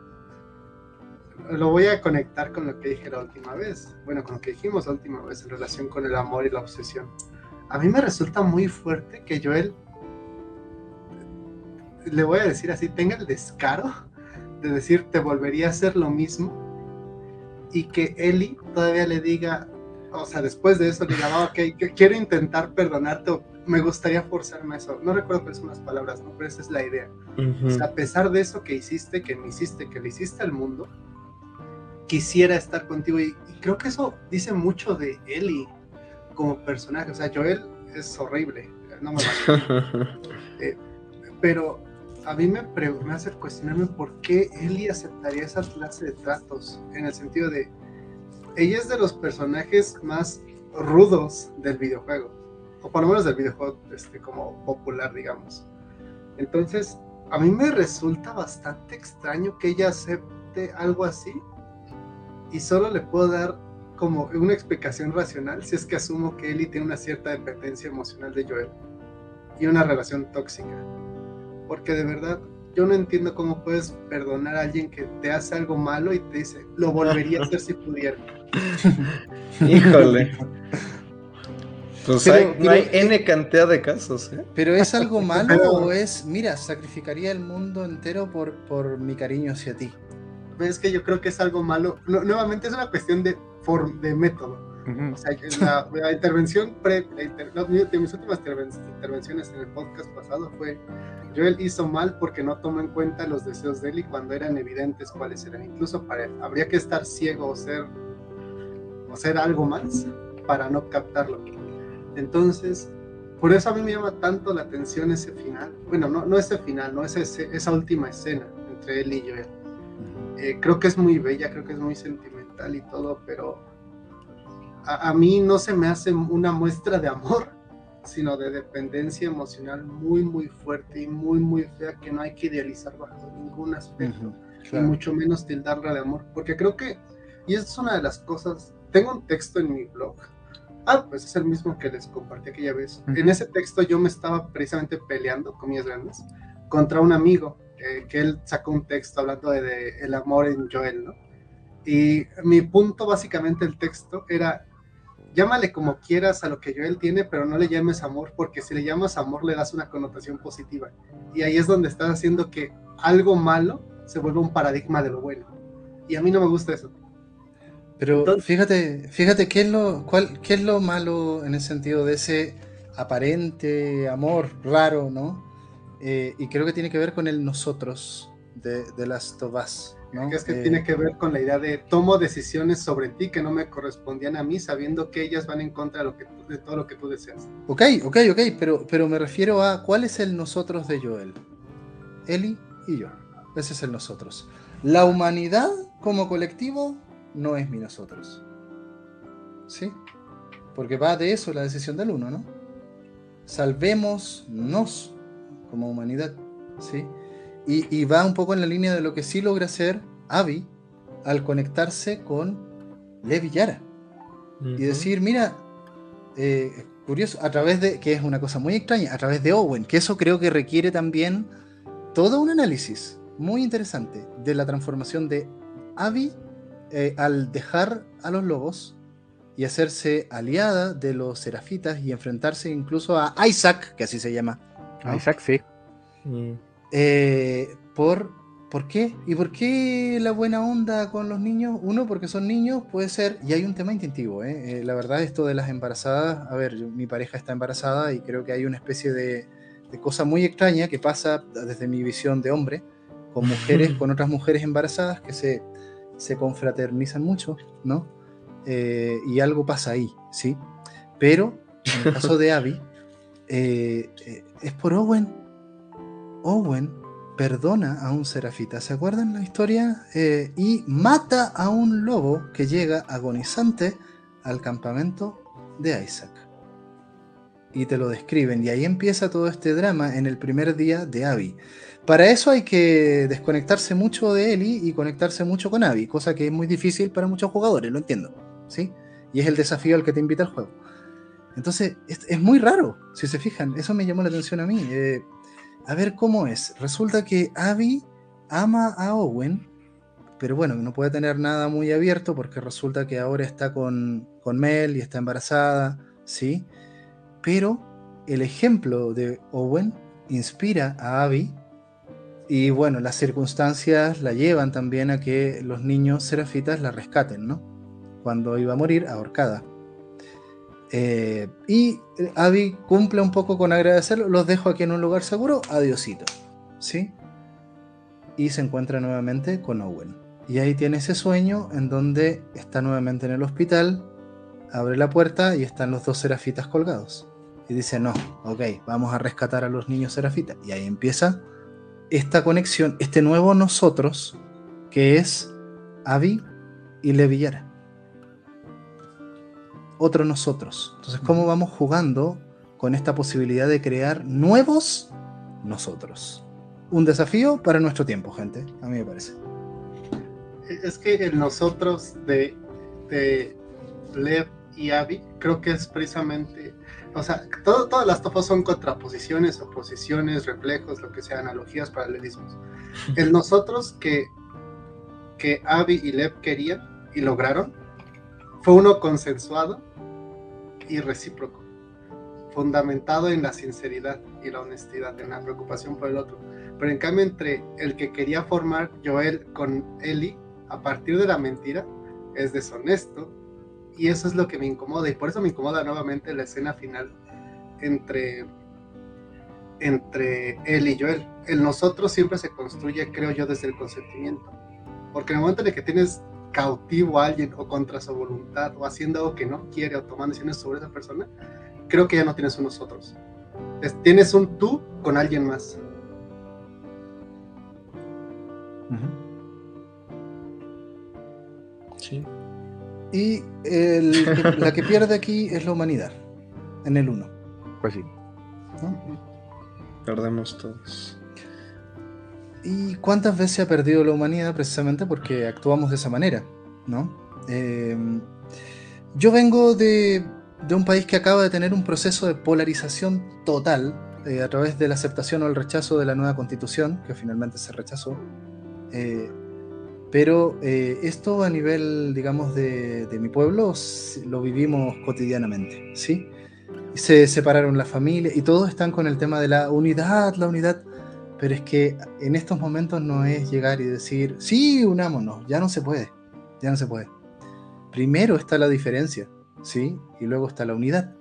lo voy a conectar con lo que dije la última vez, bueno, con lo que dijimos la última vez en relación con el amor y la obsesión. A mí me resulta muy fuerte que Joel, le voy a decir así, tenga el descaro de decir te volvería a hacer lo mismo y que Eli todavía le diga, o sea, después de eso le diga, ah, ok, quiero intentar perdonarte o me gustaría forzarme a eso. No recuerdo cuáles son las palabras, ¿no? pero esa es la idea. O sea, a pesar de eso que hiciste, que me hiciste, que le hiciste al mundo, quisiera estar contigo. Y, creo que eso dice mucho de Ellie como personaje. O sea, Joel es horrible, no me (laughs) eh, pero a mí me, me hace cuestionarme por qué Ellie aceptaría esa clase de tratos. En el sentido de, ella es de los personajes más rudos del videojuego. O por lo menos del videojuego este, como popular, digamos. Entonces, a mí me resulta bastante extraño que ella acepte algo así y solo le puedo dar como una explicación racional si es que asumo que Ellie tiene una cierta dependencia emocional de Joel y una relación tóxica. Porque de verdad, yo no entiendo cómo puedes perdonar a alguien que te hace algo malo y te dice, lo volvería a hacer si pudiera. (laughs) Híjole. Pues hay, no hay N cantidad de casos. ¿eh? Pero es algo (laughs) malo o es, mira, sacrificaría el mundo entero por, por mi cariño hacia ti. Es que yo creo que es algo malo. nuevamente es una cuestión de, de método. O sea, la, intervención pre, mis últimas intervenciones en el podcast pasado fue Joel hizo mal porque no tomó en cuenta los deseos de Ellie cuando eran evidentes cuáles eran, incluso para él. Habría que estar ciego o ser, o ser algo más para no captarlo. Entonces, por eso a mí me llama tanto la atención ese final. Bueno, no, no ese final, no esa, esa última escena entre él y Joel. Eh, creo que es muy bella, creo que es muy sentimental y todo, pero a, mí no se me hace una muestra de amor, sino de dependencia emocional muy, muy fuerte y muy, muy fea que no hay que idealizar bajo ningún aspecto, y mucho menos tildarla de amor, porque creo que, y es una de las cosas, tengo un texto en mi blog, ah, pues es el mismo que les compartí aquella vez, en ese texto yo me estaba precisamente peleando, comillas grandes, contra un amigo, que él sacó un texto hablando de, de el amor en Joel, ¿no? Y mi punto básicamente el texto era, llámale como quieras a lo que Joel tiene, pero no le llames amor, porque si le llamas amor le das una connotación positiva. Y ahí es donde estás haciendo que algo malo se vuelva un paradigma de lo bueno. Y a mí no me gusta eso. Pero fíjate, fíjate qué es lo, cuál, qué es lo malo en el sentido de ese aparente amor raro, ¿no? Eh, y creo que tiene que ver con el nosotros de, de las Tobás. Es que tiene que ver con la idea de tomo decisiones sobre ti que no me correspondían a mí, sabiendo que ellas van en contra de, lo que, de todo lo que tú deseas. Ok, ok, ok, pero, pero me refiero a cuál es el nosotros de Joel. Eli y yo. Ese es el nosotros. La humanidad como colectivo no es mi nosotros. ¿Sí? Porque va de eso la decisión del uno, ¿no? Salvémonos como humanidad. ¿Sí? Y, va un poco en la línea de lo que sí logra hacer Abby al conectarse con Levi Yara. Y decir, mira, eh, curioso, a través de, que es una cosa muy extraña, a través de Owen, que eso creo que requiere también todo un análisis muy interesante de la transformación de Abby eh, al dejar a los lobos y hacerse aliada de los serafitas y enfrentarse incluso a Isaac, que así se llama. Isaac, sí. Mm. Eh, por, ¿Por qué? ¿Y por qué la buena onda con los niños? Uno, porque son niños, puede ser, y hay un tema instintivo, ¿eh? Eh, la verdad esto de las embarazadas, a ver, mi pareja está embarazada y creo que hay una especie de, cosa muy extraña que pasa desde mi visión de hombre, con mujeres, (laughs) con otras mujeres embarazadas que se, se confraternizan mucho, ¿no? y algo pasa ahí, ¿sí? Pero en el caso de (laughs) Abby, es por Owen, Owen perdona a un serafita, ¿se acuerdan la historia? Eh, y mata a un lobo que llega agonizante al campamento de Isaac. Y te lo describen, y ahí empieza todo este drama en el primer día de Abby. Para eso hay que desconectarse mucho de Ellie y conectarse mucho con Abby, cosa que es muy difícil para muchos jugadores, lo entiendo, ¿sí? Y es el desafío al que te invita el juego. Entonces, es, muy raro, si se fijan, eso me llamó la atención a mí. Eh, a ver cómo es. Resulta que Abby ama a Owen, pero bueno, no puede tener nada muy abierto porque resulta que ahora está con, con Mel y está embarazada, ¿sí? Pero el ejemplo de Owen inspira a Abby y bueno, las circunstancias la llevan también a que los niños serafitas la rescaten, ¿no? Cuando iba a morir ahorcada. Eh, y Abby cumple un poco con agradecerlo, los dejo aquí en un lugar seguro, adiosito. ¿Sí? Y se encuentra nuevamente con Owen. Y ahí tiene ese sueño en donde está nuevamente en el hospital, abre la puerta y están los dos serafitas colgados. Y dice, no, ok, vamos a rescatar a los niños serafitas. Y ahí empieza esta conexión, este nuevo nosotros, que es Abby y Levillara otro nosotros. Entonces, ¿cómo vamos jugando con esta posibilidad de crear nuevos nosotros? Un desafío para nuestro tiempo, gente, a mí me parece. Es que el nosotros de, de Lev y Abby creo que es precisamente, o sea, todas las tofas son contraposiciones, oposiciones, reflejos, lo que sea, analogías, paralelismos. (laughs) El nosotros que, que Abby y Lev querían y lograron fue uno consensuado y recíproco, fundamentado en la sinceridad y la honestidad, en la preocupación por el otro. Pero en cambio, entre el que quería formar Joel con Ellie, a partir de la mentira es deshonesto y eso es lo que me incomoda y por eso me incomoda nuevamente la escena final entre entre él y Joel. El nosotros siempre se construye, creo yo, desde el consentimiento. Porque en el momento en el que tienes cautivo a alguien o contra su voluntad o haciendo algo que no quiere o tomando decisiones sobre esa persona, creo que ya no tienes un nosotros. tienes un tú con alguien más. Sí. Y (laughs) la que pierde aquí es la humanidad, en el uno. Pues sí. Perdemos todos. ¿Y cuántas veces se ha perdido la humanidad precisamente porque actuamos de esa manera? ¿no? Em, yo vengo de, un país que acaba de tener un proceso de polarización total eh, a través de la aceptación o el rechazo de la nueva constitución, que finalmente se rechazó. Eh, pero eh, esto a nivel, digamos, de, de, mi pueblo lo vivimos cotidianamente, ¿sí? Se separaron las familias y todos están con el tema de la unidad, la unidad. Pero es que en estos momentos no es llegar y decir, sí, unámonos, ya no se puede, ya no se puede. Primero está la diferencia, ¿sí? Y luego está la unidad.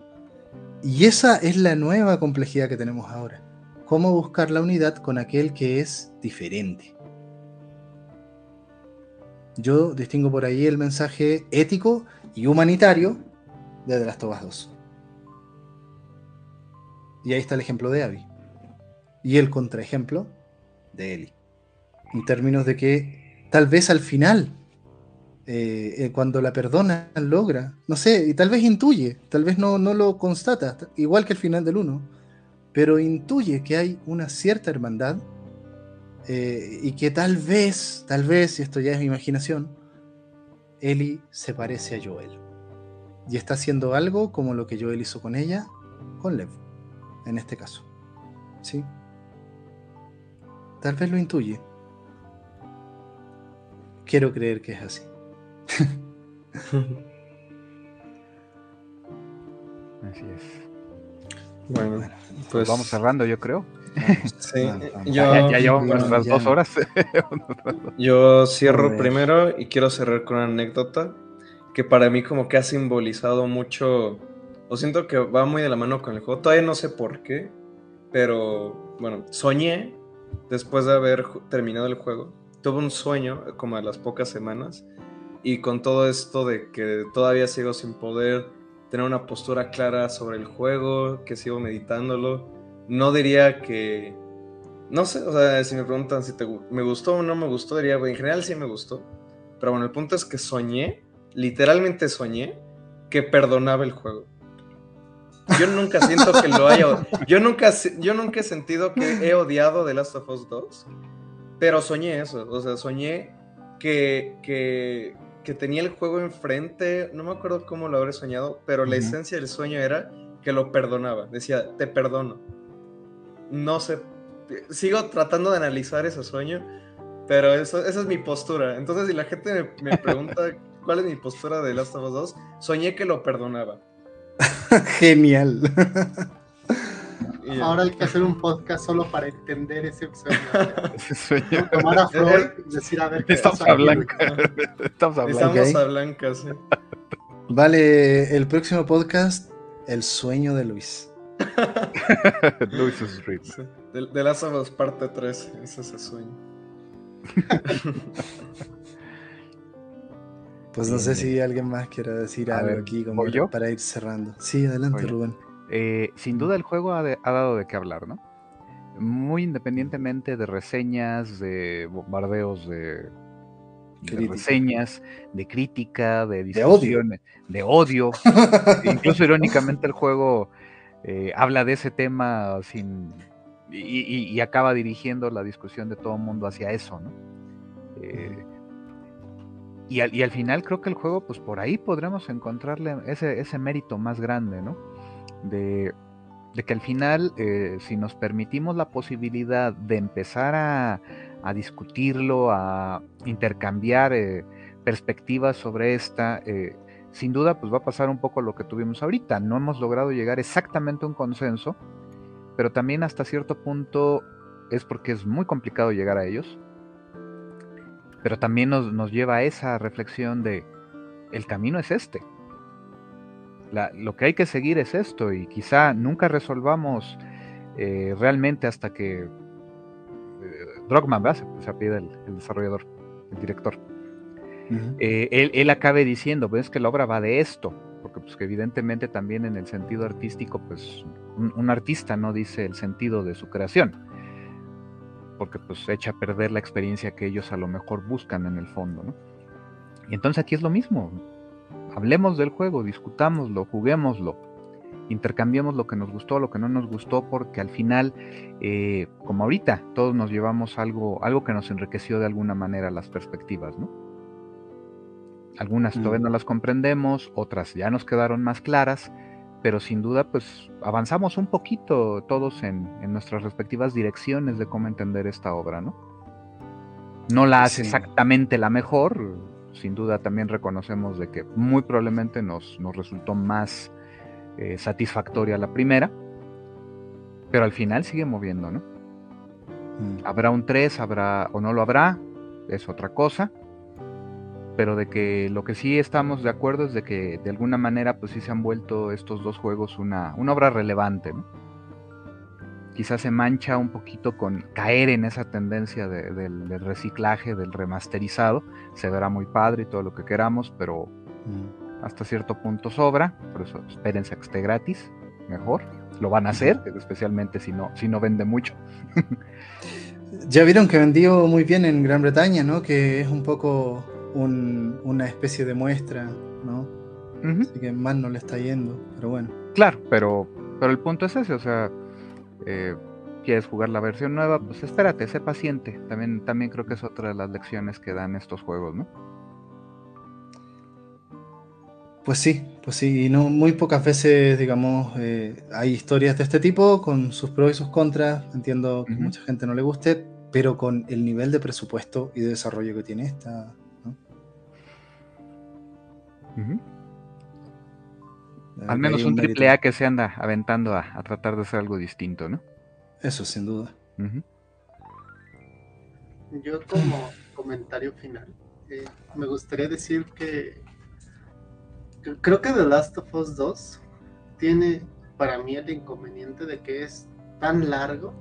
Y esa es la nueva complejidad que tenemos ahora. ¿Cómo buscar la unidad con aquel que es diferente? Yo distingo por ahí el mensaje ético y humanitario de The Last of 2. Y ahí está el ejemplo de Abby. Y el contraejemplo de Eli. En términos de que tal vez al final, eh, eh, cuando la perdona, logra, no sé, y tal vez intuye, tal vez no, no lo constata, igual que el final del 1, pero intuye que hay una cierta hermandad eh, y que tal vez, tal vez, y esto ya es mi imaginación, Eli se parece a Joel. Y está haciendo algo como lo que Joel hizo con ella, con Lev en este caso. ¿Sí? Tal vez lo intuye. Quiero creer que es así. (laughs) así es. Bueno, pues vamos cerrando, yo creo. (laughs) Sí, ya, ya llevamos nuestras dos horas. (laughs) yo cierro primero y quiero cerrar con una anécdota que para mí como que ha simbolizado mucho o siento que va muy de la mano con el juego. Todavía no sé por qué, pero bueno, soñé después de haber terminado el juego. Tuve un sueño como a las pocas semanas y con todo esto de que todavía sigo sin poder tener una postura clara sobre el juego, que sigo meditándolo, no diría que... No sé, o sea, si me preguntan si te, me gustó o no me gustó, diría, en general sí me gustó. Pero bueno, el punto es que soñé, literalmente soñé, que perdonaba el juego. Yo nunca siento que lo haya. Yo nunca, yo nunca he sentido que he odiado The Last of Us 2, pero soñé eso. O sea, soñé que, que, que tenía el juego enfrente. No me acuerdo cómo lo habré soñado, pero la esencia del sueño era que lo perdonaba. Decía, te perdono. No sé. Sigo tratando de analizar ese sueño, pero eso, esa es mi postura. Entonces, si la gente me, me pregunta (laughs) cuál es mi postura de The Last of Us 2, soñé que lo perdonaba. (laughs) Genial. Ahora hay que hacer un podcast solo para entender ese sueño. ese sueño. Tomar a Freud y decir, a ver qué Estamos a blanca. Estamos a blanca. Estamos a blanca, sí. Vale, el próximo podcast, El sueño de Luis. (laughs) Luis is De, de las parte 3, ese es el sueño. (laughs) Pues no sé si alguien más quiere decir algo aquí como para ir cerrando. Sí, adelante, Rubén. Eh, sin duda el juego ha, dado de qué hablar, ¿no? Muy independientemente de reseñas, de bombardeos de, reseñas, de crítica, de discusiones, de odio. (laughs) Incluso irónicamente el juego eh, habla de ese tema sin y, acaba dirigiendo la discusión de todo el mundo hacia eso, ¿no? Eh, y al, final creo que el juego, pues por ahí podremos encontrarle ese, mérito más grande, ¿no? De, que al final, eh, si nos permitimos la posibilidad de empezar a, discutirlo, a intercambiar eh, perspectivas sobre esta, eh, sin duda, pues va a pasar un poco lo que tuvimos ahorita. No hemos logrado llegar exactamente a un consenso, pero también hasta cierto punto es porque es muy complicado llegar a ellos Pero también nos, nos lleva a esa reflexión de, el camino es este. lo que hay que seguir es esto y quizá nunca resolvamos eh, realmente hasta que eh, Drogman se, se apida el, el, desarrollador, el director. Eh, él, él, acabe diciendo, pues que la obra va de esto, porque pues que evidentemente también en el sentido artístico, pues un, un, artista no dice el sentido de su creación, porque pues echa a perder la experiencia que ellos a lo mejor buscan en el fondo, ¿no? Y entonces aquí es lo mismo. Hablemos del juego, discutámoslo, juguémoslo, intercambiemos lo que nos gustó, lo que no nos gustó, porque al final, eh, como ahorita, todos nos llevamos algo, algo que nos enriqueció de alguna manera las perspectivas, ¿no? Algunas mm. todavía no las comprendemos, otras ya nos quedaron más claras, pero sin duda, pues avanzamos un poquito todos en, en nuestras respectivas direcciones de cómo entender esta obra, ¿no? No la hace sí. exactamente la mejor, sin duda también reconocemos de que muy probablemente nos, nos resultó más eh, satisfactoria la primera, pero al final sigue moviendo, ¿no? Mm. Habrá un 3, habrá o no lo habrá, es otra cosa, pero de que lo que sí estamos de acuerdo es de que de alguna manera pues sí se han vuelto estos dos juegos una, una obra relevante, ¿no? quizás se mancha un poquito con caer en esa tendencia de, de, del reciclaje, del remasterizado. Se verá muy padre y todo lo que queramos, pero mm. hasta cierto punto sobra. Por eso espérense a que esté gratis, mejor. Lo van a hacer, especialmente si no, si no vende mucho. (laughs) ya vieron que vendió muy bien en Gran Bretaña, ¿no? Que es un poco un, una especie de muestra, ¿no? Uh -huh. Así que mal no le está yendo, pero bueno. Claro, pero, pero el punto es ese, o sea, eh, quieres jugar la versión nueva, pues espérate, sé paciente. También, también creo que es otra de las lecciones que dan estos juegos, ¿no? Pues sí, pues sí, y no, muy pocas veces, digamos, eh, hay historias de este tipo con sus pros y sus contras. Entiendo que uh -huh. mucha gente no le guste, pero con el nivel de presupuesto y de desarrollo que tiene esta. Uh -huh. Al menos un triple A que se anda aventando a, a, tratar de hacer algo distinto, ¿no? Eso, sin duda. Uh -huh. Yo como comentario final, eh, me gustaría decir que creo que The Last of Us 2 tiene para mí el inconveniente de que es tan largo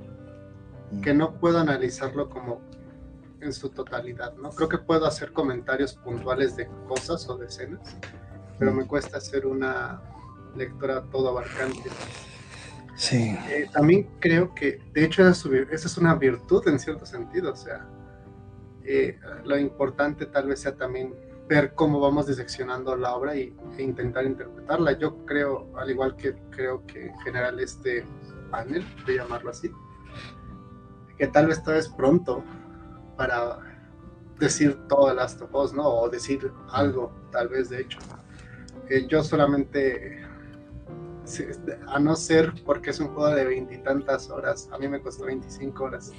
mm. que no puedo analizarlo como en su totalidad, ¿no? Creo que puedo hacer comentarios puntuales de cosas o de escenas, pero me cuesta hacer una lectora todo abarcante. Sí. Eh, también creo que, de hecho, esa es una virtud en cierto sentido, o sea, eh, lo importante tal vez sea también ver cómo vamos diseccionando la obra y, e intentar interpretarla. Yo creo, al igual que creo que en general este panel, de llamarlo así, que tal vez todavía es pronto para decir todo el Last of ¿no? O decir algo, tal vez, de hecho. Yo solamente a no ser porque es un juego de veintitantas horas, a mí me costó 25 horas,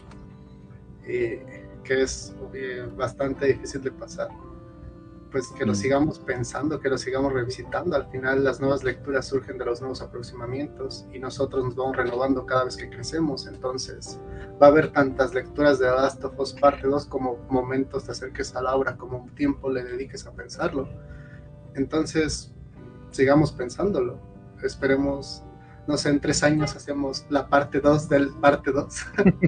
eh, que es eh, bastante difícil de pasar. Pues que lo mm. sigamos pensando, que lo sigamos revisitando. Al final las nuevas lecturas surgen de los nuevos aproximamientos y nosotros nos vamos renovando cada vez que crecemos. Entonces va a haber tantas lecturas de Last of Us parte 2 como momentos te acerques a la obra, como un tiempo le dediques a pensarlo. Entonces sigamos pensándolo esperemos, no sé, en tres años hacemos la parte 2 del parte 2.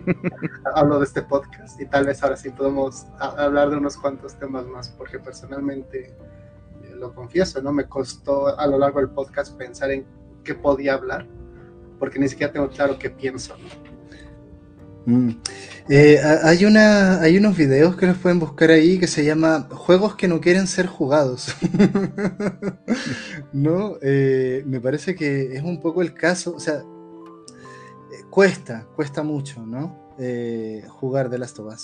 (laughs) Hablo de este podcast y tal vez ahora sí podemos hablar de unos cuantos temas más, porque personalmente, eh, lo confieso, ¿no? Me costó a lo largo del podcast pensar en qué podía hablar, porque ni siquiera tengo claro qué pienso, ¿no? Mm. Eh, hay, unos videos que los pueden buscar ahí que se llama Juegos que no quieren ser jugados. (laughs) ¿No? Eh, me parece que es un poco el caso, o sea, eh, cuesta, cuesta mucho, ¿no? Jugar de Last of.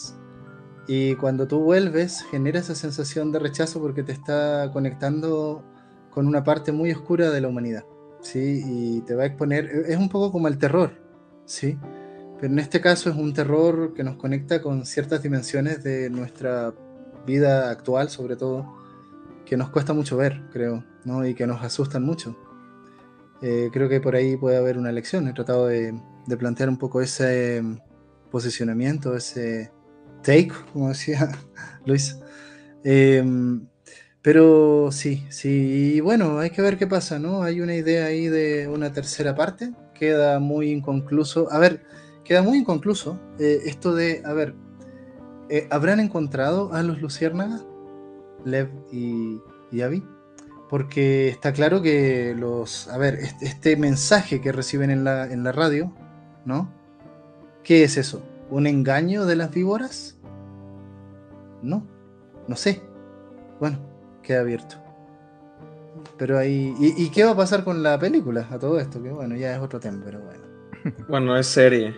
Y cuando tú vuelves, genera esa sensación de rechazo porque te está conectando con una parte muy oscura de la humanidad, ¿sí? Y te va a exponer, es un poco como el terror, ¿sí? Pero en este caso es un terror que nos conecta con ciertas dimensiones de nuestra vida actual, sobre todo, que nos cuesta mucho ver, creo, ¿no? y que nos asustan mucho. Eh, creo que por ahí puede haber una lección. He tratado de, de plantear un poco ese posicionamiento, ese take, como decía (laughs) Luis. Em, pero sí, sí, bueno, hay que ver qué pasa, ¿no? Hay una idea ahí de una tercera parte, queda muy inconcluso. A ver, queda muy inconcluso eh, esto de, a ver, eh, ¿habrán encontrado a los Luciérnagas, Lev y, y Abby? Porque está claro que los, a ver, este, este mensaje que reciben en la, en la radio, ¿no? ¿Qué es eso? ¿Un engaño de las víboras? No, no sé. Bueno, queda abierto. Pero ahí. ¿Y, qué va a pasar con la película a todo esto? Que bueno, ya es otro tema, pero bueno. Bueno, es serie.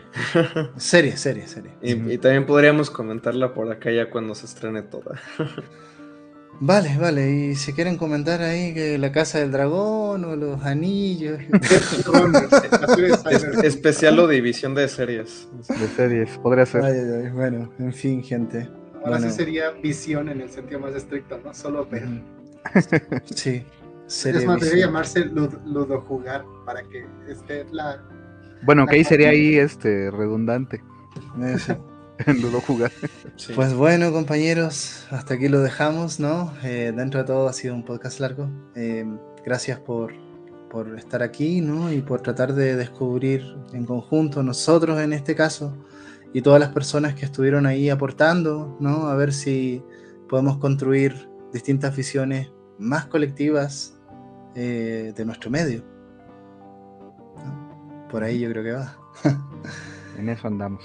serie, serie, serie. Y, y, también podríamos comentarla por acá ya cuando se estrene toda. Vale, vale. Y si quieren comentar ahí que la casa del dragón o los anillos. especial o división de series. De series, podría ser. bueno, en fin, gente. Ahora sí sería visión en el sentido más estricto, ¿no? Solo ver. sí. Es más, debería llamarse ludo, jugar para que esté la. Bueno, que ahí (laughs) sería ahí este redundante. (laughs) jugar. Pues bueno, compañeros, hasta aquí lo dejamos, ¿no? Eh, dentro de todo ha sido un podcast largo. Eh, gracias por, por estar aquí, ¿no? Y por tratar de descubrir en conjunto, nosotros en este caso, y todas las personas que estuvieron ahí aportando, ¿no? A ver si podemos construir distintas visiones más colectivas eh, de nuestro medio. Por ahí yo creo que va. en eso andamos.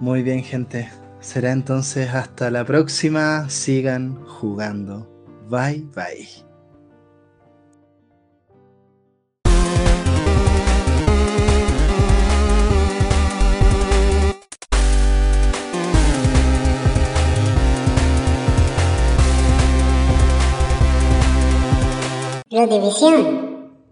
Muy bien, gente. Será entonces hasta la próxima. Sigan jugando. Bye, bye. La división.